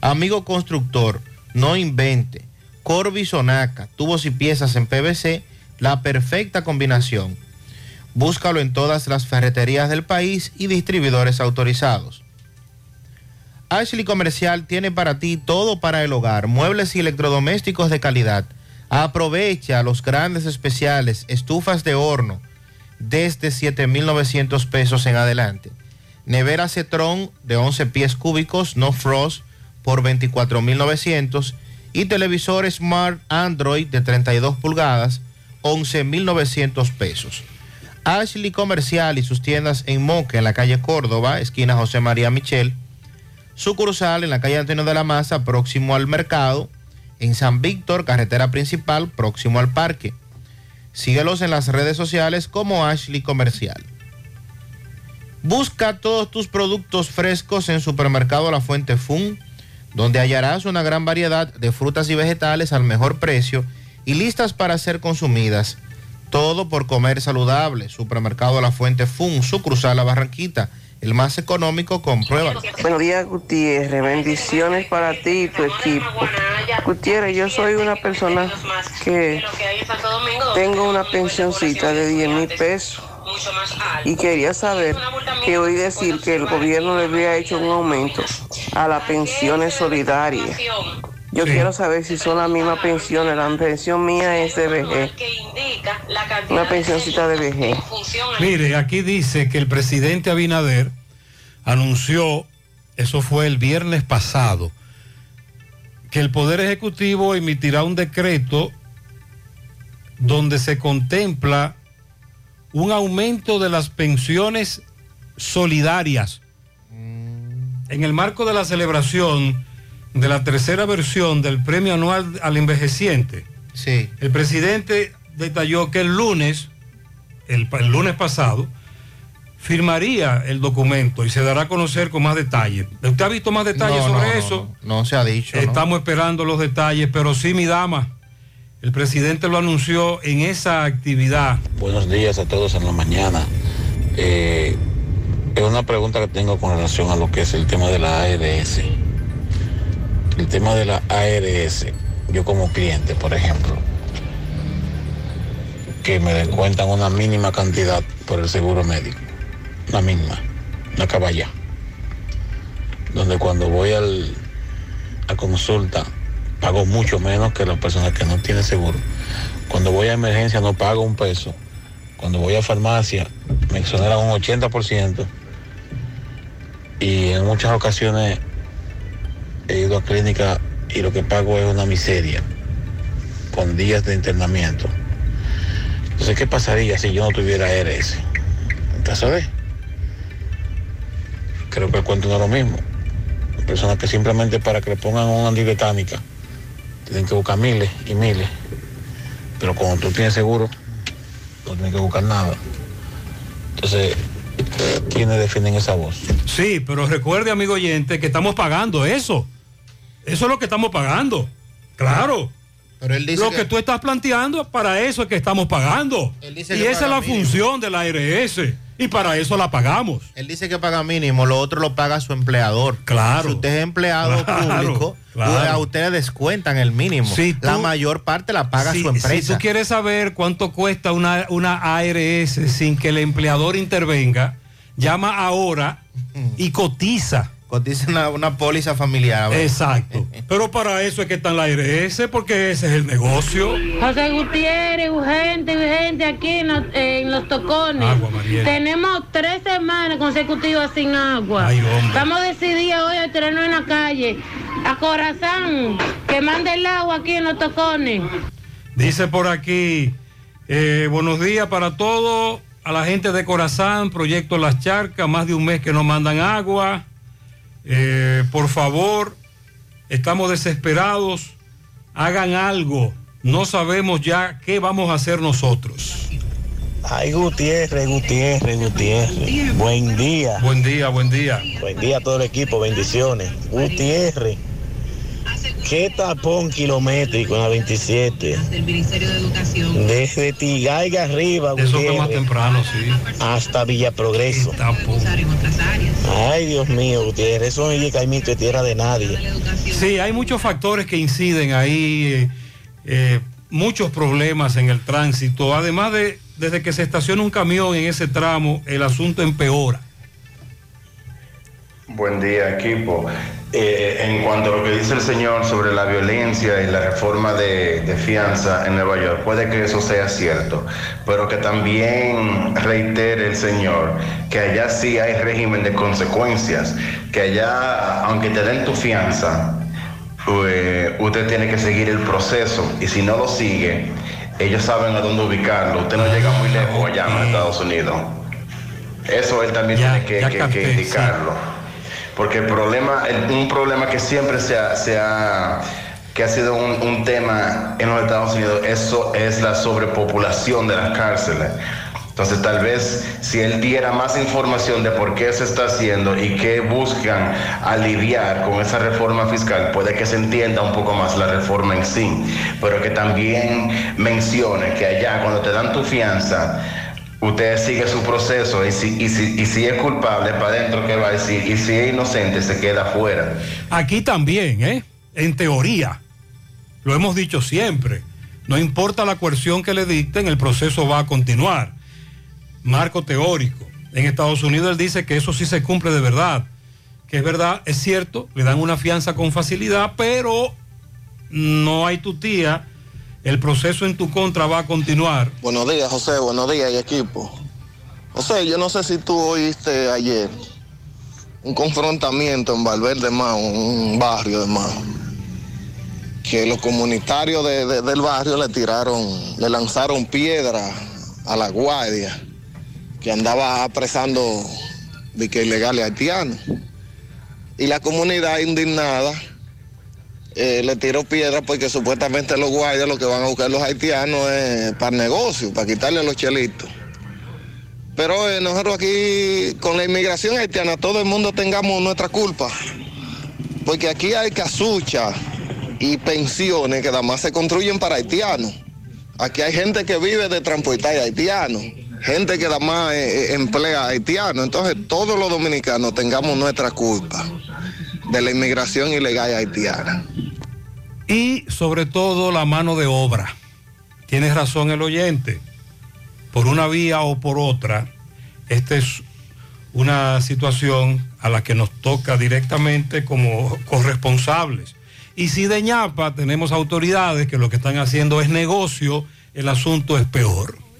Amigo constructor, no invente. Corby Sonaca, tubos y piezas en PVC, la perfecta combinación. Búscalo en todas las ferreterías del país y distribuidores autorizados. Ashley Comercial tiene para ti todo para el hogar, muebles y electrodomésticos de calidad. Aprovecha los grandes especiales, estufas de horno, desde 7,900 pesos en adelante. Nevera Cetron de 11 pies cúbicos, no frost, por 24,900 y televisor Smart Android de 32 pulgadas, 11,900 pesos. Ashley Comercial y sus tiendas en Moca, en la calle Córdoba, esquina José María Michel. Sucursal en la calle Antonio de la Maza, próximo al mercado. En San Víctor, carretera principal, próximo al parque. Síguelos en las redes sociales como Ashley Comercial. Busca todos tus productos frescos en Supermercado La Fuente Fun, donde hallarás una gran variedad de frutas y vegetales al mejor precio y listas para ser consumidas. Todo por comer saludable. Supermercado La Fuente Fun, sucursal La Barranquita, el más económico, compruébalo. Buenos días, Gutiérrez. Bendiciones para ti y tu equipo. Gutiérrez, yo soy una persona que tengo una pensioncita de 10 mil pesos y quería saber que oí decir que el gobierno le había hecho un aumento a las pensiones solidarias. Yo Sí. quiero saber si son las mismas pensiones. La pensión mía es de vejez. Una pensioncita de vejez. Mire, aquí dice que el presidente Abinader anunció, eso fue el viernes pasado, que el Poder Ejecutivo emitirá un decreto donde se contempla un aumento de las pensiones solidarias en el marco de la celebración de la tercera versión del premio anual al envejeciente. Sí. El presidente detalló que el lunes, el, lunes pasado, firmaría el documento y se dará a conocer con más detalles. ¿Usted ha visto más detalles No, sobre no, eso? No, no se ha dicho. ¿no? Estamos esperando los detalles, pero sí, mi dama, el presidente lo anunció en esa actividad. Buenos días a todos en la mañana. Eh, es una pregunta que tengo con relación a lo que es el tema de la ARS. El tema de la ARS, yo como cliente, por ejemplo, que me descuentan una mínima cantidad por el seguro médico, una mínima, una caballa, donde cuando voy al, a consulta pago mucho menos que las personas que no tienen seguro. Cuando voy a emergencia no pago un peso. Cuando voy a farmacia me exoneran un 80%. Y en muchas ocasiones he ido a clínica y lo que pago es una miseria, con días de internamiento. Entonces, ¿qué pasaría si yo no tuviera ARS? Entonces, ¿sabes? Creo que el cuento no es lo mismo. Personas que simplemente para que le pongan una antibetánica tienen que buscar miles y miles. Pero cuando tú tienes seguro, no tienes que buscar nada. Entonces, ¿quiénes defienden esa voz? Sí, pero recuerde, amigo oyente, que estamos pagando eso. Eso es lo que estamos pagando. Claro. Pero él dice lo que- que... tú estás planteando, para eso es que estamos pagando. dice Y esa es la mínimo. función de la ARS. Y para eso la pagamos. Él dice que paga mínimo, lo otro lo paga su empleador. Claro. Si usted es empleado Claro, público, claro. pues a usted le descuentan el mínimo. Si tú- la mayor parte la paga Si- su empresa. Si tú quieres saber cuánto cuesta una, una ARS sin que el empleador intervenga, llama ahora y cotiza. Cotiza una, una póliza familiar. a ver. Exacto. Pero para eso es que está en la ARS, porque ese es el negocio. José Gutiérrez, urgente, urgente, aquí en los, en los tocones. Agua, Mariel. Tenemos tres semanas consecutivas sin agua. Ay, hombre. Estamos decididos hoy a tirarnos en la calle. A Corazán, que mande el agua aquí en los tocones. Dice por aquí, eh, buenos días para todos, a la gente de Corazán, Proyecto Las Charcas, más de un mes que no mandan agua. Eh, por favor, estamos desesperados, hagan algo, no sabemos ya qué vamos a hacer nosotros. Ay, Gutiérrez, Gutiérrez, Gutiérrez. Buen día. Buen día, buen día. Buen día a todo el equipo, bendiciones. Gutiérrez, qué tapón kilométrico en la 27. Desde Tigaiga arriba, Eso fue más Gutiérrez, temprano, sí. hasta Villa Progreso. Ay, Dios mío, Gutiérrez, eso no es caimito de tierra de nadie. Sí, hay muchos factores que inciden ahí, eh, eh, muchos problemas en el tránsito. Además de, desde que se estaciona un camión en ese tramo, el asunto empeora. Buen día, equipo. Eh, en cuanto a lo que dice el señor sobre la violencia y la reforma de, de fianza en Nueva York, puede que eso sea cierto, pero que también reitere el señor que allá sí hay régimen de consecuencias, que allá, aunque te den tu fianza, pues, usted tiene que seguir el proceso y si no lo sigue, ellos saben a dónde ubicarlo. Usted no llega muy lejos allá en Estados Unidos. Eso él también tiene que, sí. Porque el problema, un problema que siempre se ha- que ha sido un, un tema en los Estados Unidos, eso es la sobrepopulación de las cárceles. Entonces tal vez si él diera más información de por qué se está haciendo y qué buscan aliviar con esa reforma fiscal, puede que se entienda un poco más la reforma en sí, pero que también mencione que allá cuando te dan tu fianza, usted sigue su proceso y si, y si, y si es culpable, para adentro que va a decir, y si es inocente, se queda afuera. Aquí también, ¿eh? En teoría. Lo hemos dicho siempre. No importa la coerción que le dicten, el proceso va a continuar. Marco teórico. En Estados Unidos él dice que eso sí se cumple de verdad. Que es verdad, es cierto, le dan una fianza con facilidad, pero no hay tu tía. El proceso en tu contra va a continuar. Buenos días, José. Buenos días, y equipo. José, yo no sé si tú oíste ayer un confrontamiento en Valverde Mao, un barrio de Mao, que los comunitarios de- de- del barrio le tiraron, le lanzaron piedra a la guardia que andaba apresando de que ilegales haitianos. Y la comunidad indignada eh, le tiró piedra porque supuestamente los guardias lo que van a buscar los haitianos es para negocio, para quitarle los chelitos. Pero eh, nosotros aquí con la inmigración haitiana todo el mundo tengamos nuestra culpa. Porque aquí hay casuchas y pensiones que además se construyen para haitianos. Aquí hay gente que vive de transportar haitianos, gente que además eh, emplea haitianos. Entonces todos los dominicanos tengamos nuestra culpa de la inmigración ilegal haitiana. Y sobre todo la mano de obra. Tienes razón el oyente. Por una vía o por otra, esta es una situación a la que nos toca directamente como corresponsables. Y si de ñapa tenemos autoridades que lo que están haciendo es negocio, el asunto es peor.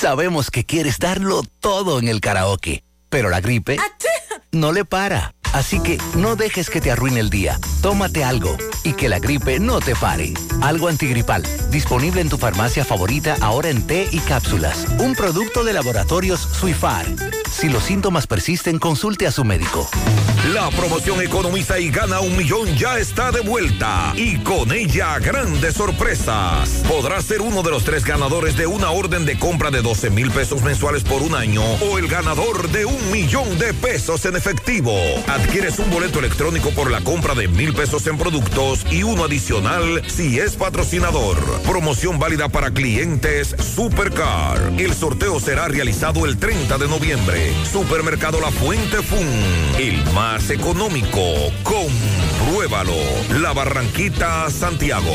Sabemos que quieres darlo todo en el karaoke, pero la gripe no le para. Así que no dejes que te arruine el día. Tómate algo y que la gripe no te pare. Algo antigripal, disponible en tu farmacia favorita ahora en té y cápsulas. Un producto de laboratorios Suifar. Si los síntomas persisten, consulte a su médico. La promoción Economiza y gana un millón ya está de vuelta y con ella grandes sorpresas. Podrás ser uno de los tres ganadores de una orden de compra de 12 mil pesos mensuales por un año o el ganador de un millón de pesos en efectivo. Adquieres un boleto electrónico por la compra de mil pesos en productos y uno adicional si es patrocinador. Promoción válida para clientes Supercar. El sorteo será realizado el 30 de noviembre. Supermercado La Fuente Fun. El más económico. Compruébalo. La Barranquita, Santiago.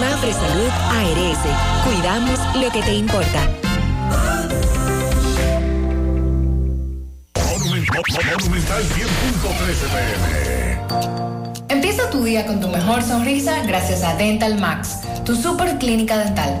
Mafre Salud ARS, cuidamos lo que te importa. Monumental 10.13 pm. Empieza tu día con tu mejor sonrisa gracias a Dental Max, tu super clínica dental.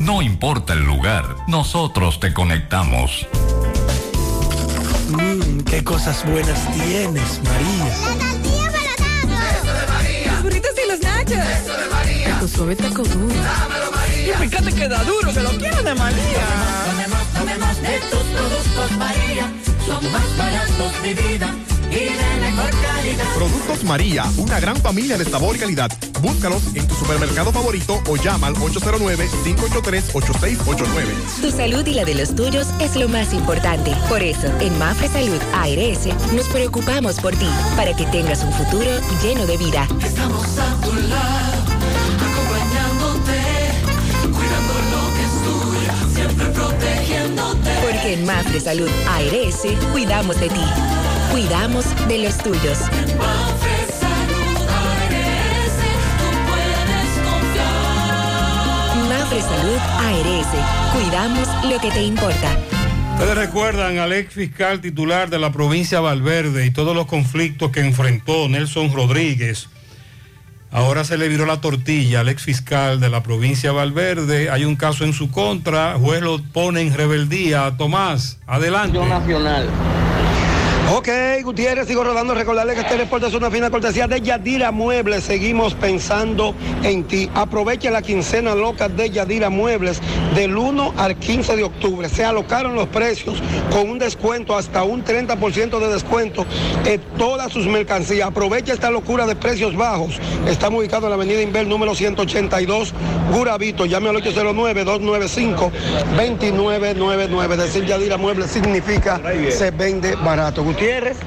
No importa el lugar, nosotros te conectamos. Mmm, qué cosas buenas tienes, María. La tortilla para Eso de María. Los burritos y los nachos. Eso de María. Tu suave taco duro. Dámelo, María. Y fíjate que da duro, que lo quiero de María. Tomemos, tomemos de tus productos María. Son más baratos de vida y de mejor calidad. Productos María, una gran familia de sabor y calidad. Búscalos en tu supermercado favorito o llama al 809-583-8689. Tu salud y la de los tuyos es lo más importante. Por eso, en Mafre Salud ARS nos preocupamos por ti, para que tengas un futuro lleno de vida. Estamos a tu lado, acompañándote, cuidando lo que es tuyo, siempre protegiéndote. Porque en Mafre Salud ARS cuidamos de ti, cuidamos de los tuyos. Mafre Salud ARS, tú puedes confiar. Mafre Salud ARS, cuidamos lo que te importa. Ustedes recuerdan al ex fiscal titular de la provincia de Valverde y todos los conflictos que enfrentó Nelson Rodríguez. Ahora se le viró la tortilla al ex fiscal de la provincia de Valverde. Hay un caso en su contra. Juez lo pone en rebeldía. Tomás, adelante. Nacional. Ok, Gutiérrez, sigo rodando. Recordarle que este reporte es una fina cortesía de Yadira Muebles. Seguimos pensando en ti. Aprovecha la quincena loca de Yadira Muebles del 1 al 15 de octubre. Se alocaron los precios con un descuento hasta un 30% de descuento en todas sus mercancías. Aprovecha esta locura de precios bajos. Estamos ubicados en la avenida Inver número 182, Gurabito. Llame al 809-295-2999. Decir Yadira Muebles significa se vende barato. Gutiérrez,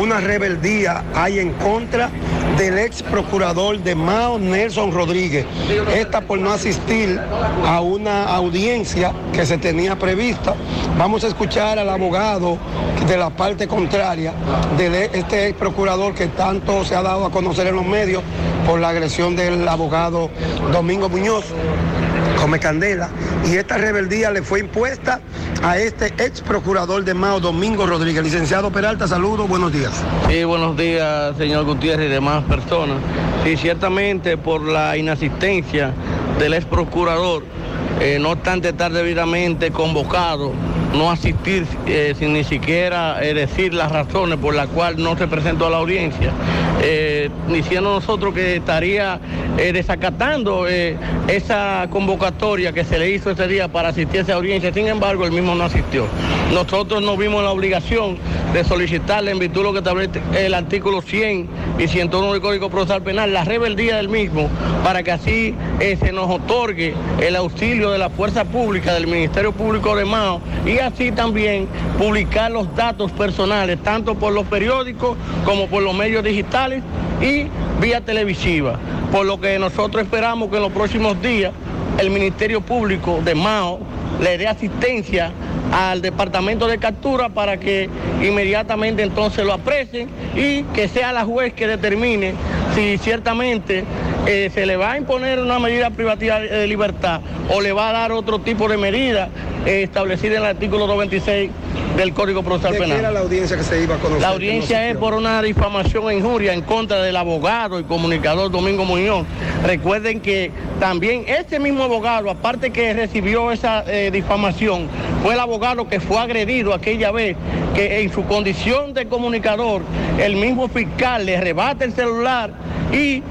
una rebeldía hay en contra del ex procurador de Mao, Nelson Rodríguez. Esta por no asistir a una audiencia que se tenía prevista. Vamos a escuchar al abogado de la parte contraria de este ex procurador que tanto se ha dado a conocer en los medios por la agresión del abogado Domingo Muñoz. Come Candela. Y esta rebeldía le fue impuesta a este ex procurador de Mao, Domingo Rodríguez. Licenciado Peralta, saludos, buenos días. Sí, buenos días, señor Gutiérrez y demás personas. Sí, ciertamente por la inasistencia del ex procurador, eh, no obstante estar debidamente convocado, no asistir eh, sin ni siquiera eh, decir las razones por las cuales no se presentó a la audiencia, eh, diciendo nosotros que estaría eh, desacatando esa convocatoria que se le hizo ese día para asistir a esa audiencia, sin embargo, el mismo no asistió. Nosotros no vimos la obligación de solicitarle en virtud de lo que establece el artículo 100 y 101 del Código Procesal Penal, la rebeldía del mismo, para que así se nos otorgue el auxilio de la fuerza pública del Ministerio Público de y así también publicar los datos personales, tanto por los periódicos como por los medios digitales y vía televisiva. Por lo que nosotros esperamos que en los próximos días el Ministerio Público de Mao le dé asistencia al departamento de captura para que inmediatamente entonces lo aprecien y que sea la juez que determine si ciertamente eh, se le va a imponer una medida privativa de libertad o le va a dar otro tipo de medida eh, establecida en el artículo 96 del Código Procesal ¿De qué Penal. era la audiencia que se iba a conocer? La que audiencia no es por una difamación e injuria en contra del abogado y comunicador Domingo Muñoz. Recuerden que también este mismo abogado, aparte que recibió esa eh, difamación, fue el abogado que fue agredido aquella vez, que en su condición de comunicador, el mismo fiscal le rebate el celular y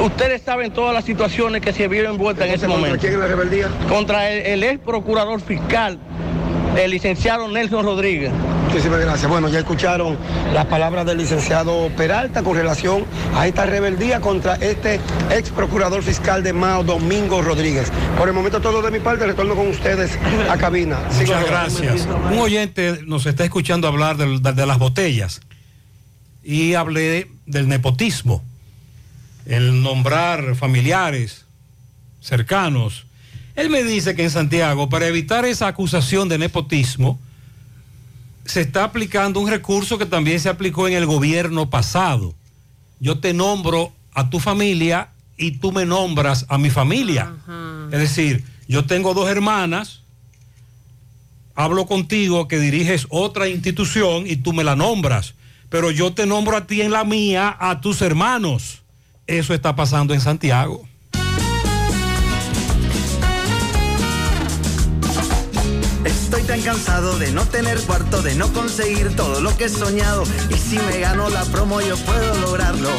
ustedes saben todas las situaciones que se vieron envueltas en ese ¿Contra momento. quién es la rebeldía? Contra el, el ex procurador fiscal, el licenciado Nelson Rodríguez. Muchísimas gracias. Bueno, ya escucharon las palabras del licenciado Peralta con relación a esta rebeldía contra este ex procurador fiscal de Mao, Domingo Rodríguez. Por el momento todo de mi parte, retorno con ustedes a cabina. Sigo Muchas gracias. Un oyente nos está escuchando hablar de las botellas y hablé del nepotismo, el nombrar familiares cercanos. Él me dice que en Santiago, para evitar esa acusación de nepotismo, se está aplicando un recurso que también se aplicó en el gobierno pasado. Yo te nombro a tu familia y tú me nombras a mi familia. Es decir, yo tengo dos hermanas, hablo contigo que diriges otra institución y tú me la nombras, pero yo te nombro a ti en la mía, a tus hermanos. Eso está pasando en Santiago. Estoy tan cansado de no tener cuarto, de no conseguir todo lo que he soñado. Y si me gano la promo, yo puedo lograrlo.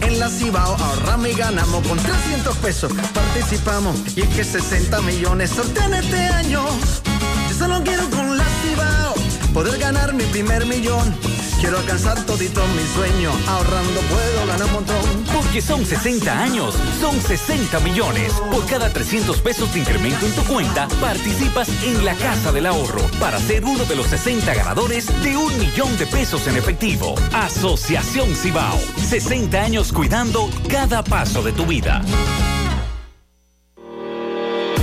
En la Cibao ahorramos y ganamos con 300 pesos. Participamos y es que 60 millones sortean este año. Yo solo quiero con la Cibao poder ganar mi primer millón. Quiero alcanzar todito mi sueño. Ahorrando puedo ganar un montón. Porque son 60 años, son 60 millones. Por cada 300 pesos de incremento en tu cuenta, participas en la Casa del Ahorro para ser uno de los 60 ganadores de un millón de pesos en efectivo. Asociación Cibao. 60 años cuidando cada paso de tu vida.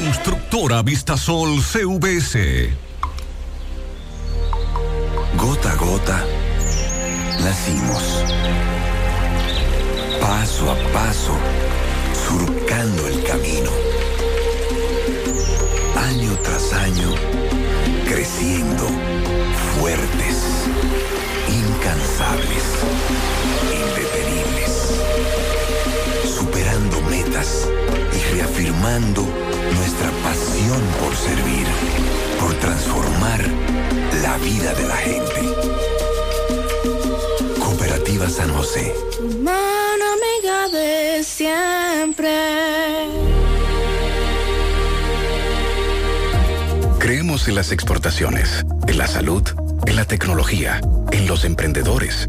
Constructora Vistasol CVS. Gota a gota, nacimos. Paso a paso, surcando el camino. Año tras año, creciendo, fuertes, incansables, indetenibles. Superando metas y reafirmando nuestra pasión por servir, por transformar la vida de la gente. Cooperativa San José. Mano amiga de siempre. Creemos en las exportaciones, en la salud, en la tecnología, en los emprendedores,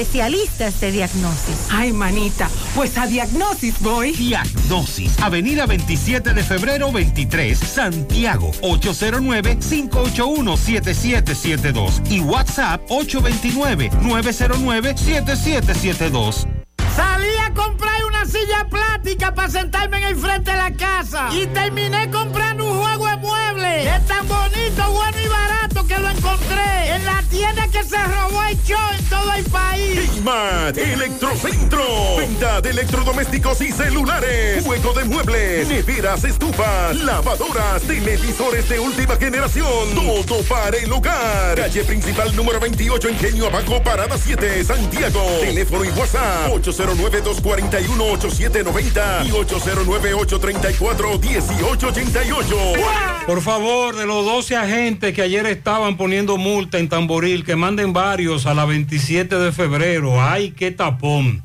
de diagnosis. Ay, manita, pues a Diagnosis voy. Diagnosis, Avenida 27 de febrero 23, Santiago, 809-581-7772 y WhatsApp 829-909-7772. Salí a comprar una silla plástica para sentarme en el frente de la casa. Y terminé comprando un juego de muebles. Es tan bonito, bueno y barato que lo encontré. En la que se robó el show en todo el país. Smart Electrocentro. Venta de electrodomésticos y celulares. Juego de muebles. Neveras, estufas. Lavadoras. Televisores de última generación. Todo para el hogar. Calle principal número 28, Ingenio Abajo, Parada 7, Santiago. Teléfono y WhatsApp 809-241-8790 y 809-834-1888. Por favor, de los 12 agentes que ayer estaban poniendo multa en Tamboril, que manden varios a la 27 de febrero. ¡Ay, qué tapón!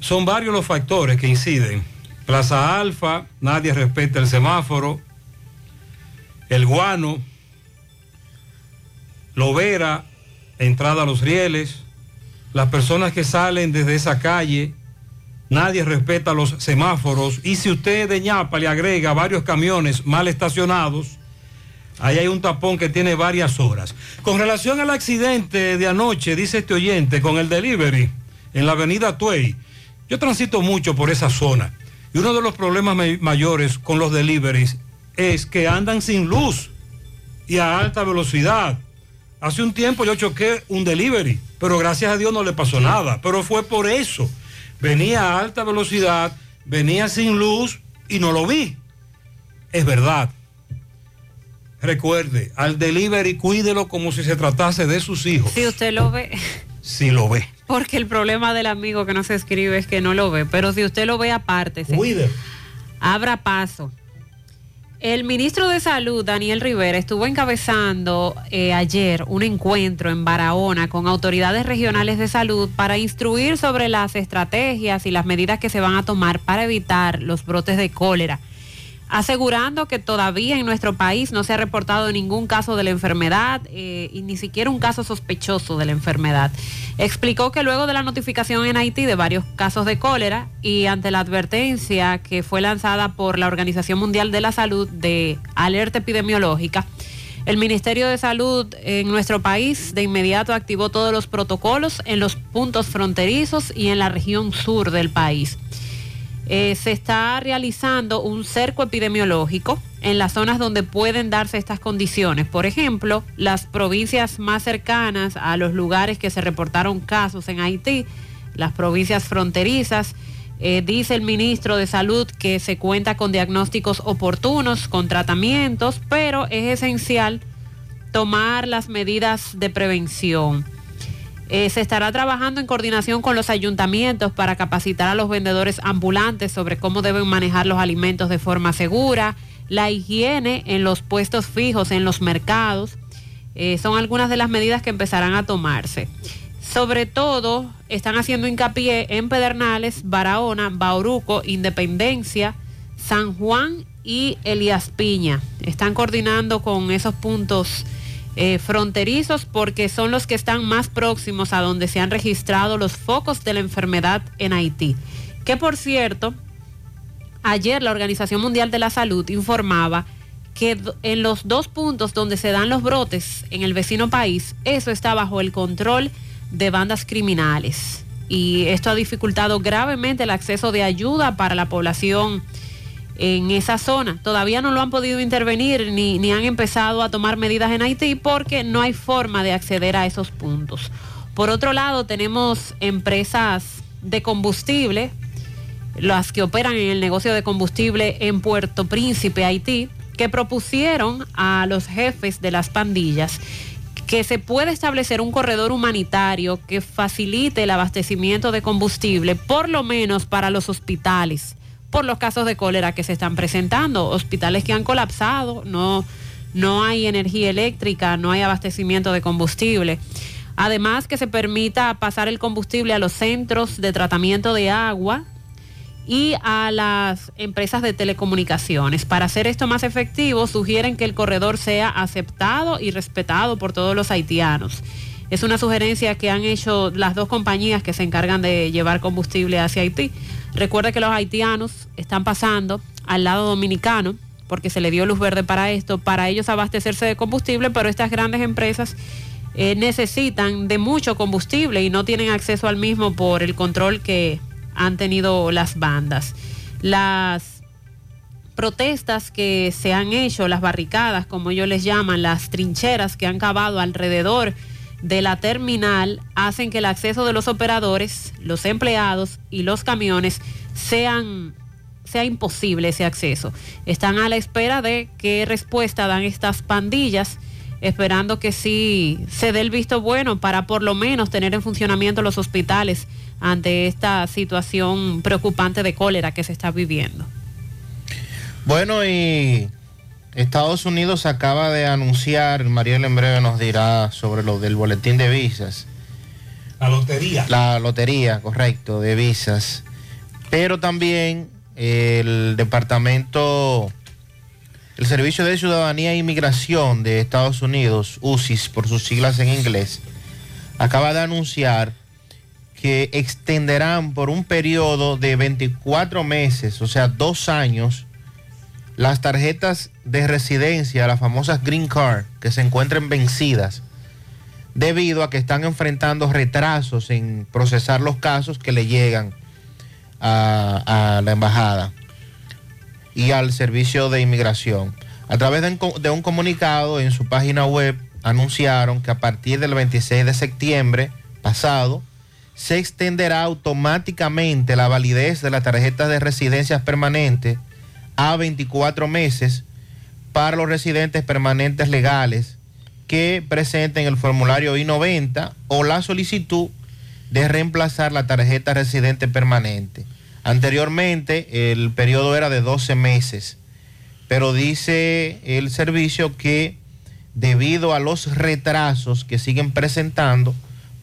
Son varios los factores que inciden. Plaza Alfa, nadie respeta el semáforo. El Guano, Lovera, entrada a los rieles. Las personas que salen desde esa calle, nadie respeta los semáforos. Y si usted de ñapa le agrega varios camiones mal estacionados, ahí hay un tapón que tiene varias horas. Con relación al accidente de anoche, dice este oyente, con el delivery en la avenida Tuey, yo transito mucho por esa zona. Y uno de los problemas may- mayores con los deliveries es que andan sin luz y a alta velocidad. Hace un tiempo yo choqué un delivery, pero gracias a Dios no le pasó nada. Pero fue por eso. Venía a alta velocidad, venía sin luz y no lo vi. Es verdad. Recuerde, al delivery cuídelo como si se tratase de sus hijos. Si usted lo ve, Si lo ve. porque el problema del amigo que no se escribe es que no lo ve, pero si usted lo ve aparte, Cuídelo. abra paso. El ministro de Salud, Daniel Rivera, estuvo encabezando eh, ayer un encuentro en Barahona con autoridades regionales de salud para instruir sobre las estrategias y las medidas que se van a tomar para evitar los brotes de cólera, asegurando que todavía en nuestro país no se ha reportado ningún caso de la enfermedad eh, y ni siquiera un caso sospechoso de la enfermedad. Explicó que luego de la notificación en Haití de varios casos de cólera y ante la advertencia que fue lanzada por la Organización Mundial de la Salud de alerta epidemiológica, el Ministerio de Salud en nuestro país de inmediato activó todos los protocolos en los puntos fronterizos y en la región sur del país. Eh, se está realizando un cerco epidemiológico en las zonas donde pueden darse estas condiciones. Por ejemplo, las provincias más cercanas a los lugares que se reportaron casos en Haití, las provincias fronterizas. Eh, dice el ministro de Salud que se cuenta con diagnósticos oportunos, con tratamientos, pero es esencial tomar las medidas de prevención. Eh, se estará trabajando en coordinación con los ayuntamientos para capacitar a los vendedores ambulantes sobre cómo deben manejar los alimentos de forma segura, la higiene en los puestos fijos, en los mercados. Eh, son algunas de las medidas que empezarán a tomarse. Sobre todo, están haciendo hincapié en Pedernales, Barahona, Bauruco, Independencia, San Juan y Elías Piña. Están coordinando con esos puntos eh, fronterizos porque son los que están más próximos a donde se han registrado los focos de la enfermedad en Haití. Que por cierto, ayer la Organización Mundial de la Salud informaba que en los dos puntos donde se dan los brotes en el vecino país, eso está bajo el control de bandas criminales. Y esto ha dificultado gravemente el acceso de ayuda para la población en esa zona. Todavía no lo han podido intervenir ni, ni han empezado a tomar medidas en Haití porque no hay forma de acceder a esos puntos. Por otro lado, tenemos empresas de combustible, las que operan en el negocio de combustible en Puerto Príncipe, Haití, que propusieron a los jefes de las pandillas que se puede establecer un corredor humanitario que facilite el abastecimiento de combustible, por lo menos para los hospitales, por los casos de cólera que se están presentando, hospitales que han colapsado, no, no hay energía eléctrica, no hay abastecimiento de combustible. Además, que se permita pasar el combustible a los centros de tratamiento de agua y a las empresas de telecomunicaciones. Para hacer esto más efectivo, sugieren que el corredor sea aceptado y respetado por todos los haitianos. Es una sugerencia que han hecho las dos compañías que se encargan de llevar combustible hacia Haití. Recuerde que los haitianos están pasando al lado dominicano porque se le dio luz verde para esto, para ellos abastecerse de combustible, pero estas grandes empresas eh, necesitan de mucho combustible y no tienen acceso al mismo por el control que han tenido las bandas. Las protestas que se han hecho, las barricadas, como ellos les llaman, las trincheras que han cavado alrededor de la terminal hacen que el acceso de los operadores, los empleados y los camiones sean sea imposible ese acceso. Están a la espera de qué respuesta dan estas pandillas, esperando que sí se dé el visto bueno para por lo menos tener en funcionamiento los hospitales ante esta situación preocupante de cólera que se está viviendo. Bueno, y Estados Unidos acaba de anunciar, Mariel en breve nos dirá sobre lo del boletín de visas. La lotería. La lotería, correcto, de visas. Pero también el departamento, el Servicio de Ciudadanía e Inmigración de Estados Unidos, UCIS por sus siglas en inglés, acaba de anunciar que extenderán por un periodo de 24 meses, o sea, dos años, las tarjetas de residencia, las famosas Green Card, que se encuentren vencidas, debido a que están enfrentando retrasos en procesar los casos que le llegan a, la embajada y al servicio de inmigración. A través de un, de un comunicado en su página web anunciaron que a partir del 26 de septiembre pasado se extenderá automáticamente la validez de las tarjetas de residencias permanentes a 24 meses para los residentes permanentes legales que presenten el formulario I-90 o la solicitud de reemplazar la tarjeta residente permanente. Anteriormente el periodo era de 12 meses, pero dice el servicio que debido a los retrasos que siguen presentando,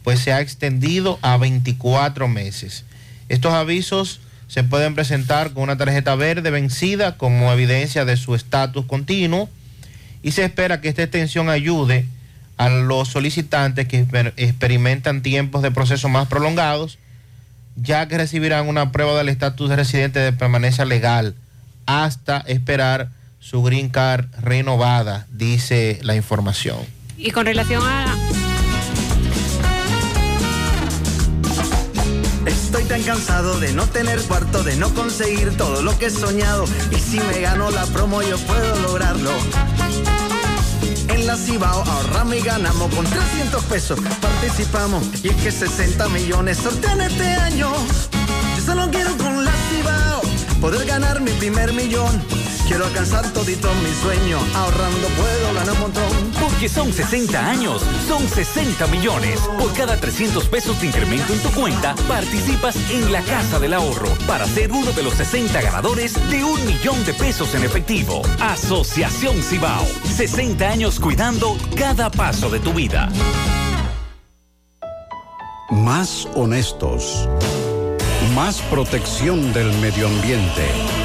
pues se ha extendido a 24 meses. Estos avisos se pueden presentar con una tarjeta verde vencida como evidencia de su estatus continuo y se espera que esta extensión ayude a los solicitantes que experimentan tiempos de proceso más prolongados, ya que recibirán una prueba del estatus de residente de permanencia legal hasta esperar su green card renovada, dice la información. Y con relación a Estoy tan cansado de no tener cuarto, de no conseguir todo lo que he soñado. Y si me gano la promo, yo puedo lograrlo. En la Cibao ahorramos y ganamos con 300 pesos. Participamos y es que 60 millones sortean este año. Yo solo quiero con la Cibao poder ganar mi primer millón. Quiero alcanzar todito mi sueño. Ahorrando puedo ganar un montón. Porque son 60 años, son 60 millones. Por cada 300 pesos de incremento en tu cuenta, participas en la Casa del Ahorro para ser uno de los 60 ganadores de un millón de pesos en efectivo. Asociación Cibao. 60 años cuidando cada paso de tu vida. Más honestos. Más protección del medio ambiente.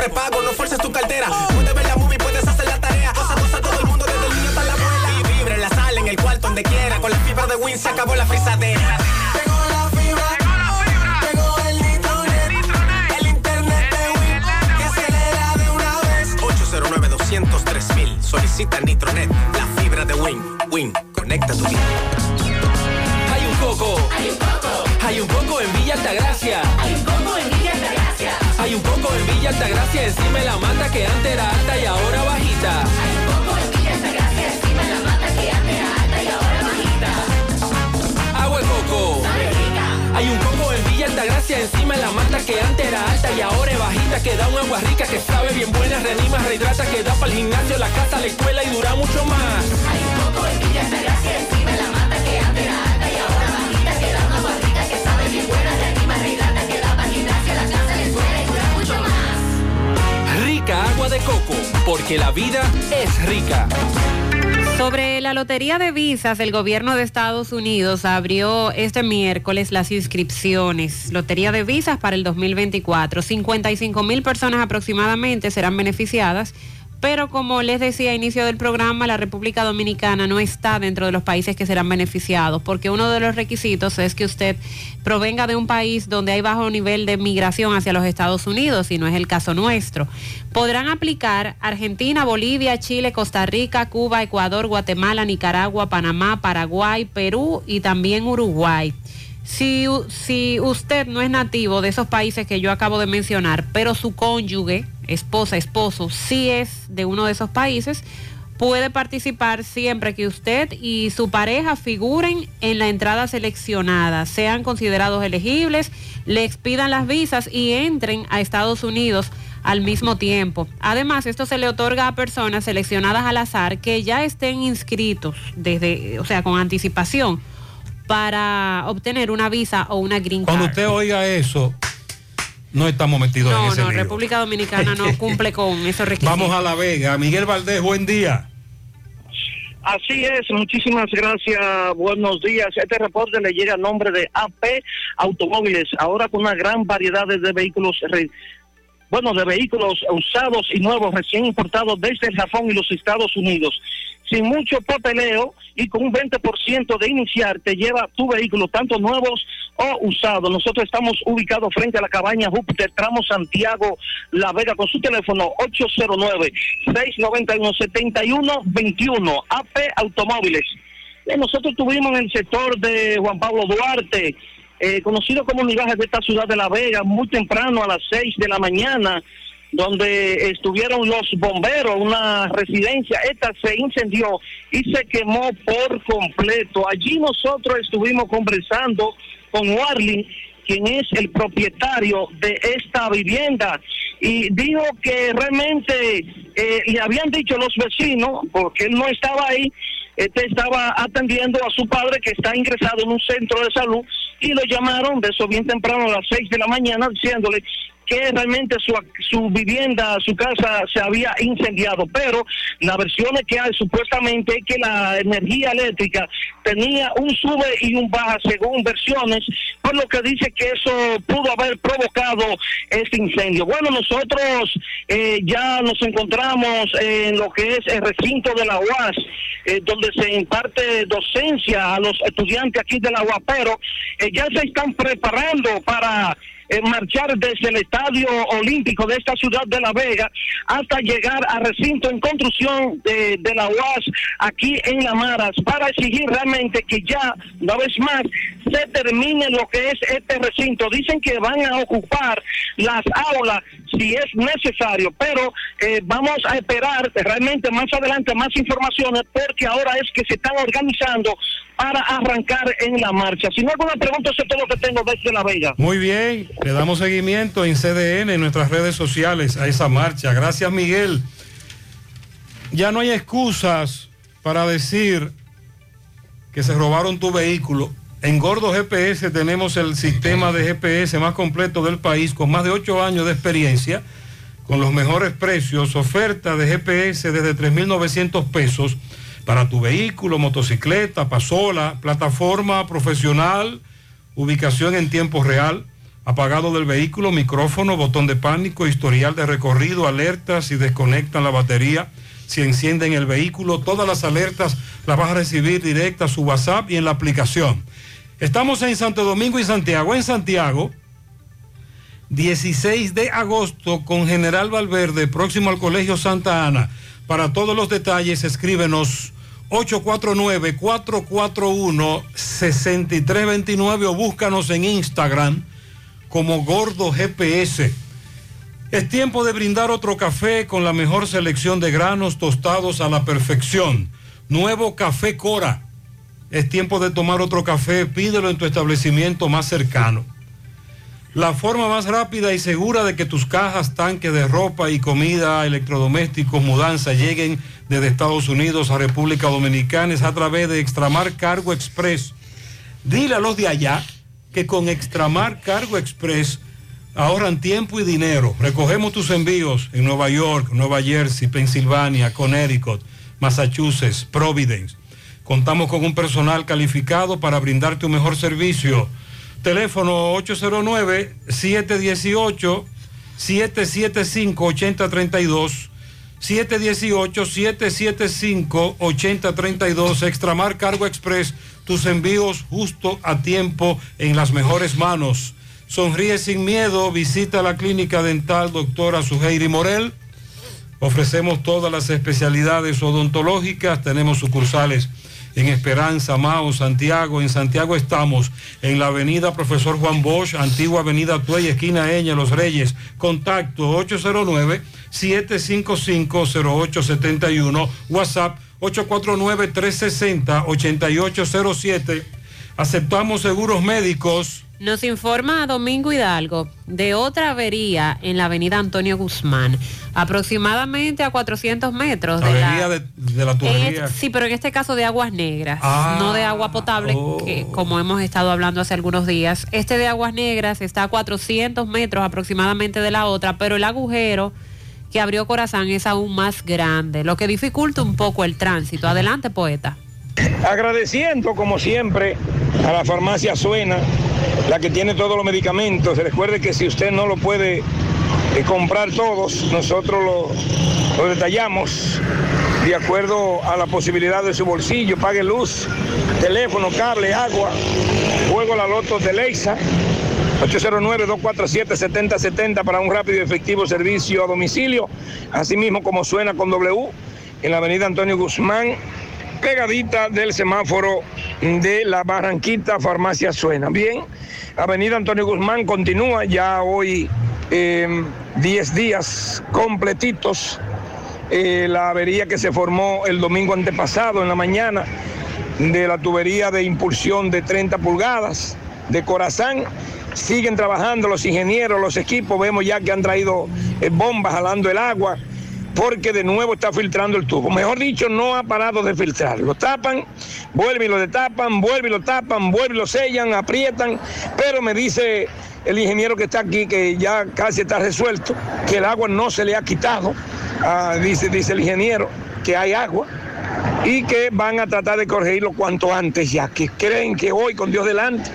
Prepagos, no fuerces tu cartera. Puedes ver la movie, puedes hacer la tarea. Cosa, cosa, todo el mundo, desde el niño hasta la abuela. Y vibra en la sala, en el cuarto, donde quiera. Con la fibra de Win se acabó la frisadera. Llegó la fibra, llegó el nitronet, el internet de Win que acelera de una vez. 809 203 mil. Solicita Nitronet, la fibra de Win. Win, conecta tu vida. Hay un coco. Hay un coco. Hay un coco Altagracia encima la mata que antes era alta y ahora bajita. Hay un coco en Villa Altagracia encima la mata que antes era alta y ahora bajita. Agua de coco. Hay un coco en Villa Altagracia encima la mata que antes era alta y ahora es bajita que da un agua rica que sabe bien buena, reanima, rehidrata, que da para el gimnasio, la casa, la escuela y dura mucho más. Hay un coco en Villa Altagracia encima agua de coco, porque la vida es rica. Sobre la lotería de visas, el gobierno de Estados Unidos abrió este miércoles las inscripciones. Lotería de visas para el 2024. 55 mil personas aproximadamente serán beneficiadas Pero como les decía a inicio del programa, la República Dominicana no está dentro de los países que serán beneficiados, porque uno de los requisitos es que usted provenga de un país donde hay bajo nivel de migración hacia los Estados Unidos, y no es el caso nuestro. Podrán aplicar Argentina, Bolivia, Chile, Costa Rica, Cuba, Ecuador, Guatemala, Nicaragua, Panamá, Paraguay, Perú y también Uruguay. Si, si usted no es nativo de esos países que yo acabo de mencionar, pero su cónyuge, esposa, esposo, sí es de uno de esos países, puede participar siempre que usted y su pareja figuren en la entrada seleccionada, sean considerados elegibles, le expidan las visas y entren a Estados Unidos al mismo tiempo. Además, esto se le otorga a personas seleccionadas al azar que ya estén inscritos desde, o sea, con anticipación para obtener una visa o una green Cuando card. usted oiga eso, no estamos metidos en No, ese no, lío. República Dominicana no cumple con esos requisitos. Vamos a La Vega. Miguel Valdés, buen día. Así es, muchísimas gracias, buenos días. Este reporte le llega a nombre de AP Automóviles, ahora con una gran variedad de vehículos, re- bueno, de vehículos usados y nuevos recién importados desde el Japón y los Estados Unidos. Sin mucho papeleo y con un 20% de iniciar, te lleva tu vehículo, tanto nuevos o usados. Nosotros estamos ubicados frente a la cabaña Júpiter, tramo Santiago, La Vega, con su teléfono 809-691-7121, AP Automóviles. Eh, nosotros tuvimos en el sector de Juan Pablo Duarte, eh, conocido como Migajes de esta ciudad de La Vega, muy temprano a las 6 de la mañana, donde estuvieron los bomberos, una residencia, esta se incendió y se quemó por completo. Allí nosotros estuvimos conversando con Warling, quien es el propietario de esta vivienda, y dijo que realmente eh, le habían dicho los vecinos, porque él no estaba ahí, este estaba atendiendo a su padre que está ingresado en un centro de salud y lo llamaron de eso bien temprano a las 6 de la mañana diciéndole que realmente su, su vivienda, su casa se había incendiado, pero la versión que hay supuestamente es que la energía eléctrica tenía un sube y un baja según versiones, por lo que dice que eso pudo haber provocado este incendio. Bueno, nosotros eh, ya nos encontramos en lo que es el recinto de la UAS, eh, donde se imparte docencia a los estudiantes aquí de la UAS, pero ya se están preparando para eh, marchar desde el Estadio Olímpico de esta ciudad de La Vega hasta llegar al recinto en construcción de, de la UAS aquí en La Maras para exigir realmente que ya, una vez más, se termine lo que es este recinto. Dicen que van a ocupar las aulas si es necesario, pero eh, vamos a esperar realmente más adelante más informaciones porque ahora es que se están organizando para arrancar en la marcha. Si no alguna pregunta, eso es todo lo que tengo desde La Vega. Muy bien, le damos seguimiento en CDN, en nuestras redes sociales, a esa marcha. Gracias, Miguel. Ya no hay excusas para decir que se robaron tu vehículo. En Gordo GPS tenemos el sistema de GPS más completo del país, con más de 8 años de experiencia, con los mejores precios, oferta de GPS desde 3.900 pesos para tu vehículo, motocicleta, pasola, plataforma profesional, ubicación en tiempo real, apagado del vehículo, micrófono, botón de pánico, historial de recorrido, alertas si desconectan la batería, si encienden el vehículo, todas las alertas las vas a recibir directa a su WhatsApp y en la aplicación. Estamos en Santo Domingo y Santiago. En Santiago, 16 de agosto con General Valverde, próximo al Colegio Santa Ana. Para todos los detalles, escríbenos 849-441-6329 o búscanos en Instagram como Gordo GPS. Es tiempo de brindar otro café con la mejor selección de granos tostados a la perfección. Nuevo Café Cora. Es tiempo de tomar otro café, pídelo en tu establecimiento más cercano. La forma más rápida y segura de que tus cajas, tanques de ropa y comida, electrodomésticos, mudanza lleguen desde Estados Unidos a República Dominicana es a través de Extramar Cargo Express. Dile a los de allá que con Extramar Cargo Express ahorran tiempo y dinero. Recogemos tus envíos en Nueva York, Nueva Jersey, Pensilvania, Connecticut, Massachusetts, Providence. Contamos con un personal calificado para brindarte un mejor servicio. Teléfono 809-718-775-8032. 718-775-8032. Extramar Cargo Express, tus envíos justo a tiempo en las mejores manos. Sonríe sin miedo, visita la clínica dental doctora Suheiri Morel. Ofrecemos todas las especialidades odontológicas, tenemos sucursales en Esperanza, Mao, Santiago. En Santiago estamos en la avenida Profesor Juan Bosch, antigua avenida Tuey, esquina Eña, Los Reyes. Contacto 809-755-0871, WhatsApp 849-360-8807. Aceptamos seguros médicos. Nos informa Domingo Hidalgo de otra avería en la avenida Antonio Guzmán, aproximadamente a 400 metros de Avería la... de, de la tubería. En- sí, pero en este caso de aguas negras, Ah, no de agua potable, que como hemos estado hablando hace algunos días. Este de aguas negras está a 400 metros aproximadamente de la otra, pero el agujero que abrió Corazán es aún más grande, lo que dificulta un poco el tránsito. Adelante, poeta. Agradeciendo, como siempre, a la farmacia Suena, la que tiene todos los medicamentos. Recuerde que si usted no lo puede eh, comprar todos, nosotros lo, detallamos de acuerdo a la posibilidad de su bolsillo. Pague luz, teléfono, cable, agua, juego la loto de Leisa. 809-247-7070 para un rápido y efectivo servicio a domicilio, asimismo como suena con W en la avenida Antonio Guzmán, pegadita del semáforo de la Barranquita Farmacia Suena. Bien, Avenida Antonio Guzmán continúa ya hoy 10 días completitos. Eh, la avería que se formó el domingo antepasado en la mañana de la tubería de impulsión de 30 pulgadas de Corazán. Siguen trabajando los ingenieros, los equipos. Vemos ya que han traído eh, bombas jalando el agua porque de nuevo está filtrando el tubo. Mejor dicho, no ha parado de filtrar. Lo tapan, vuelven y lo destapan, vuelven y lo tapan, vuelven y lo sellan, aprietan. Pero me dice el ingeniero que está aquí que ya casi está resuelto, que el agua no se le ha quitado. Ah, dice, dice el ingeniero que hay agua y que van a tratar de corregirlo cuanto antes, ya que creen que hoy, con Dios delante,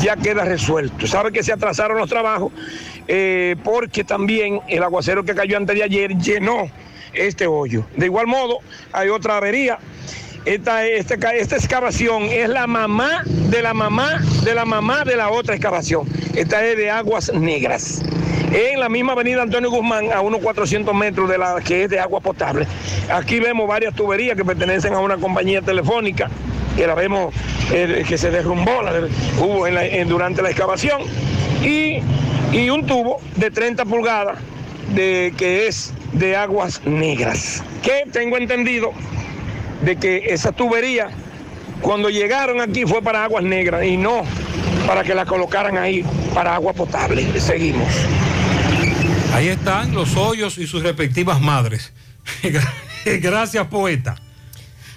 ya queda resuelto. Sabe que se atrasaron los trabajos eh, porque también el aguacero que cayó antes de ayer llenó este hoyo. De igual modo, hay otra avería. Esta, esta, esta excavación es la mamá de la mamá de la mamá de la otra excavación. Esta es de aguas negras. En la misma avenida Antonio Guzmán, a unos 400 metros de la que es de agua potable. Aquí vemos varias tuberías que pertenecen a una compañía telefónica, que la vemos eh, que se derrumbó hubo en- durante la excavación. Y, y un tubo de 30 pulgadas de, que es de aguas negras. Que tengo entendido de que esa tubería, cuando llegaron aquí fue para aguas negras y no para que la colocaran ahí para agua potable. Seguimos. Ahí están los hoyos y sus respectivas madres. Gracias, poeta.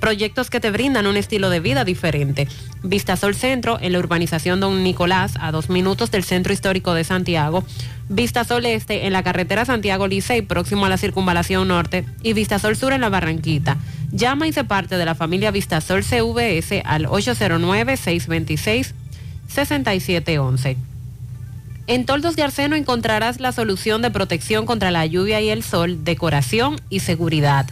Proyectos que te brindan un estilo de vida diferente. Vistasol Centro en la urbanización Don Nicolás, a dos minutos del Centro Histórico de Santiago. Vistasol Este en la carretera Santiago Licey, próximo a la Circunvalación Norte. Y Vistasol Sur en la Barranquita. Llama y se parte de la familia Vistasol CVS al 809-626-6711. En Toldos de Arseno encontrarás la solución de protección contra la lluvia y el sol, decoración y seguridad.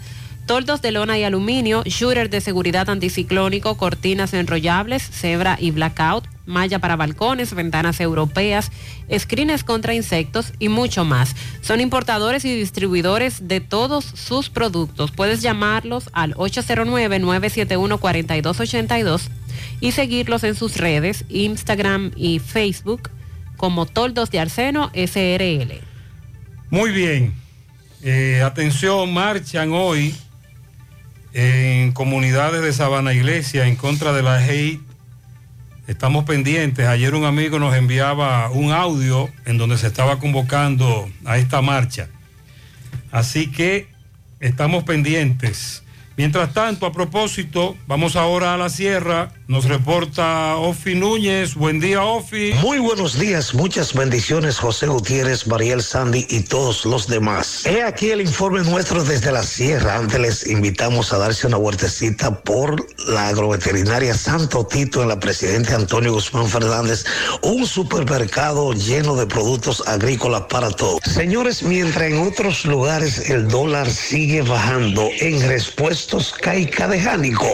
Toldos de lona y aluminio, shooter de seguridad anticiclónico, cortinas enrollables, cebra y blackout, malla para balcones, ventanas europeas, screens contra insectos y mucho más. Son importadores y distribuidores de todos sus productos. Puedes llamarlos al 809-971-4282 y seguirlos en sus redes, Instagram y Facebook como Toldos de Arseno SRL. Muy bien. Eh, atención, marchan hoy en comunidades de Sabana Iglesia en contra de la hate Estamos pendientes. Ayer un amigo nos enviaba un audio en donde se estaba convocando a esta marcha. Así que estamos pendientes. Mientras tanto, a propósito, vamos ahora a la sierra. Nos reporta Ofi Núñez. Buen día, Ofi. Muy buenos días, muchas bendiciones, José Gutiérrez, Mariel Sandy y todos los demás. He aquí el informe nuestro desde la sierra. Antes les invitamos a darse una vueltecita por la agroveterinaria Santo Tito en la presidente Antonio Guzmán Fernández, un supermercado lleno de productos agrícolas para todos. Señores, mientras en otros lugares el dólar sigue bajando en respuestos caica de Jánico,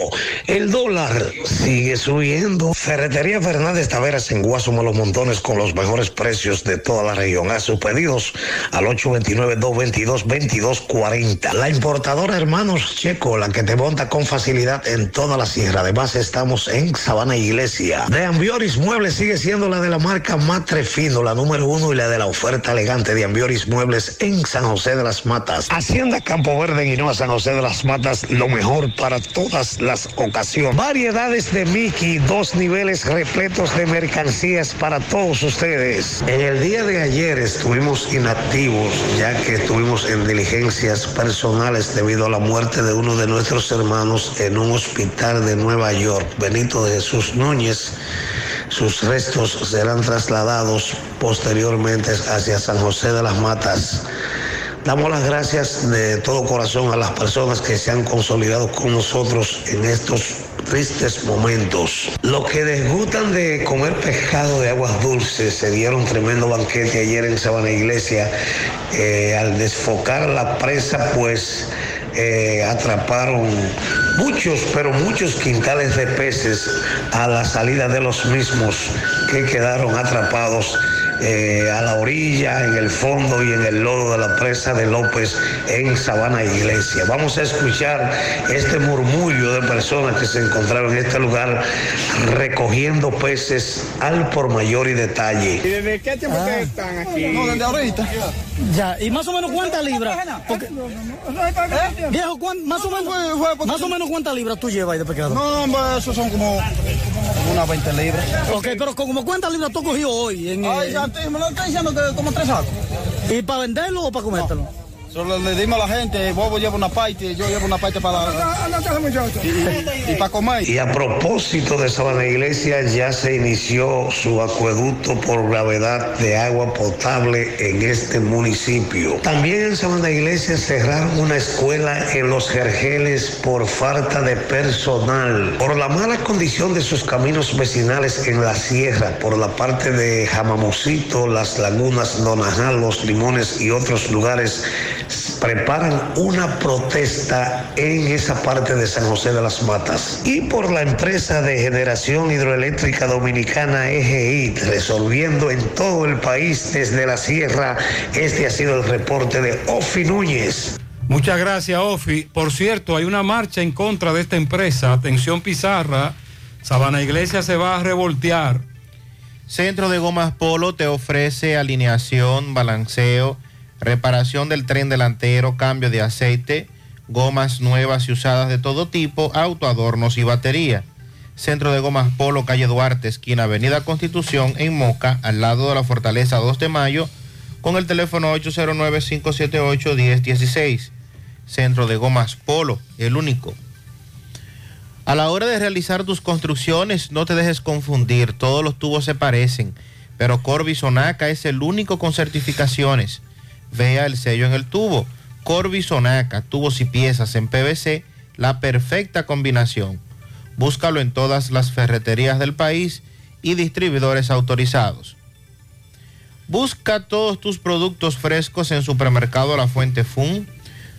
el dólar sigue subiendo. Ferretería Fernández Taveras en Guasuma Los Montones con los mejores precios de toda la región. A sus pedidos al 829-222-2240. La importadora Hermanos Checo, la que te monta con facilidad en toda la sierra. Además, estamos en Sabana Iglesia. De Ambioris Muebles sigue siendo la de la marca Matre Fino, la número uno y la de la oferta elegante de Ambioris Muebles en San José de las Matas. Hacienda Campo Verde en Hinoa, San José de las Matas, lo mejor para todas las ocasiones. Variedades de Mickey, dos niveles repletos de mercancías para todos ustedes. En el día de ayer estuvimos inactivos ya que estuvimos en diligencias personales debido a la muerte de uno de nuestros hermanos en un hospital de Nueva York, Benito de Jesús Núñez. Sus restos serán trasladados posteriormente hacia San José de las Matas. Damos las gracias de todo corazón a las personas que se han consolidado con nosotros en estos tristes momentos. Los que disgustan de comer pescado de aguas dulces se dieron tremendo banquete ayer en Sabana Iglesia. Eh, al desfocar la presa, pues eh, atraparon muchos, pero muchos quintales de peces a la salida de los mismos que quedaron atrapados eh, a la orilla, en el fondo y en el lodo de la presa de López en Sabana Iglesia. Vamos a escuchar este murmullo de personas que se encontraron en este lugar recogiendo peces al por mayor y detalle. ¿Y desde qué tiempo que están aquí? No, desde ahorita. Ya, ¿y más o menos cuántas libras? Porque- ¿Eh? Viejo, ¿cuán- más, o menos, más o menos cuántas libras tú llevas ahí de pescado? No, hombre, eso son como, unas 20 libras. Ok, pero como cuántas libras tú cogido hoy? En, Ay, eh, ya te- me lo estoy diciendo que como tres sacos. ¿Y para venderlo o para comértelo? Solo le dimos a la gente, Bobo lleva una parte, yo llevo una parte para y, y- y para comer. Y a propósito de Sabana Iglesia, ya se inició su acueducto por gravedad de agua potable en este municipio. También en Sabana Iglesia cerraron una escuela en Los Jergeles por falta de personal, por la mala condición de sus caminos vecinales en la sierra, por la parte de Jamamucito, Las Lagunas, Donajal, Los Limones y otros lugares preparan una protesta en esa parte de San José de las Matas. Y por la empresa de generación hidroeléctrica dominicana EGI, resolviendo en todo el país desde la sierra. Este ha sido el reporte de Ofi Núñez. Muchas gracias, Ofi. Por cierto, hay una marcha en contra de esta empresa. Atención, Pizarra. Sabana Iglesia se va a revoltear. Centro de Gomas Polo te ofrece alineación, balanceo, reparación del tren delantero, cambio de aceite, gomas nuevas y usadas de todo tipo, autoadornos y batería. Centro de Gomas Polo, calle Duarte, esquina Avenida Constitución, en Moca, al lado de la Fortaleza 2 de Mayo, con el teléfono 809-578-1016. Centro de Gomas Polo, el único. A la hora de realizar tus construcciones, no te dejes confundir, todos los tubos se parecen, pero Corby Sonaca es el único con certificaciones. Vea el sello en el tubo. Corby Sonaca, tubos y piezas en PVC, la perfecta combinación. Búscalo en todas las ferreterías del país y distribuidores autorizados. Busca todos tus productos frescos en Supermercado La Fuente Fun,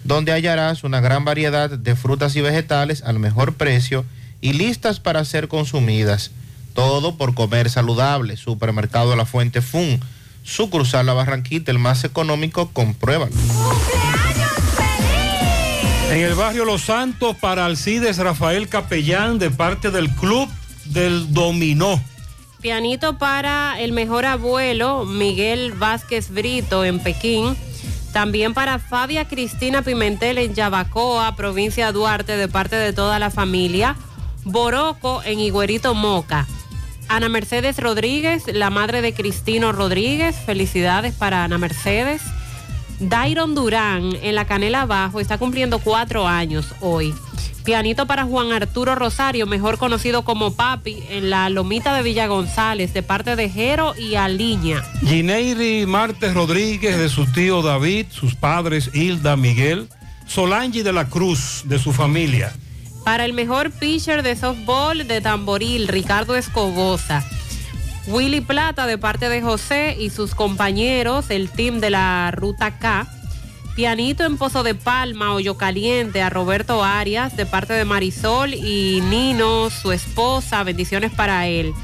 donde hallarás una gran variedad de frutas y vegetales al mejor precio y listas para ser consumidas. Todo por comer saludable. Supermercado La Fuente Fun, sucursal La Barranquita, el más económico, compruébalo. En el barrio Los Santos, para Alcides Rafael Capellán, de parte del Club del Dominó. Pianito para el mejor abuelo, Miguel Vázquez Brito, en Pekín. También para Fabia Cristina Pimentel en Yabacoa, provincia de Duarte, de parte de toda la familia. Boroco en Higuerito Moca. Ana Mercedes Rodríguez, la madre de Cristino Rodríguez. Felicidades para Ana Mercedes. Dairon Durán, en la Canela Bajo, está cumpliendo cuatro años hoy. Pianito para Juan Arturo Rosario, mejor conocido como Papi, en la Lomita de Villa González, de parte de Jero y Aliña. Gineiri Martes Rodríguez, de su tío David, sus padres Hilda, Miguel. Solange de la Cruz, de su familia. Para el mejor pitcher de softball de tamboril, Ricardo Escobosa. Willy Plata de parte de José y sus compañeros, el team de la Ruta K. Pianito en Pozo de Palma, Hoyo Caliente, a Roberto Arias de parte de Marisol y Nino, su esposa. Bendiciones para él.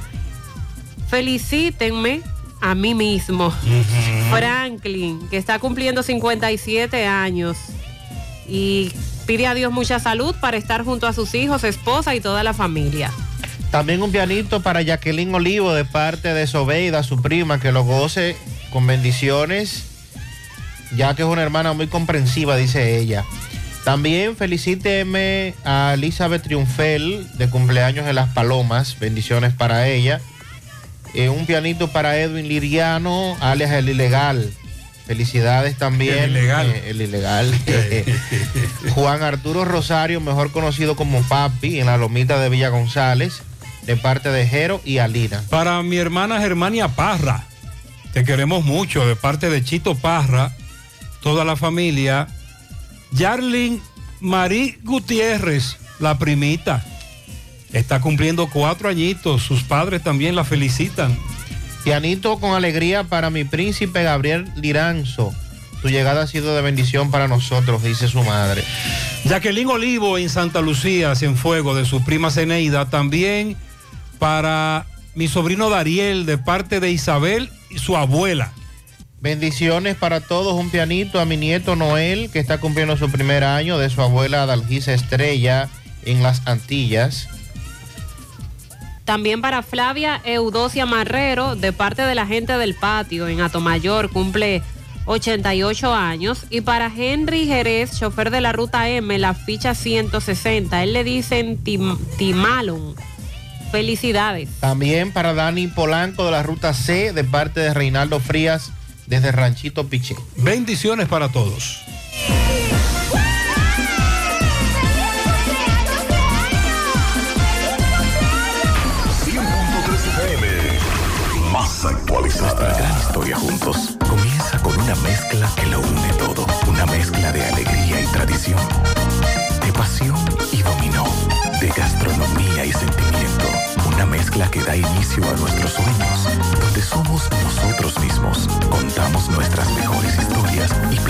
Felicítenme a mí mismo. Franklin, que está cumpliendo 57 años y pide a Dios mucha salud para estar junto a sus hijos, esposa y toda la familia. También un pianito para Jacqueline Olivo de parte de Sobeida, su prima, que lo goce con bendiciones, ya que es una hermana muy comprensiva, dice ella. También felicíteme a Elizabeth Triunfel de cumpleaños de las Palomas, bendiciones para ella. Eh, un pianito para Edwin Liriano, alias El Ilegal. Felicidades también. El ilegal. eh, el ilegal. Juan Arturo Rosario, mejor conocido como Papi, en la lomita de Villa González, de parte de Jero y Alina. Para mi hermana Germania Parra, te queremos mucho, de parte de Chito Parra, toda la familia. Yarlin Marí Gutiérrez, la primita, está cumpliendo cuatro añitos, sus padres también la felicitan. Pianito con alegría para mi príncipe Gabriel Liranzo. Tu llegada ha sido de bendición para nosotros, dice su madre. Jacqueline Olivo en Santa Lucía, Cienfuego, de su prima Ceneida. También para mi sobrino Dariel, de parte de Isabel y su abuela. Bendiciones para todos, un pianito a mi nieto Noel, que está cumpliendo su primer año, de su abuela Dalgisa Estrella en las Antillas. También para Flavia Eudocia Marrero, de parte de la gente del patio en Atomayor, cumple 88 años. Y para Henry Jerez, chofer de la ruta M, la ficha 160, él le dicen Tim- Timalon. Felicidades. También para Dani Polanco de la ruta C, de parte de Reinaldo Frías, desde Ranchito Piché. Bendiciones para todos. Nuestra gran historia juntos comienza con una mezcla que lo une todo. Una mezcla de alegría y tradición. De pasión y dominó. De gastronomía y sentimiento. Una mezcla que da inicio a nuestros sueños. Donde somos nosotros mismos. Contamos nuestras mejores historias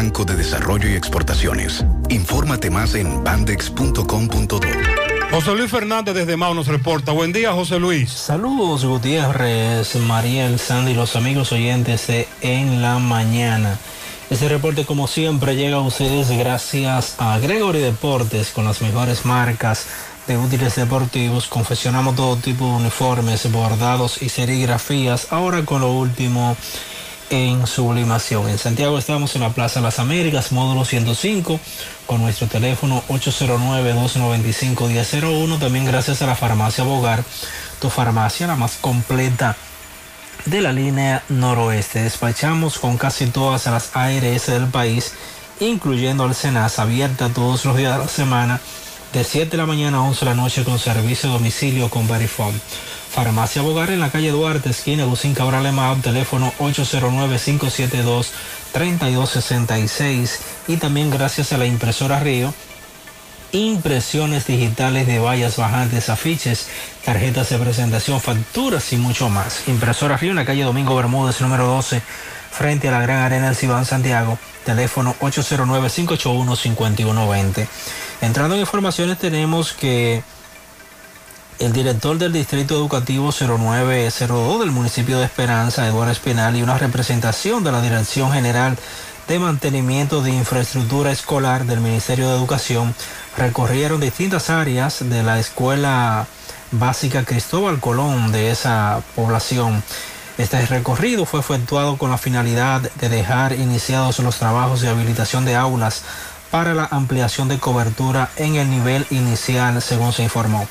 Banco de Desarrollo y Exportaciones. Infórmate más en bandex.com.do. José Luis Fernández desde Mao nos reporta. Buen día, José Luis. Saludos Gutiérrez, Mariel, Sandy, los amigos oyentes de En la Mañana. Este reporte como siempre llega a ustedes gracias a Gregory Deportes con las mejores marcas de útiles deportivos. Confeccionamos todo tipo de uniformes, bordados y serigrafías. Ahora con lo último en sublimación. En Santiago estamos en la Plaza Las Américas, módulo 105, con nuestro teléfono 809-295-1001. También gracias a la farmacia Bogar, tu farmacia la más completa de la línea noroeste. Despachamos con casi todas las ARS del país, incluyendo al Senas, abierta todos los días de la semana de 7 de la mañana a 11 de la noche con servicio a domicilio con Verifone. Farmacia Bogar en la calle Duarte, esquina Lucín Cabral Emao, teléfono 809-572-3266 y también gracias a la impresora Río, impresiones digitales de vallas bajantes, afiches, tarjetas de presentación, facturas y mucho más. Impresora Río en la calle Domingo Bermúdez, número 12, frente a la Gran Arena del Cibán Santiago, teléfono 809-581-5120. Entrando en informaciones tenemos que el director del Distrito Educativo 0902 del municipio de Esperanza, Eduardo Espinal, y una representación de la Dirección General de Mantenimiento de Infraestructura Escolar del Ministerio de Educación recorrieron distintas áreas de la Escuela Básica Cristóbal Colón de esa población. Este recorrido fue efectuado con la finalidad de dejar iniciados los trabajos de habilitación de aulas para la ampliación de cobertura en el nivel inicial, según se informó.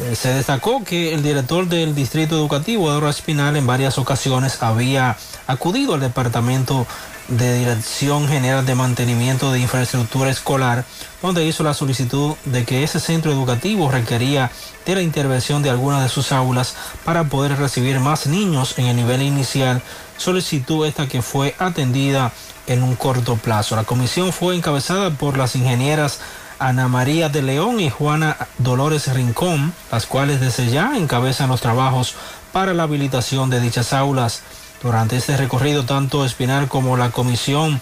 Eh, Se destacó que el director del Distrito Educativo, Eduardo Espinal, en varias ocasiones había acudido al Departamento de Dirección General de Mantenimiento de Infraestructura Escolar, donde hizo la solicitud de que ese centro educativo requería de la intervención de algunas de sus aulas para poder recibir más niños en el nivel inicial, solicitud esta que fue atendida en un corto plazo. La comisión fue encabezada por las ingenieras Ana María de León y Juana Dolores Rincón, las cuales desde ya encabezan los trabajos para la habilitación de dichas aulas. Durante este recorrido, tanto Espinal como la comisión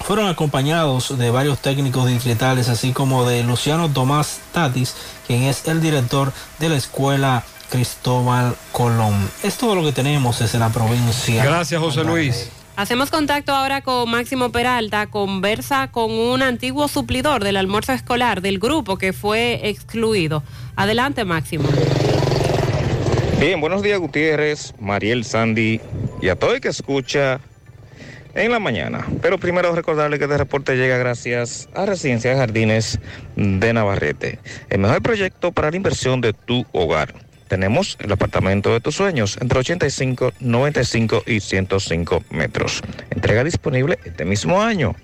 fueron acompañados de varios técnicos distritales, así como de Luciano Tomás Tatis, quien es el director de la escuela Cristóbal Colón. Es todo lo que tenemos desde la provincia. Gracias, José Luis. Hacemos contacto ahora con Máximo Peralta, conversa con un antiguo suplidor del almuerzo escolar del grupo que fue excluido. Adelante, Máximo. Bien, buenos días Gutiérrez, Mariel Sandy y a todo el que escucha en la mañana. Pero primero recordarle que este reporte llega gracias a Residencia de Jardines de Navarrete, el mejor proyecto para la inversión de tu hogar. Tenemos el apartamento de tus sueños entre 85, 95 y 105 metros. Entrega disponible este mismo año.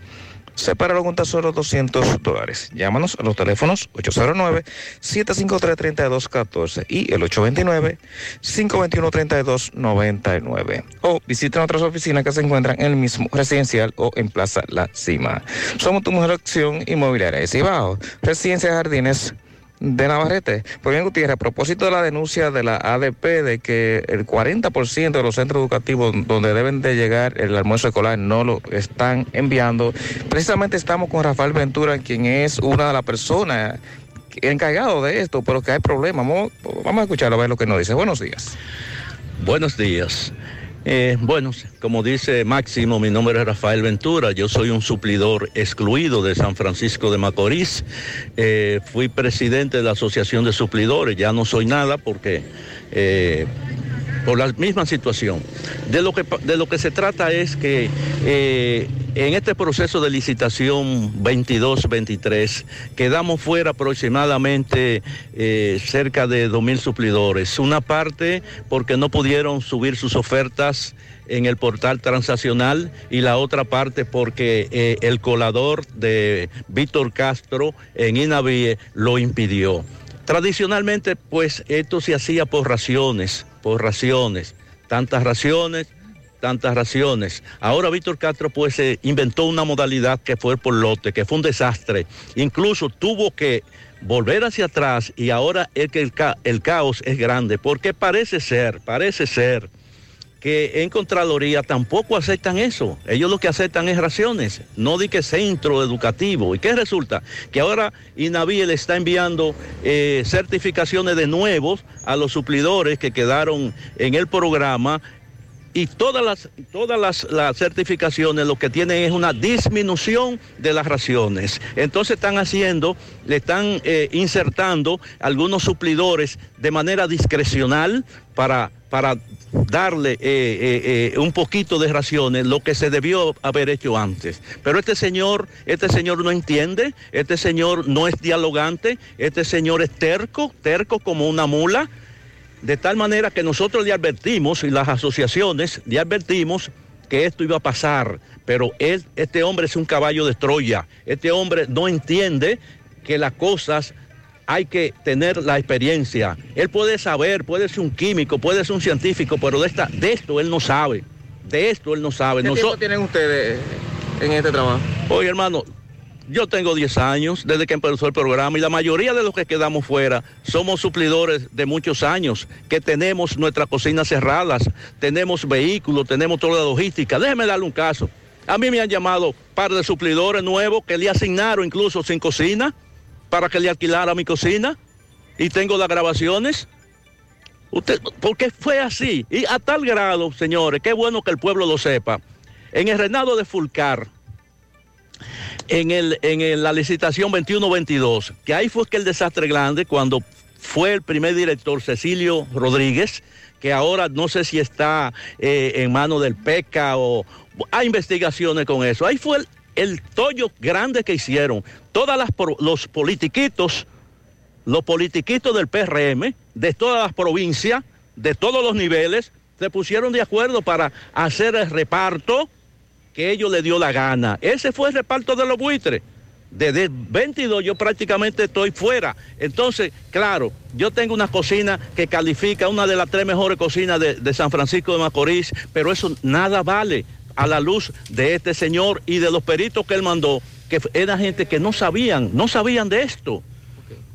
Sepáralo con tan solo 200 dólares. Llámanos a los teléfonos 809-753-3214 y el 829-521-3299. O visita nuestras oficinas que se encuentran en el mismo residencial o en Plaza La Cima. Somos tu mejor opción inmobiliaria de Cibao. Residencia de Jardines de Navarrete. Pues bien, Gutiérrez, a propósito de la denuncia de la ADP de que el 40% de los centros educativos donde deben de llegar el almuerzo escolar no lo están enviando, precisamente estamos con Rafael Ventura, quien es una de las personas encargado de esto, pero que hay problemas. Vamos, vamos a escucharlo a ver lo que nos dice. Buenos días. Buenos días. Eh, bueno, como dice Máximo, mi nombre es Rafael Ventura, yo soy un suplidor excluido de San Francisco de Macorís, Eh, fui presidente de la Asociación de Suplidores, ya no soy nada porque eh, por la misma situación. De lo que, de lo que se trata es que eh, en este proceso de licitación 22-23 quedamos fuera aproximadamente eh, cerca de 2.000 suplidores. Una parte porque no pudieron subir sus ofertas en el portal transaccional y la otra parte porque eh, el colador de Víctor Castro en Inavie lo impidió. Tradicionalmente, pues esto se hacía por raciones, por raciones, tantas raciones, tantas raciones. Ahora Víctor Castro pues eh, inventó una modalidad que fue por lote, que fue un desastre. Incluso tuvo que volver hacia atrás y ahora es que el, el caos es grande, porque parece ser, parece ser que en Contraloría tampoco aceptan eso. Ellos lo que aceptan es raciones, no di que centro educativo. ¿Y qué resulta? Que ahora INAVI le está enviando eh, certificaciones de nuevos a los suplidores que quedaron en el programa y todas las, todas las, certificaciones lo que tienen es una disminución de las raciones. Entonces están haciendo, le están eh, insertando algunos suplidores de manera discrecional para, para darle eh, eh, eh, un poquito de raciones, lo que se debió haber hecho antes. Pero este señor, este señor no entiende, este señor no es dialogante, este señor es terco, terco como una mula. De tal manera que nosotros le advertimos y las asociaciones le advertimos que esto iba a pasar, pero él, este hombre es un caballo de Troya, este hombre no entiende que las cosas hay que tener la experiencia. Él puede saber, puede ser un químico, puede ser un científico, pero de, esta, de esto él no sabe. De esto él no sabe. ¿Qué tiempo tienen ustedes en este trabajo? Oye, hermano, yo tengo 10 años desde que empezó el programa y la mayoría de los que quedamos fuera somos suplidores de muchos años, que tenemos nuestras cocinas cerradas, tenemos vehículos, tenemos toda la logística. Déjeme darle un caso. A mí me han llamado par de suplidores nuevos que le asignaron incluso sin cocina para que le alquilara mi cocina y tengo las grabaciones. Usted, porque fue así. Y a tal grado, señores, qué bueno que el pueblo lo sepa. En el reinado de Fulcar, en, el, en el- la licitación 21-22, que ahí fue que el desastre grande cuando fue el primer director Cecilio Rodríguez, que ahora no sé si está eh, en manos del PECA o hay investigaciones con eso. Ahí fue el, el tollo grande que hicieron. Todas las los politiquitos, los politiquitos del PRM, de todas las provincias, de todos los niveles, se pusieron de acuerdo para hacer el reparto que ellos le dio la gana. Ese fue el reparto de los buitres. Desde 22 yo prácticamente estoy fuera. Entonces, claro, yo tengo una cocina que califica una de las tres mejores cocinas de, de San Francisco de Macorís, pero eso nada vale a la luz de este señor y de los peritos que él mandó, que era gente que no sabían, no sabían de esto.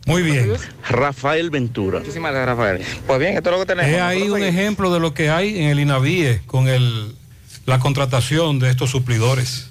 Muy bien. Rafael Ventura. Muchísimas gracias, Rafael. Pues bien, esto es lo que tenemos. Es ahí un ejemplo de lo que hay en el INAVIE con el, la contratación de estos suplidores.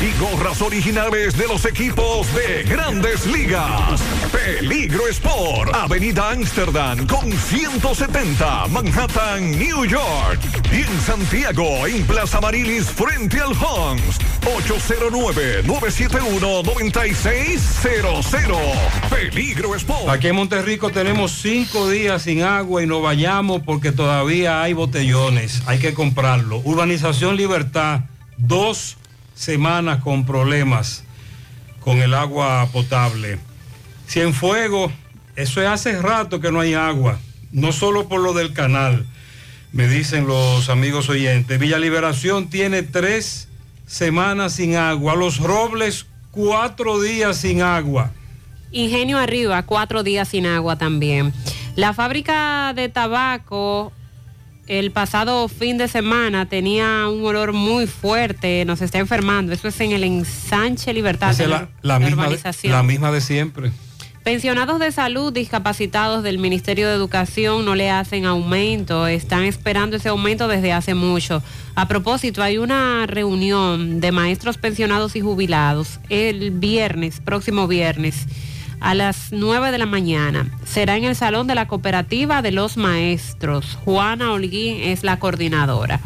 y gorras originales de los equipos de grandes ligas. Peligro Sport, Avenida Amsterdam con 170, Manhattan, New York. Y en Santiago, en Plaza Marilis, frente al Hans, 809-971-9600. Peligro Sport. Aquí en Monterrico tenemos cinco días sin agua y no vayamos porque todavía hay botellones. Hay que comprarlo. Urbanización Libertad, dos semanas con problemas con el agua potable. Cienfuegos, eso es hace rato que no hay agua. No solo por lo del canal, me dicen los amigos oyentes. Villa Liberación tiene tres semanas sin agua. Los Robles, cuatro días sin agua. Ingenio Arriba, cuatro días sin agua también. La fábrica de tabaco el pasado fin de semana tenía un olor muy fuerte, nos está enfermando. Eso es en el ensanche Libertad de es la, la, la misma de, la misma de siempre. Pensionados de salud discapacitados del Ministerio de Educación no le hacen aumento, están esperando ese aumento desde hace mucho. A propósito, hay una reunión de maestros pensionados y jubilados el viernes, próximo viernes, a las 9 de la mañana. Será en el Salón de la Cooperativa de los Maestros. Juana Holguín es la coordinadora.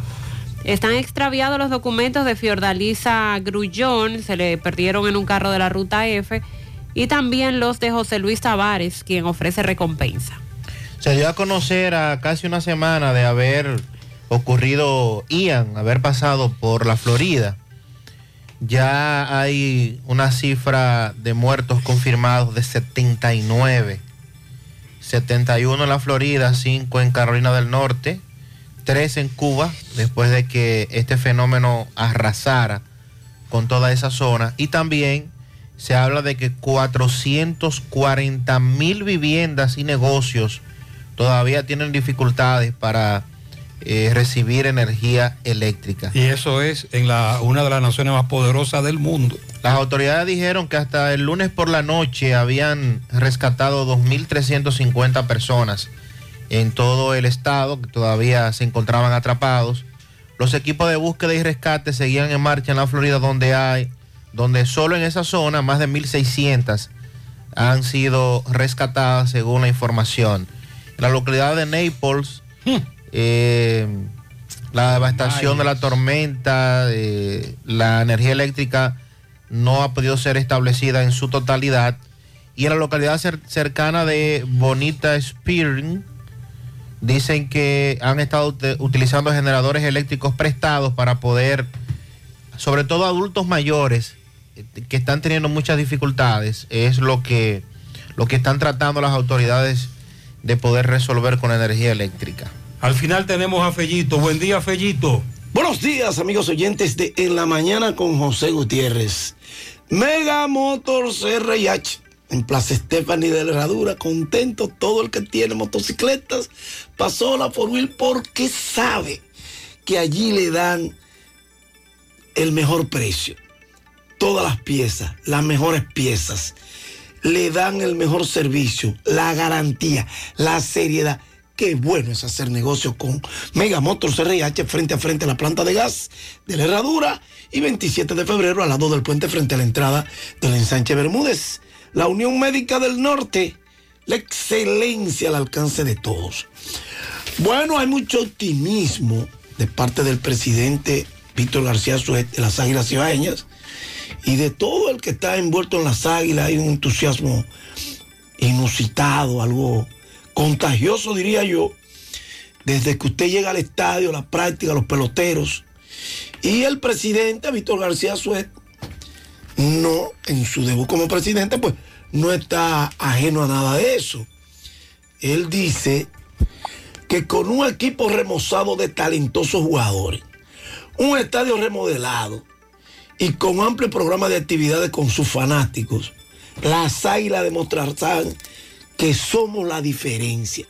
Están extraviados los documentos de Fiordalisa Grullón, se le perdieron en un carro de la ruta F, y también los de José Luis Tavares, quien ofrece recompensa. Se dio a conocer a casi una semana de haber ocurrido Ian, haber pasado por la Florida, ya hay una cifra de muertos confirmados de 79. 71 en la Florida, 5 en Carolina del Norte, 3 en Cuba, después de que este fenómeno arrasara con toda esa zona. Y también se habla de que 440 mil viviendas y negocios todavía tienen dificultades para eh, recibir energía eléctrica. Y eso es en la, una de las naciones más poderosas del mundo. Las autoridades dijeron que hasta el lunes por la noche habían rescatado 2.350 personas en todo el estado que todavía se encontraban atrapados. Los equipos de búsqueda y rescate seguían en marcha en la Florida donde hay, donde solo en esa zona más de 1.600 han sido rescatadas según la información. En la localidad de Naples, eh, la devastación de la tormenta, eh, la energía eléctrica no ha podido ser establecida en su totalidad. Y en la localidad cer- cercana de Bonita Spearing, dicen que han estado ut- utilizando generadores eléctricos prestados para poder, sobre todo adultos mayores, eh, que están teniendo muchas dificultades, es lo que, lo que están tratando las autoridades de poder resolver con energía eléctrica. Al final tenemos a Fellito. Buen día, Fellito. Buenos días, amigos oyentes de En la Mañana con José Gutiérrez. Mega Motors RIH en Plaza Stephanie de la Herradura. Contento todo el que tiene motocicletas. Pasó la por porque sabe que allí le dan el mejor precio. Todas las piezas, las mejores piezas. Le dan el mejor servicio, la garantía, la seriedad. Qué bueno es hacer negocio con Mega Motors frente a frente a la planta de gas de la Herradura y 27 de febrero al lado del puente frente a la entrada del ensanche Bermúdez. La Unión Médica del Norte, la excelencia al alcance de todos. Bueno, hay mucho optimismo de parte del presidente Víctor García Suet de las Águilas Cibaeñas y de todo el que está envuelto en las Águilas. Hay un entusiasmo inusitado, algo contagioso, diría yo, desde que usted llega al estadio, la práctica, los peloteros. Y el presidente, Víctor García Suet, no, en su debut como presidente, pues no está ajeno a nada de eso. Él dice que con un equipo remozado de talentosos jugadores, un estadio remodelado y con amplio programa de actividades con sus fanáticos, las águilas demostrarán que somos la diferencia.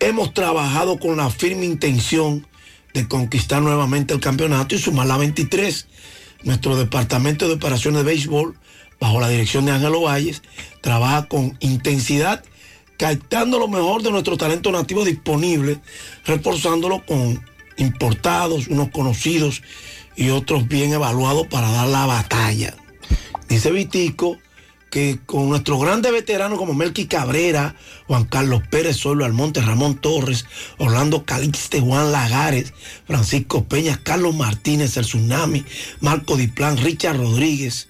Hemos trabajado con la firme intención de conquistar nuevamente el campeonato y sumar la 23. Nuestro departamento de operaciones de béisbol, bajo la dirección de Ángelo Valles, trabaja con intensidad, captando lo mejor de nuestro talento nativo disponible, reforzándolo con importados, unos conocidos y otros bien evaluados para dar la batalla. Dice Vitico que con nuestros grandes veteranos como Melqui Cabrera, Juan Carlos Pérez, Solo Almonte, Ramón Torres, Orlando Calixte, Juan Lagares, Francisco Peña, Carlos Martínez, el Tsunami, Marco Diplán, Richard Rodríguez,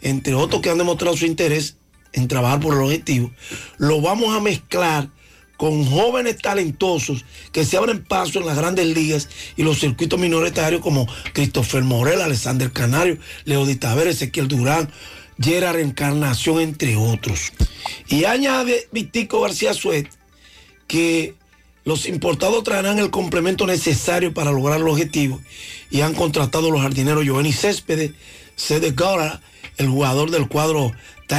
entre otros que han demostrado su interés en trabajar por el objetivo, lo vamos a mezclar con jóvenes talentosos que se abren paso en las grandes ligas y los circuitos minoritarios como Christopher Morel, Alexander Canario, Leodita Taver, Ezequiel Durán, Gerard Encarnación, entre otros. Y añade Vitico García Suet que los importados traerán el complemento necesario para lograr el objetivo y han contratado a los jardineros Giovanni Céspedes, Cede Gora, el jugador del cuadro